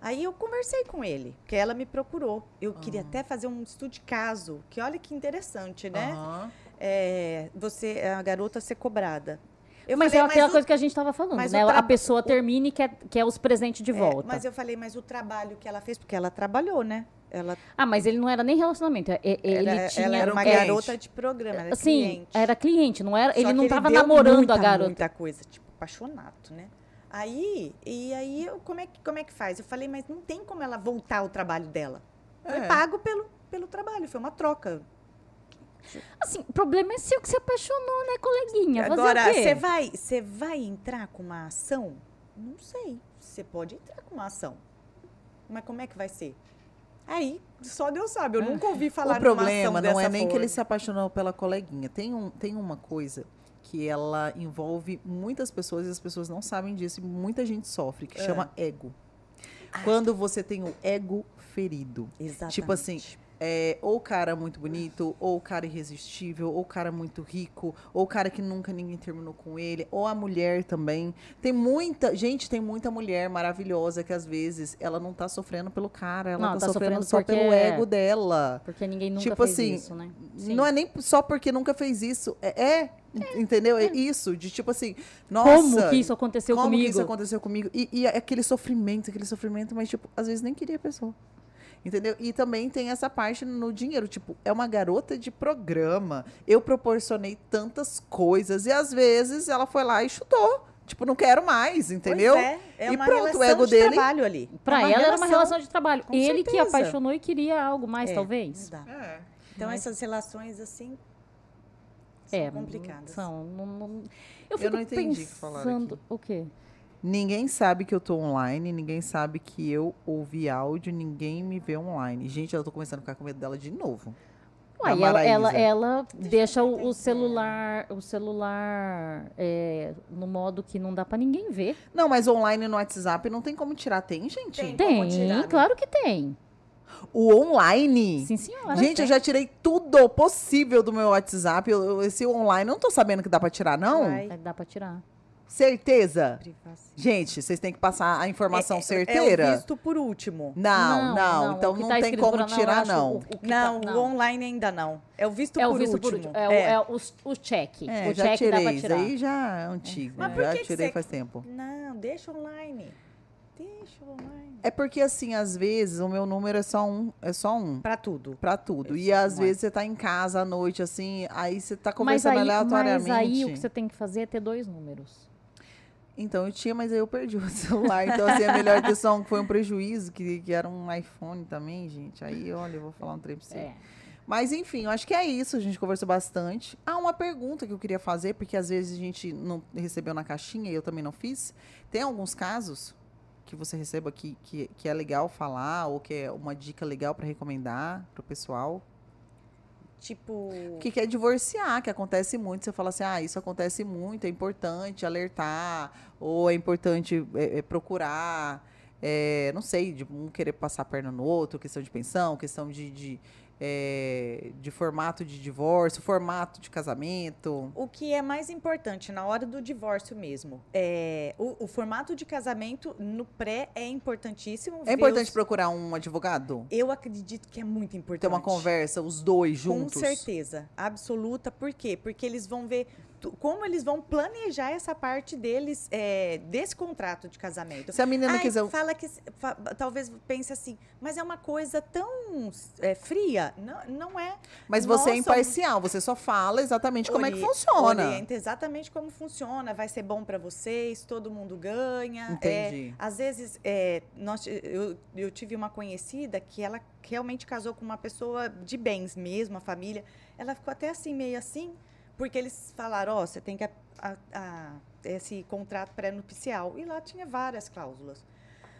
Aí eu conversei com ele, que ela me procurou. Eu uhum. queria até fazer um estudo de caso, que olha que interessante, né? Uhum. É, você, a garota ser cobrada. Eu mas falei, é aquela mas coisa o, que a gente estava falando, né? A pessoa termina e quer, quer os presentes de é, volta. Mas eu falei, mas o trabalho que ela fez, porque ela trabalhou, né? Ela... Ah, mas ele não era nem relacionamento. É, ele era, tinha, ela era uma é, garota de programa, era Sim, cliente. era cliente, não era, ele não estava namorando muita, a garota. muita coisa, tipo, apaixonado, né? Aí, e aí, eu, como, é que, como é que faz? Eu falei, mas não tem como ela voltar ao trabalho dela. Foi é. pago pelo, pelo trabalho, foi uma troca. Assim, o problema é seu que se apaixonou, né, coleguinha? Fazer Agora, você vai, você vai entrar com uma ação? Não sei. Você pode entrar com uma ação. Mas como é que vai ser? Aí, só Deus sabe. Eu é. nunca ouvi falar O problema não é nem forma. que ele se apaixonou pela coleguinha. Tem, um, tem uma coisa que ela envolve muitas pessoas e as pessoas não sabem disso e muita gente sofre, que é. chama ego. Ah. Quando você tem o ego ferido. Exatamente. Tipo assim, é, ou o cara muito bonito, ou o cara irresistível, ou o cara muito rico, ou o cara que nunca ninguém terminou com ele, ou a mulher também. Tem muita, gente, tem muita mulher maravilhosa que às vezes ela não tá sofrendo pelo cara, ela não, tá, tá, sofrendo, só pelo ego dela. Porque ninguém nunca tipo fez assim, isso, né? Sim. Não é nem só porque nunca fez isso, é, é Entendeu? É. isso, de tipo assim, nossa. Como que isso aconteceu como comigo? Como que isso aconteceu comigo? E, e, aquele sofrimento, aquele sofrimento, mas, tipo, às vezes nem queria a pessoa. Entendeu? E também tem essa parte no dinheiro. Tipo, é uma garota de programa. Eu proporcionei tantas coisas e às vezes ela foi lá e chutou. Tipo, não quero mais, entendeu? Pois é, é e uma pronto, o ego de dele. trabalho ali. Pra é ela era uma relação de trabalho. Com Ele certeza. que apaixonou e queria algo mais, é, talvez. É. Então, Mas... essas relações, assim, são é, complicadas. São. Não, não... Eu, fico eu não entendi pensando... o quê? Ninguém sabe que eu tô online, ninguém sabe que eu ouvi áudio, ninguém me vê online. Gente, eu tô começando a ficar com medo dela de novo. Ué, ela, ela, ela deixa o, o, celular, o celular é, no modo que não dá para ninguém ver. Não, mas online no WhatsApp não tem como tirar, tem, gente? Tem, tem tirar, né? claro que tem. O online? Sim, senhora. Gente, tem. eu já tirei tudo possível do meu WhatsApp. Eu, esse online, eu não tô sabendo que dá para tirar, não? Vai. Dá para tirar. Certeza? Gente, vocês têm que passar a informação é, certeira. É o visto por último. Não, não. não. Então não tá tem como tirar, não. O, o não, tá, não, o online ainda não. É o visto é por o visto último. Por, é, é. é o, o check. É, o já check tirei. dá pra tirar. Isso aí já é antigo. Mas já tirei você... faz tempo. Não, deixa online. Deixa online. É porque, assim, às vezes o meu número é só um. É só um. Pra tudo. Pra tudo. e às vezes você tá em casa à noite, assim, aí você tá conversando mas aí, aleatoriamente. Mas aí o que você tem que fazer é ter dois números. Então eu tinha, mas aí eu perdi o celular. Então, assim, é melhor ter só um, foi um prejuízo, que, que era um iPhone também, gente. Aí, olha, eu vou falar um trem pra você. É. Mas, enfim, eu acho que é isso. A gente conversou bastante. Ah, uma pergunta que eu queria fazer, porque às vezes a gente não recebeu na caixinha e eu também não fiz. Tem alguns casos que você receba que, que, que é legal falar ou que é uma dica legal para recomendar pro pessoal? Tipo. Que quer divorciar, que acontece muito. Você fala assim, ah, isso acontece muito, é importante alertar, ou é importante é, é procurar. É, não sei, de um querer passar a perna no outro, questão de pensão, questão de, de é, de formato de divórcio, formato de casamento? O que é mais importante na hora do divórcio mesmo? É, o, o formato de casamento no pré é importantíssimo. É importante os... procurar um advogado? Eu acredito que é muito importante. Ter uma conversa, os dois juntos? Com certeza, absoluta. Por quê? Porque eles vão ver como eles vão planejar essa parte deles, é, desse contrato de casamento. Se a menina Ai, quiser. Fala que. Fa, talvez pense assim, mas é uma coisa tão é, fria. Não, não é. Mas você é imparcial, você só fala exatamente como é que funciona. Orienta exatamente como funciona. Vai ser bom para vocês, todo mundo ganha. É, Entendi. É, às vezes, é, nós, eu, eu tive uma conhecida que ela realmente casou com uma pessoa de bens mesmo, a família. Ela ficou até assim, meio assim porque eles falaram, ó, oh, você tem que a, a, a, esse contrato pré-nupcial. E lá tinha várias cláusulas.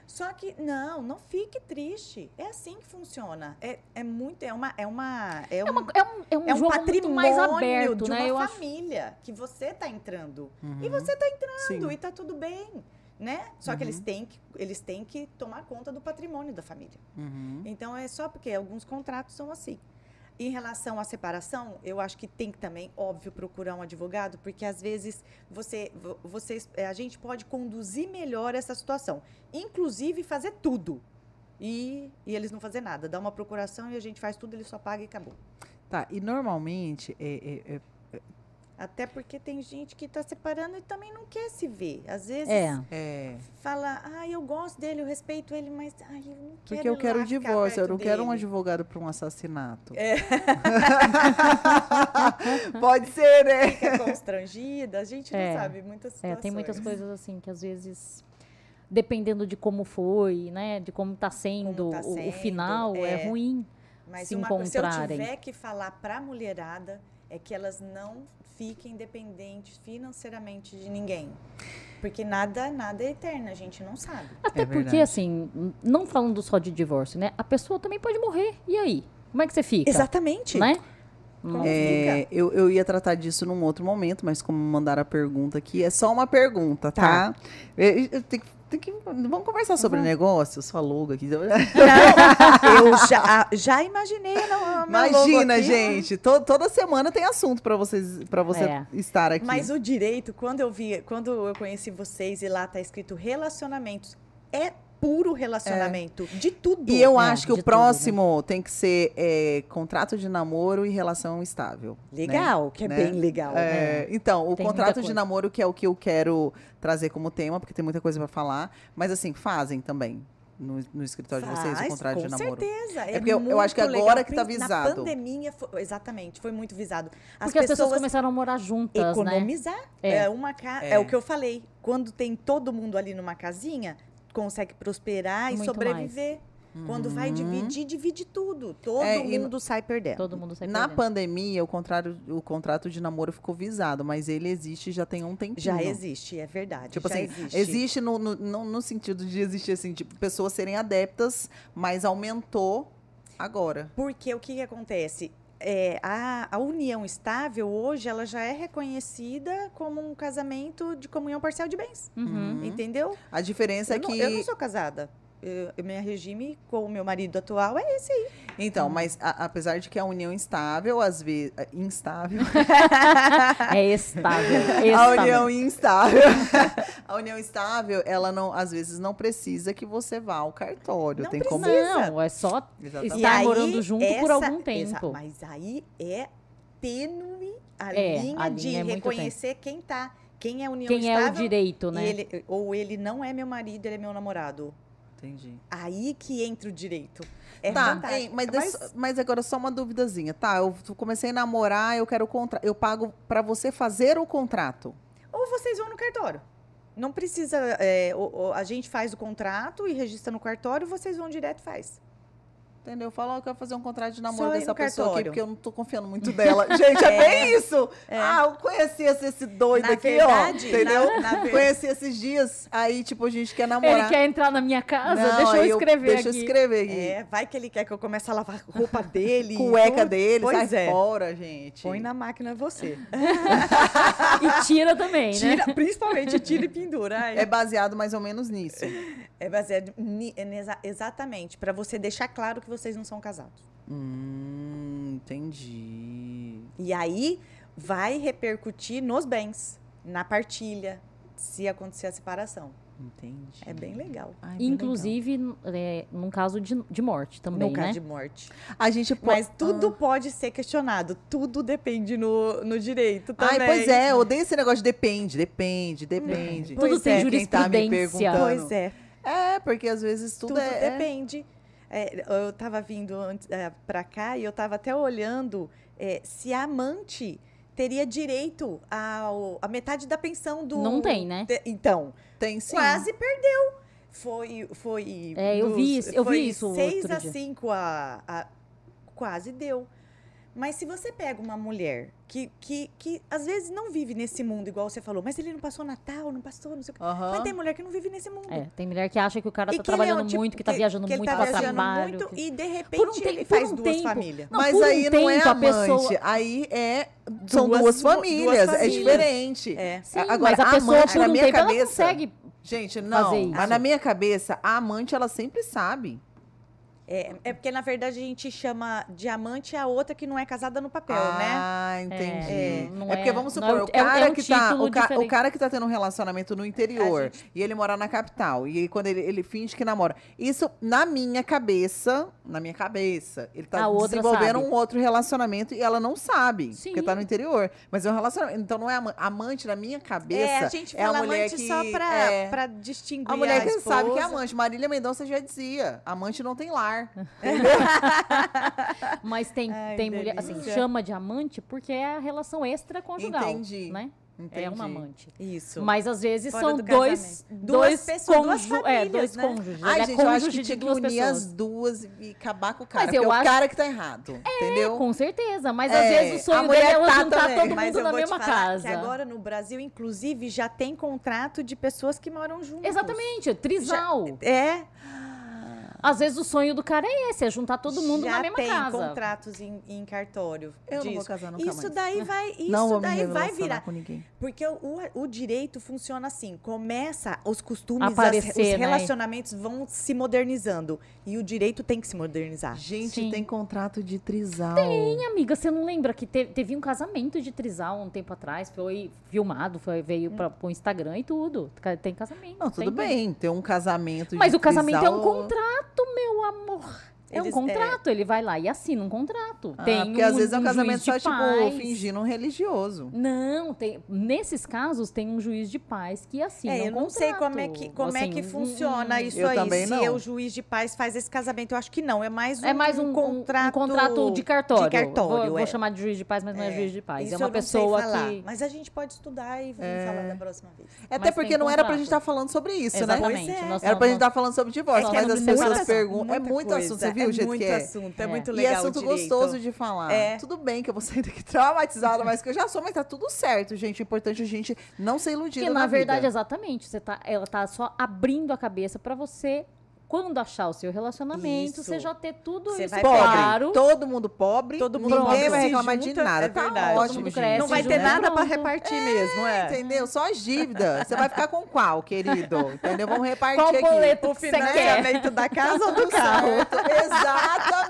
Só que não, não fique triste. É assim que funciona. É, é muito, é uma, é uma, é, é, uma, é um, é um, é um patrimônio mais aberto, de né? uma família que você está entrando uhum. e você está entrando Sim. e está tudo bem, né? Só uhum. que eles uhum. têm que, eles têm que tomar conta do patrimônio da família. Uhum. Então é só porque alguns contratos são assim. Em relação à separação, eu acho que tem que também, óbvio, procurar um advogado, porque às vezes você, vocês, é, a gente pode conduzir melhor essa situação, inclusive fazer tudo. E, e eles não fazer nada, dá uma procuração e a gente faz tudo, ele só paga e acabou. Tá, e normalmente é, é, é até porque tem gente que está separando e também não quer se ver. Às vezes é. é. fala, ah, eu gosto dele, eu respeito ele, mas ai, eu não quero Porque eu quero o divórcio, eu não dele. quero um advogado para um assassinato. É. Pode ser, né? Fica constrangida, a gente é. não sabe muitas situações. É, tem muitas coisas assim que às vezes dependendo de como foi, né, de como está sendo, tá sendo, o, final, é, é ruim mas se uma, encontrarem. Se eu tiver que falar para a mulherada, é que elas não fiquem dependentes financeiramente de ninguém. Porque nada, nada é eterno, a gente não sabe. Até é porque, assim, não falando só de divórcio, né? A pessoa também pode morrer. E aí? Como é que você fica? Exatamente. Né? É, eu, eu ia tratar disso num outro momento, mas como mandaram a pergunta aqui, é só uma pergunta, tá? tá. Eu, eu tenho que tem que, vamos conversar sobre uhum. negócios, sua logo aqui. Não, eu já, já imaginei. Não, Imagina, gente. To, toda semana tem assunto para vocês, para você é. estar aqui. Mas o direito, quando eu vi, quando eu conheci vocês e lá tá escrito relacionamentos, é puro relacionamento. É. De tudo. E eu é, acho que o próximo tudo, né? tem que ser é, contrato de namoro e relação estável. Né? Legal, né? que é né? bem legal. É, então, o tem contrato de namoro, que é o que eu quero trazer como tema, porque tem muita coisa para falar. Mas assim, fazem também. No, no escritório Faz, de vocês, o contrato de namoro. Com certeza. É, é porque eu, eu, acho que agora legal. que está visado. Na pandemia, foi, exatamente, foi muito visado. As porque pessoas, as pessoas começaram a morar juntas, né? economizar. Né? É. é, uma ca... é. é o que eu falei. Quando tem todo mundo ali numa casinha, consegue prosperar Muito e sobreviver. Mais. Quando uhum. vai dividir, divide tudo. Todo é, mundo sai perdendo. Todo mundo sai Na perdendo. pandemia, o, contrário, o contrato de namoro ficou visado, mas ele existe já tem um tempinho. Já existe, é verdade. Tipo assim, existe, existe no, no, no, sentido de existir assim, tipo, pessoas serem adeptas, mas aumentou agora. Porque o que, que acontece? É, a, a, união estável hoje ela já é reconhecida como um casamento de comunhão parcial de bens. Uhum. Entendeu? A diferença eu é que. Não, eu não sou casada eu, meu regime com o meu marido atual é esse aí. Então, hum. mas a, apesar de que a união instável, às vezes. É, instável. é estável, estável. A união instável. a união estável, ela não, às vezes não precisa que você vá ao cartório. Não Tem precisa. como. Não, é só Exatamente. estar morando junto essa, por algum tempo. mas aí é tênue a é, linha a de linha é reconhecer quem tá. Quem é união quem estável. Quem é o direito, né? Ele, ou ele não é meu marido, ele é meu namorado. Entendi. Aí que entra o direito. É tá, hein, mas, mas... mas, agora só uma duvidazinha. Tá, eu comecei a namorar, eu quero o contrato. Eu pago para você fazer o contrato. Ou vocês vão no cartório. Não precisa. É, a gente faz o contrato e registra no cartório, vocês vão direto e faz. Entendeu? Fala, eu quero fazer um contrato de namoro dessa pessoa cartório. aqui, porque eu não tô confiando muito dela. Gente, é, é bem isso. É. Ah, eu conheci esse doido na aqui, verdade, ó. Entendeu? Na, na conheci esses dias. Aí, tipo, a gente quer namorar. Ele quer entrar na minha casa? Não, deixa eu escrever eu, aqui. Deixa eu escrever aqui. É, vai que ele quer que eu comece a lavar a roupa dele. Cueca dele, pois sai é. fora, gente. Põe na máquina você. e tira também, tira, né? Principalmente tira e pendura. Ai. É baseado mais ou menos nisso. É baseado exatamente para você deixar claro que vocês não são casados. Hum, entendi. E aí vai repercutir nos bens, na partilha, se acontecer a separação. Entendi. É bem legal. Ai, bem Inclusive, legal. É, num caso de, de morte também, no né? caso de morte. A gente pode... Mas tudo ah. pode ser questionado. Tudo depende no, no direito também. Ai, pois é. Odeio esse negócio de depende, depende, depende. Tudo pois tem é, jurisprudência. Tá pois é. É, porque às vezes tudo, tudo é... é. depende. É, eu estava vindo é, para cá e eu estava até olhando é, se a amante teria direito ao, a metade da pensão do. Não tem, né? De, então. Tem sim. Quase perdeu. Foi. foi é, eu vi isso. Eu vi isso. 6 a 5 a, a. Quase deu. Mas se você pega uma mulher que, que, que às vezes não vive nesse mundo, igual você falou, mas ele não passou Natal, não passou, não sei o quê. Uhum. Mas tem mulher que não vive nesse mundo. É, tem mulher que acha que o cara tá trabalhando tipo, muito, que tá viajando que muito tá pra trabalho. Muito, que... E de repente um ele faz duas tempo. famílias. Não, mas aí um não é amante, pessoa... aí é são duas, duas, famílias, duas, famílias, é diferente. É. Sim, Agora, mas a, a pessoa amante, por um na minha tempo cabeça, ela consegue Gente, não, mas na minha cabeça, a amante ela sempre sabe. É, é porque, na verdade, a gente chama diamante a outra que não é casada no papel, ah, né? Ah, entendi. É, é, é, porque, vamos supor, é, o, cara é um que tá, o, ca, o, cara que tá tendo um relacionamento no interior gente... e ele mora na capital, e quando ele, ele finge que namora. Isso, na minha cabeça, na minha cabeça, ele tá desenvolvendo um outro relacionamento e ela não sabe, Sim. porque tá no interior. Mas é um relacionamento. Então, não é amante na minha cabeça. É, a gente fala a mulher que, só pra, é, pra distinguir a mulher que sabe que é amante. Marília Mendonça já dizia, amante não tem lar. Mas tem, Ai, tem mulher, assim, chama de amante porque é a relação extraconjugal. Entendi. Né? Entendi. É uma amante. Isso. Mas às vezes Fora são do dois, dois pessoas, duas famílias, é, dois né? cônjuges. Ai, é gente, eu acho que tinha que unir pessoas. as duas e acabar com o cara. Mas eu é acho... o cara que tá errado, é, entendeu? Com certeza, mas é, às vezes o sonho dele é tá juntar também. todo mundo na mesma casa. agora no Brasil, inclusive, já tem contrato de pessoas que moram juntos. Exatamente, trisal. Já, é. Às vezes o sonho do cara é esse, é juntar todo mundo Já na mesma casa. tem contratos em, em cartório. Eu disso. não vou casar nunca Isso mais. daí vai, isso não daí vai virar. Com ninguém. Porque o, o direito funciona assim, começa os costumes, Aparecer, as, os né? relacionamentos né? vão se modernizando e o direito tem que se modernizar. Gente, Sim. tem contrato de trisal. Tem, amiga, você não lembra que teve, teve um casamento de trisal um tempo atrás, foi filmado, foi veio hum. para o Instagram e tudo. Tem casamento. Não, tudo bem, tem um casamento Mas o casamento é um contrato, meu amor. É Eles, um contrato, é... ele vai lá e assina um contrato. Ah, tem porque um, às vezes é um casamento só, tipo, fingindo um religioso. Não, tem, nesses casos tem um juiz de paz que assina é, um eu não contrato. sei como é que, como é assim, é que funciona um, isso eu aí. Também se não. o juiz de paz faz esse casamento, eu acho que não. É mais um, é mais um, contrato, um contrato de cartório. De cartório vou, vou, é. chamar de juiz de paz, mas não é, é juiz de paz. Isso é uma pessoa que. Mas a gente pode estudar e é. falar da próxima vez. Até mas porque não era pra gente estar tá falando sobre isso, né? Exatamente. Era pra gente estar falando sobre divórcio, mas as pessoas perguntam. É muito assunto, você viu o jeito que é? assunto, é, é muito legal. E é assunto gostoso de falar. É. Tudo bem que eu vou sair daqui traumatizada, mas que eu já sou, mas tá tudo certo, gente. O importante é a gente não ser iludido. Porque, na, na verdade, vida. exatamente. Você tá, ela tá só abrindo a cabeça para você quando achar o seu relacionamento, isso. você já ter tudo você isso vai claro. Todo mundo pobre, todo mundo ninguém vai reclamar de nada. É tá verdade. Tá ótimo, cresce, Não vai ter nada para repartir é, mesmo, é. Entendeu? Só as dívidas. Você vai ficar com qual, querido? Entendeu? Vamos repartir qual aqui. boleto o financiamento da casa ou do carro?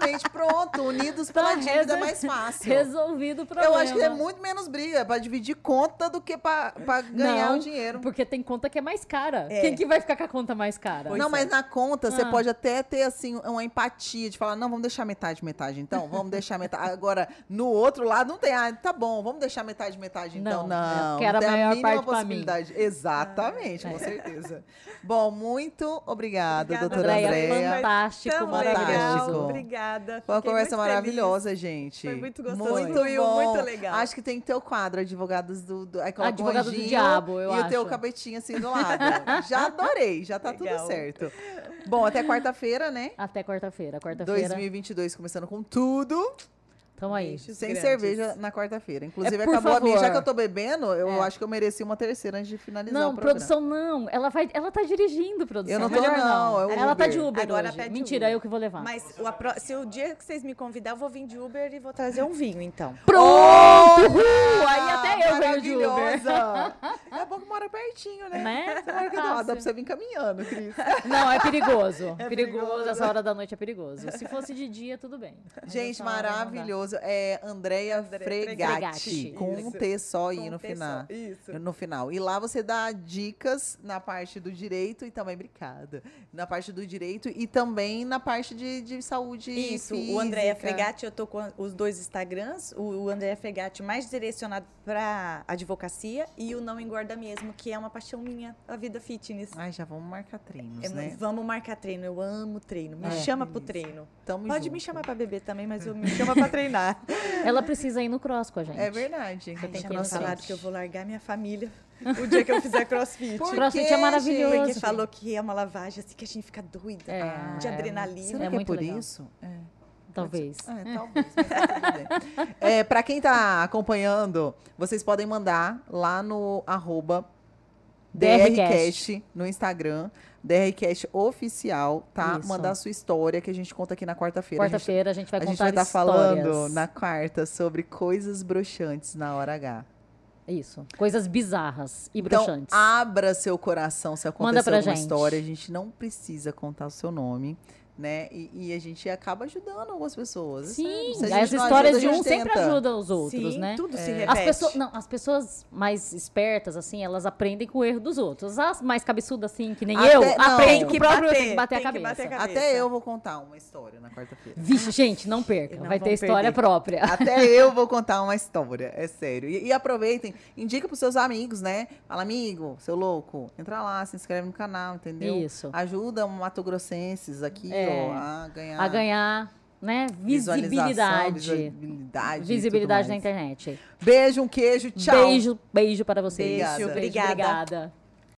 Exatamente. Pronto. Unidos pela tá dívida é mais fácil. Resolvido o problema. Eu acho que é muito menos briga para dividir conta do que para ganhar Não, o dinheiro. Porque tem conta que é mais cara. É. Quem que vai ficar com a conta mais cara? Pois Não, mas é. na conta você ah. pode até ter, assim, uma empatia de falar, não, vamos deixar metade, metade, então. Vamos deixar metade. Agora, no outro lado, não tem, ah, tá bom, vamos deixar metade, metade, então. Não, não. Que era a maior a parte possibilidade. Exatamente, ah, com certeza. Bom, muito obrigada, obrigada doutora Andréia. Fantástico, maravilhoso. Obrigada. Foi uma conversa maravilhosa, feliz. gente. Foi muito gostoso. Muito, muito, muito legal. Acho que tem que ter o quadro Advogados do... do aí Advogados do Diabo, eu e acho. E o teu cabetinho assim do lado. já adorei, já tá legal. tudo certo. Bom, até quarta-feira, né? Até quarta-feira. Quarta-feira. 2022 começando com tudo. Tamo aí. Sem grandes. cerveja na quarta-feira. Inclusive, é, acabou favor. a minha. Já que eu tô bebendo, eu é. acho que eu mereci uma terceira antes de finalizar não, o programa. produção não. Ela, vai, ela tá dirigindo, produção. Eu não tô, não. não. ela tá de Uber Agora hoje. Mentira, Uber. eu que vou levar. Mas o, se o dia que vocês me convidar, eu vou vir de Uber e vou trazer um vinho, então. Pronto! Oh, aí até eu venho de Uber. é bom que mora pertinho, né? né? Mora dá pra você vir caminhando, Cris. Não, é perigoso. É perigoso. perigoso. Essa hora da noite é perigoso. Se fosse de dia, tudo bem. Gente, maravilhoso maravilhoso. É Andréia Fregatti, com um T só aí no final. Isso. No final. E lá você dá dicas na parte do direito e também, obrigada, na parte do direito e também na parte de, de saúde Isso, física. o Andréia Fregatti, eu tô com os dois Instagrams, o, o Andréia Fregatti mais direcionado para advocacia e o Não Engorda Mesmo, que é uma paixão minha, a vida fitness. Ai, já vamos marcar treinos, é, né? Vamos marcar treino, eu amo treino. Me é, chama pro treino. Tamo Pode junto. me chamar para beber também, mas eu me chama para treinar. Ela precisa ir no cross com a gente. É verdade. Ai, tem que ir falado que eu vou largar minha família o dia que eu fizer crossfit. Por crossfit é maravilhoso. Porque falou que é uma lavagem assim que a gente fica doida é, de adrenalina. Será é que é por legal. isso? É. Talvez. É, talvez. é, para quem está acompanhando, vocês podem mandar lá no arroba DRCast no Instagram. DRCast oficial, tá? Isso. Mandar a sua história que a gente conta aqui na quarta-feira. Quarta-feira a gente vai a contar gente vai estar tá falando na quarta sobre coisas broxantes na hora H. Isso. Coisas bizarras e então, bruxantes. Abra seu coração se acontecer alguma gente. história. A gente não precisa contar o seu nome né? E, e, a gente acaba ajudando algumas pessoas. É Sim, as histórias ajuda, de um sempre ajudam os outros, Sim, né? tudo é. se repete. As pessoas, não, as pessoas mais espertas, assim, elas aprendem com o erro dos outros. As mais cabeçudas, assim, que nem Até, eu, aprendem que o próprio bater, que bater, a cabeça. bater, a cabeça. Até eu vou contar uma história na quarta-feira. Vixe, gente, não perca. Não vai ter história perder. própria. Até eu vou contar uma história, é sério. E, e aproveitem, indica pros seus amigos, né? Fala, amigo, seu louco, entra lá, se inscreve no canal, entendeu? Isso. Ajuda Mato Grossenses aqui, é. Ó, a ganhar ganhar. A ganhar né? Visibilidade. Visibilidade. Visibilidade na internet. Beijo, um queijo, tchau. Beijo, beijo para vocês. Beijo, obrigada. Beijo, obrigada.